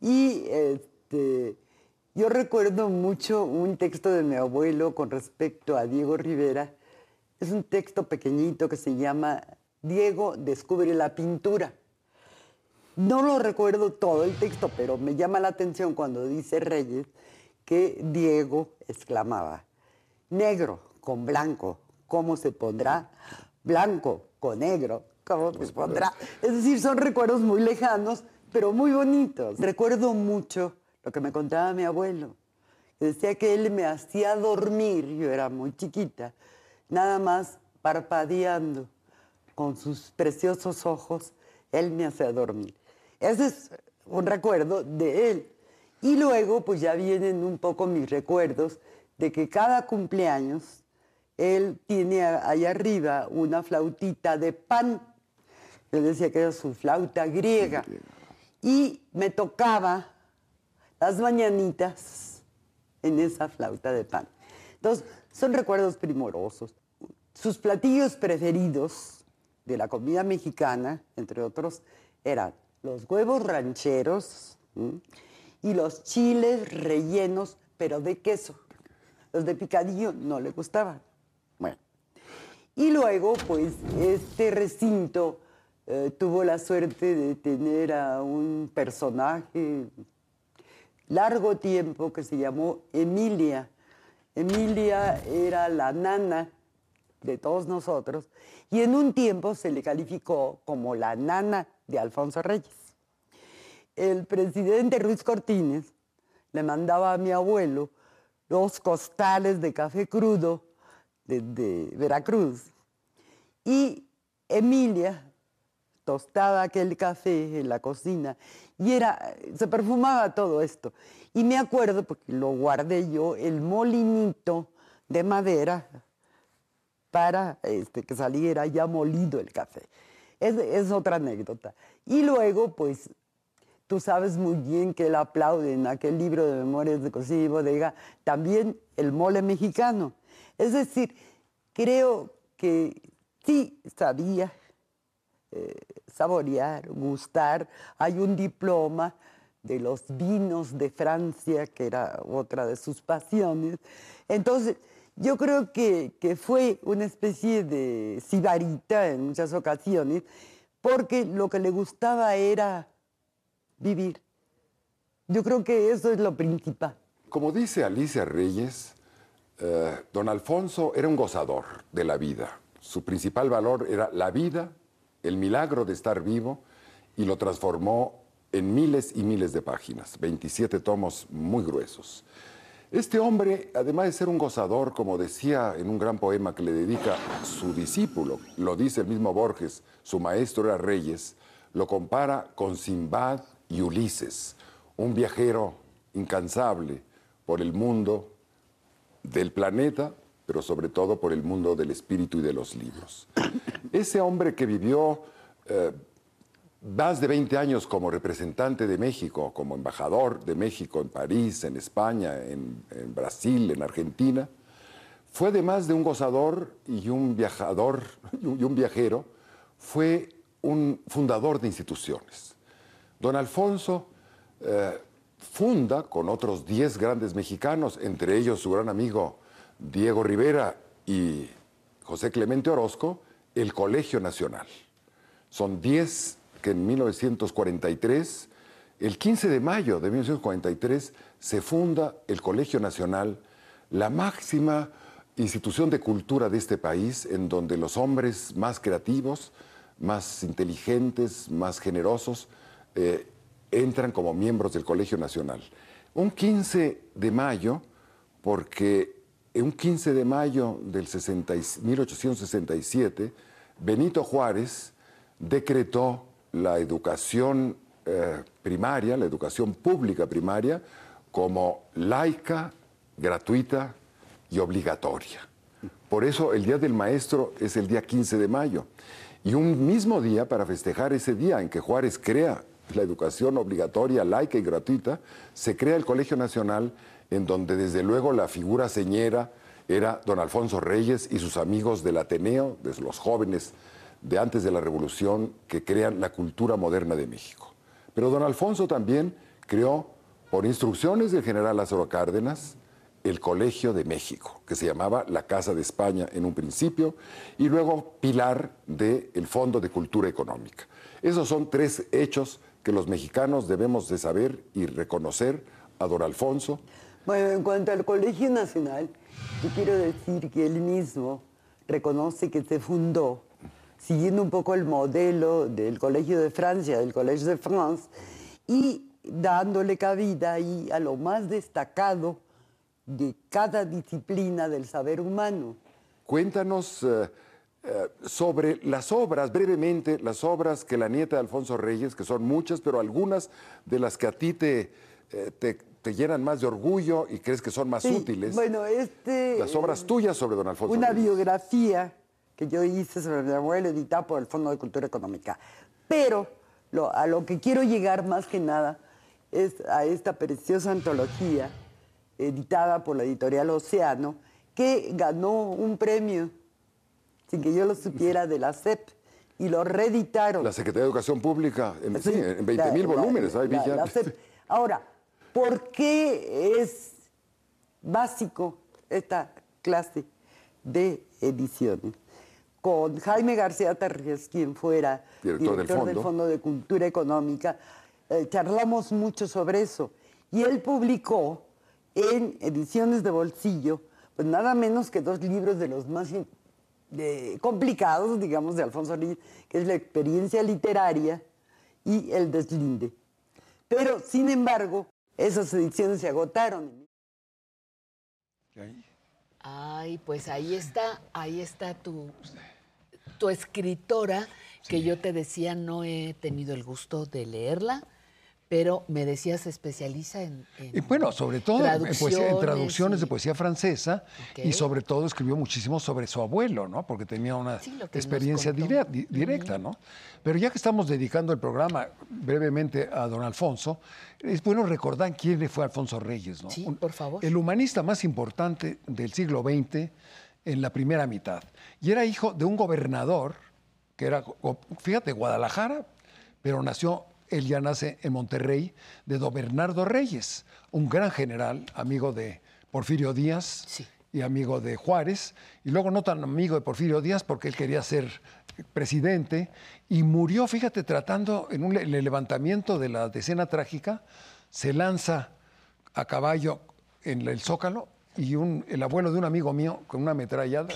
Y este, yo recuerdo mucho un texto de mi abuelo con respecto a Diego Rivera. Es un texto pequeñito que se llama Diego descubre la pintura. No lo recuerdo todo el texto, pero me llama la atención cuando dice Reyes que Diego exclamaba, negro con blanco, ¿cómo se pondrá? Blanco con negro, ¿cómo se pondrá? Es decir, son recuerdos muy lejanos, pero muy bonitos. Recuerdo mucho lo que me contaba mi abuelo. Decía que él me hacía dormir, yo era muy chiquita, nada más parpadeando con sus preciosos ojos, él me hacía dormir. Ese es un recuerdo de él. Y luego, pues ya vienen un poco mis recuerdos de que cada cumpleaños él tiene a- ahí arriba una flautita de pan. Él decía que era su flauta griega. Y me tocaba las mañanitas en esa flauta de pan. Entonces, son recuerdos primorosos. Sus platillos preferidos de la comida mexicana, entre otros, eran los huevos rancheros y los chiles rellenos, pero de queso. Los de picadillo no le gustaban. Bueno. Y luego, pues, este recinto eh, tuvo la suerte de tener a un personaje largo tiempo que se llamó Emilia. Emilia era la nana de todos nosotros y en un tiempo se le calificó como la nana de Alfonso Reyes. El presidente Ruiz Cortines le mandaba a mi abuelo dos costales de café crudo desde Veracruz y Emilia tostaba aquel café en la cocina y era, se perfumaba todo esto. Y me acuerdo, porque lo guardé yo, el molinito de madera para este, que saliera ya molido el café. Es otra anécdota. Y luego, pues, tú sabes muy bien que él aplaude en aquel libro de Memorias de Cocina y Bodega también el mole mexicano. Es decir, creo que sí sabía eh, saborear, gustar. Hay un diploma de los vinos de Francia, que era otra de sus pasiones. Entonces, yo creo que, que fue una especie de sibarita en muchas ocasiones, porque lo que le gustaba era vivir. Yo creo que eso es lo principal. Como dice Alicia Reyes, eh, don Alfonso era un gozador de la vida. Su principal valor era la vida, el milagro de estar vivo, y lo transformó en miles y miles de páginas, 27 tomos muy gruesos. Este hombre, además de ser un gozador, como decía en un gran poema que le dedica su discípulo, lo dice el mismo Borges, su maestro era Reyes, lo compara con Simbad y Ulises, un viajero incansable por el mundo del planeta, pero sobre todo por el mundo del espíritu y de los libros. Ese hombre que vivió eh, más de 20 años como representante de México, como embajador de México en París, en España, en, en Brasil, en Argentina, fue además de un gozador y un viajador y un, y un viajero, fue un fundador de instituciones. Don Alfonso eh, funda con otros 10 grandes mexicanos, entre ellos su gran amigo Diego Rivera y José Clemente Orozco, el Colegio Nacional. Son 10 que en 1943, el 15 de mayo de 1943, se funda el Colegio Nacional, la máxima institución de cultura de este país, en donde los hombres más creativos, más inteligentes, más generosos, eh, entran como miembros del Colegio Nacional. Un 15 de mayo, porque un 15 de mayo del 60 y- 1867, Benito Juárez decretó la educación eh, primaria, la educación pública primaria, como laica, gratuita y obligatoria. Por eso el Día del Maestro es el día 15 de mayo. Y un mismo día para festejar ese día en que Juárez crea la educación obligatoria, laica y gratuita, se crea el Colegio Nacional, en donde desde luego la figura señera era don Alfonso Reyes y sus amigos del Ateneo, de los jóvenes de antes de la Revolución que crean la cultura moderna de México. Pero don Alfonso también creó, por instrucciones del general Lázaro Cárdenas, el Colegio de México, que se llamaba la Casa de España en un principio, y luego pilar del Fondo de Cultura Económica. Esos son tres hechos que los mexicanos debemos de saber y reconocer a don Alfonso. Bueno, en cuanto al Colegio Nacional, yo quiero decir que él mismo reconoce que se fundó siguiendo un poco el modelo del Colegio de Francia, del Collège de France, y dándole cabida ahí a lo más destacado de cada disciplina del saber humano. Cuéntanos eh, eh, sobre las obras, brevemente, las obras que la nieta de Alfonso Reyes, que son muchas, pero algunas de las que a ti te, eh, te, te llenan más de orgullo y crees que son más Sí, útiles. Bueno, este... las obras tuyas sobre don Alfonso Una Reyes. biografía que yo hice sobre mi abuelo, editada por el Fondo de Cultura Económica. Pero lo- a lo que quiero llegar más que nada es a esta preciosa antología editada por la editorial Océano, que ganó un premio, sin que yo lo supiera, de la CEP, y lo reeditaron. La Secretaría de Educación Pública, en, sí, Sí, en 20 la- mil volúmenes. la- la CEP. Ahora, ¿por qué es básico esta clase de ediciones? Con Jaime García Tarjes, quien fuera Director del Fondo. Fondo de Cultura Económica, eh, charlamos mucho sobre eso. Y él publicó en ediciones de bolsillo, pues nada menos que dos libros de los más complicados, digamos, de Alfonso Reyes, que es la experiencia literaria y el deslinde. Pero, sin embargo, esas ediciones se agotaron. Ay, pues ahí está, ahí está tu, tu escritora, que yo te decía, no he tenido el gusto de leerla, pero me decías se especializa en, en bueno, sobre todo en, poesía- en traducciones y- de poesía francesa y sobre todo escribió muchísimo sobre su abuelo, ¿no? Porque tenía una Sí, experiencia directa, ¿no? Pero ya que estamos dedicando el programa brevemente a don Alfonso, es bueno recordar quién fue Alfonso Reyes, ¿no? Sí, Un- por favor. El humanista más importante del siglo XX en la primera mitad. Y era hijo de un gobernador que era, fíjate, Guadalajara, pero nació, él ya nace en Monterrey, de don Bernardo Reyes, un gran general, amigo de Porfirio Díaz y amigo de Juárez, y luego no tan amigo de Porfirio Díaz porque él quería ser presidente, y murió, fíjate, tratando en un en el levantamiento de la decena trágica, se lanza a caballo en el Zócalo y un- el abuelo de un amigo mío con una ametrallada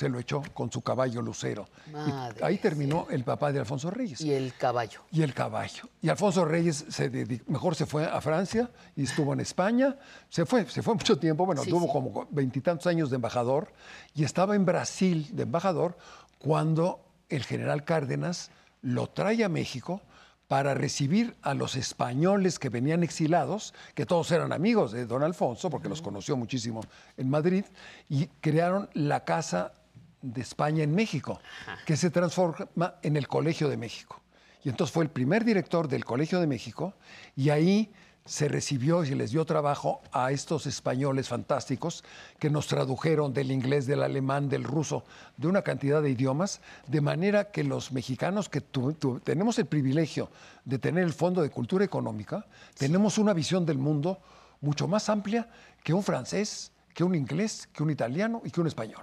se lo echó con su caballo lucero. Y ahí terminó el papá de Alfonso Reyes. Y el caballo. Y el caballo. Y Alfonso Reyes se dedi- mejor se fue a Francia y estuvo en España. Se fue, se fue mucho tiempo, bueno, Sí, tuvo sí. como veintitantos años de embajador y estaba en Brasil de embajador cuando el general Cárdenas lo trae a México para recibir a los españoles que venían exilados, que todos eran amigos de don Alfonso, porque los conoció muchísimo en Madrid, y crearon la Casa de España en México, que se transforma en el Colegio de México. Y entonces fue el primer director del Colegio de México y ahí se recibió y se les dio trabajo a estos españoles fantásticos que nos tradujeron del inglés, del alemán, del ruso, de una cantidad de idiomas, de manera que los mexicanos que tu- tu- tenemos el privilegio de tener el Fondo de Cultura Económica, tenemos una visión del mundo mucho más amplia que un francés, que un inglés, que un italiano y que un español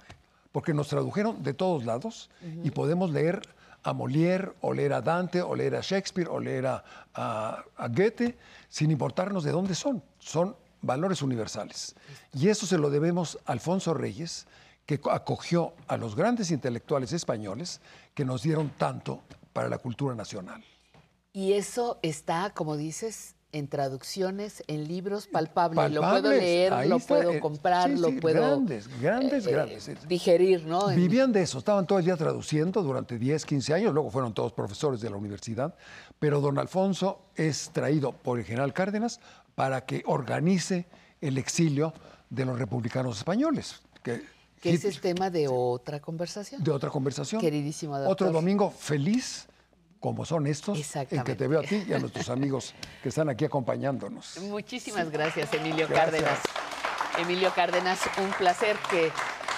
porque nos tradujeron de todos lados y podemos leer a Molière, o leer a Dante, o leer a Shakespeare, o leer a, a- a Goethe, sin importarnos de dónde son. Son valores universales. Y eso se lo debemos a Alfonso Reyes, que co- acogió a los grandes intelectuales españoles que nos dieron tanto para la cultura nacional. Y eso está, como dices, en traducciones, en libros palpables. Lo puedo leer, lo está, puedo eh, comprar, sí, lo puedo Grandes, grandes, eh, grandes. digerir, ¿no? Vivían de eso, estaban todo el día traduciendo durante 10, 15 años, luego fueron todos profesores de la universidad, pero don Alfonso es traído por el general Cárdenas para que organice el exilio de los republicanos españoles. Que, que ese es tema de otra conversación. de otra conversación. Queridísimo doctor. Otro domingo feliz, como son estos, en que te veo a ti y a nuestros amigos que están aquí acompañándonos. Muchísimas gracias, Emilio Gracias. Cárdenas. Emilio Cárdenas, un placer que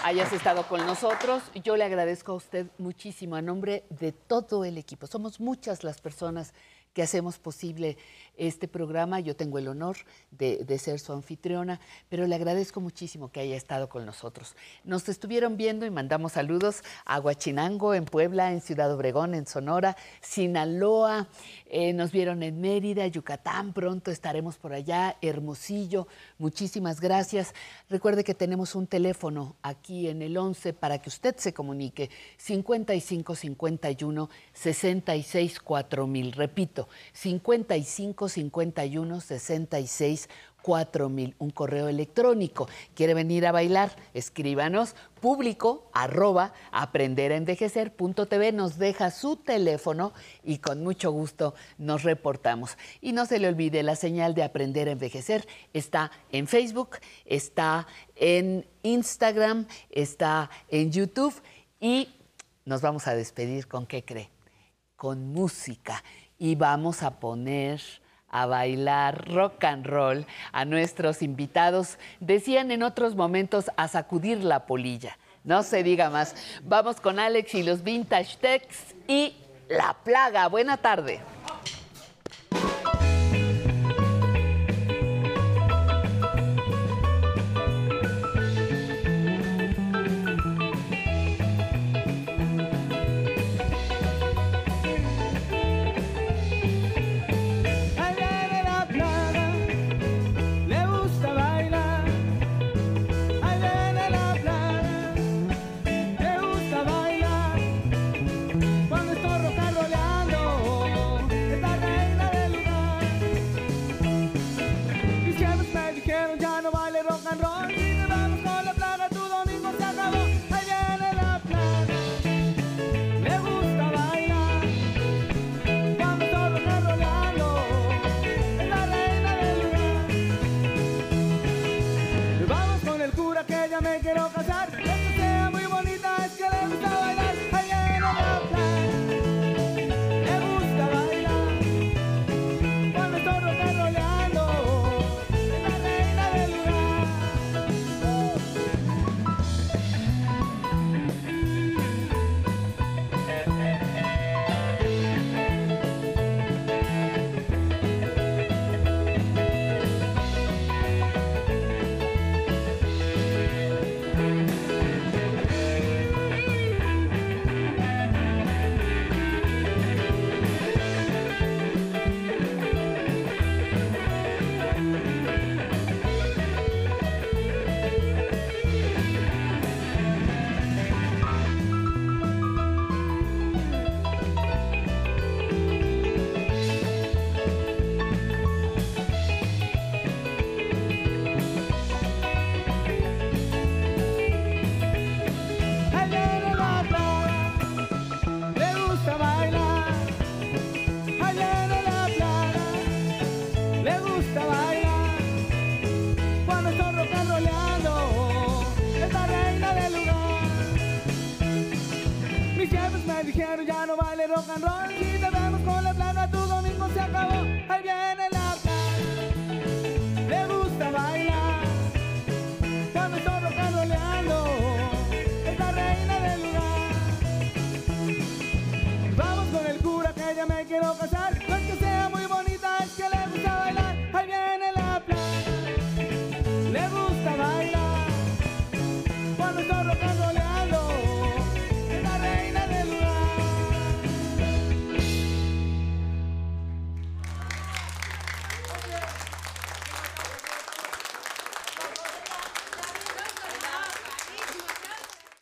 hayas estado con nosotros. Yo le agradezco a usted muchísimo a nombre de todo el equipo. Somos muchas las personas que hacemos posible este programa. Yo tengo el honor de, ser su anfitriona, pero le agradezco muchísimo que haya estado con nosotros. Nos estuvieron viendo y mandamos saludos a Huachinango, en Puebla, en Ciudad Obregón, en Sonora, Sinaloa, eh, nos vieron en Mérida, Yucatán, pronto estaremos por allá, Hermosillo. Muchísimas gracias. Recuerde que tenemos un teléfono aquí en el 11 para que usted se comunique 55 51 66 4000. Repito, 55 51 66 4000. Un correo electrónico. ¿Quiere venir a bailar? Escríbanos público arroba aprenderenvejecer.tv. Nos deja su teléfono y con mucho gusto nos reportamos. Y no se le olvide, la señal de Aprender a Envejecer está en Facebook, está en Instagram, está en YouTube y nos vamos a despedir con qué cree? Con música. Y vamos a poner a bailar rock and roll a nuestros invitados. Decían en otros momentos a sacudir la polilla. No se diga más. Vamos con Alex y los Vintage Techs y La Plaga. Buena tarde.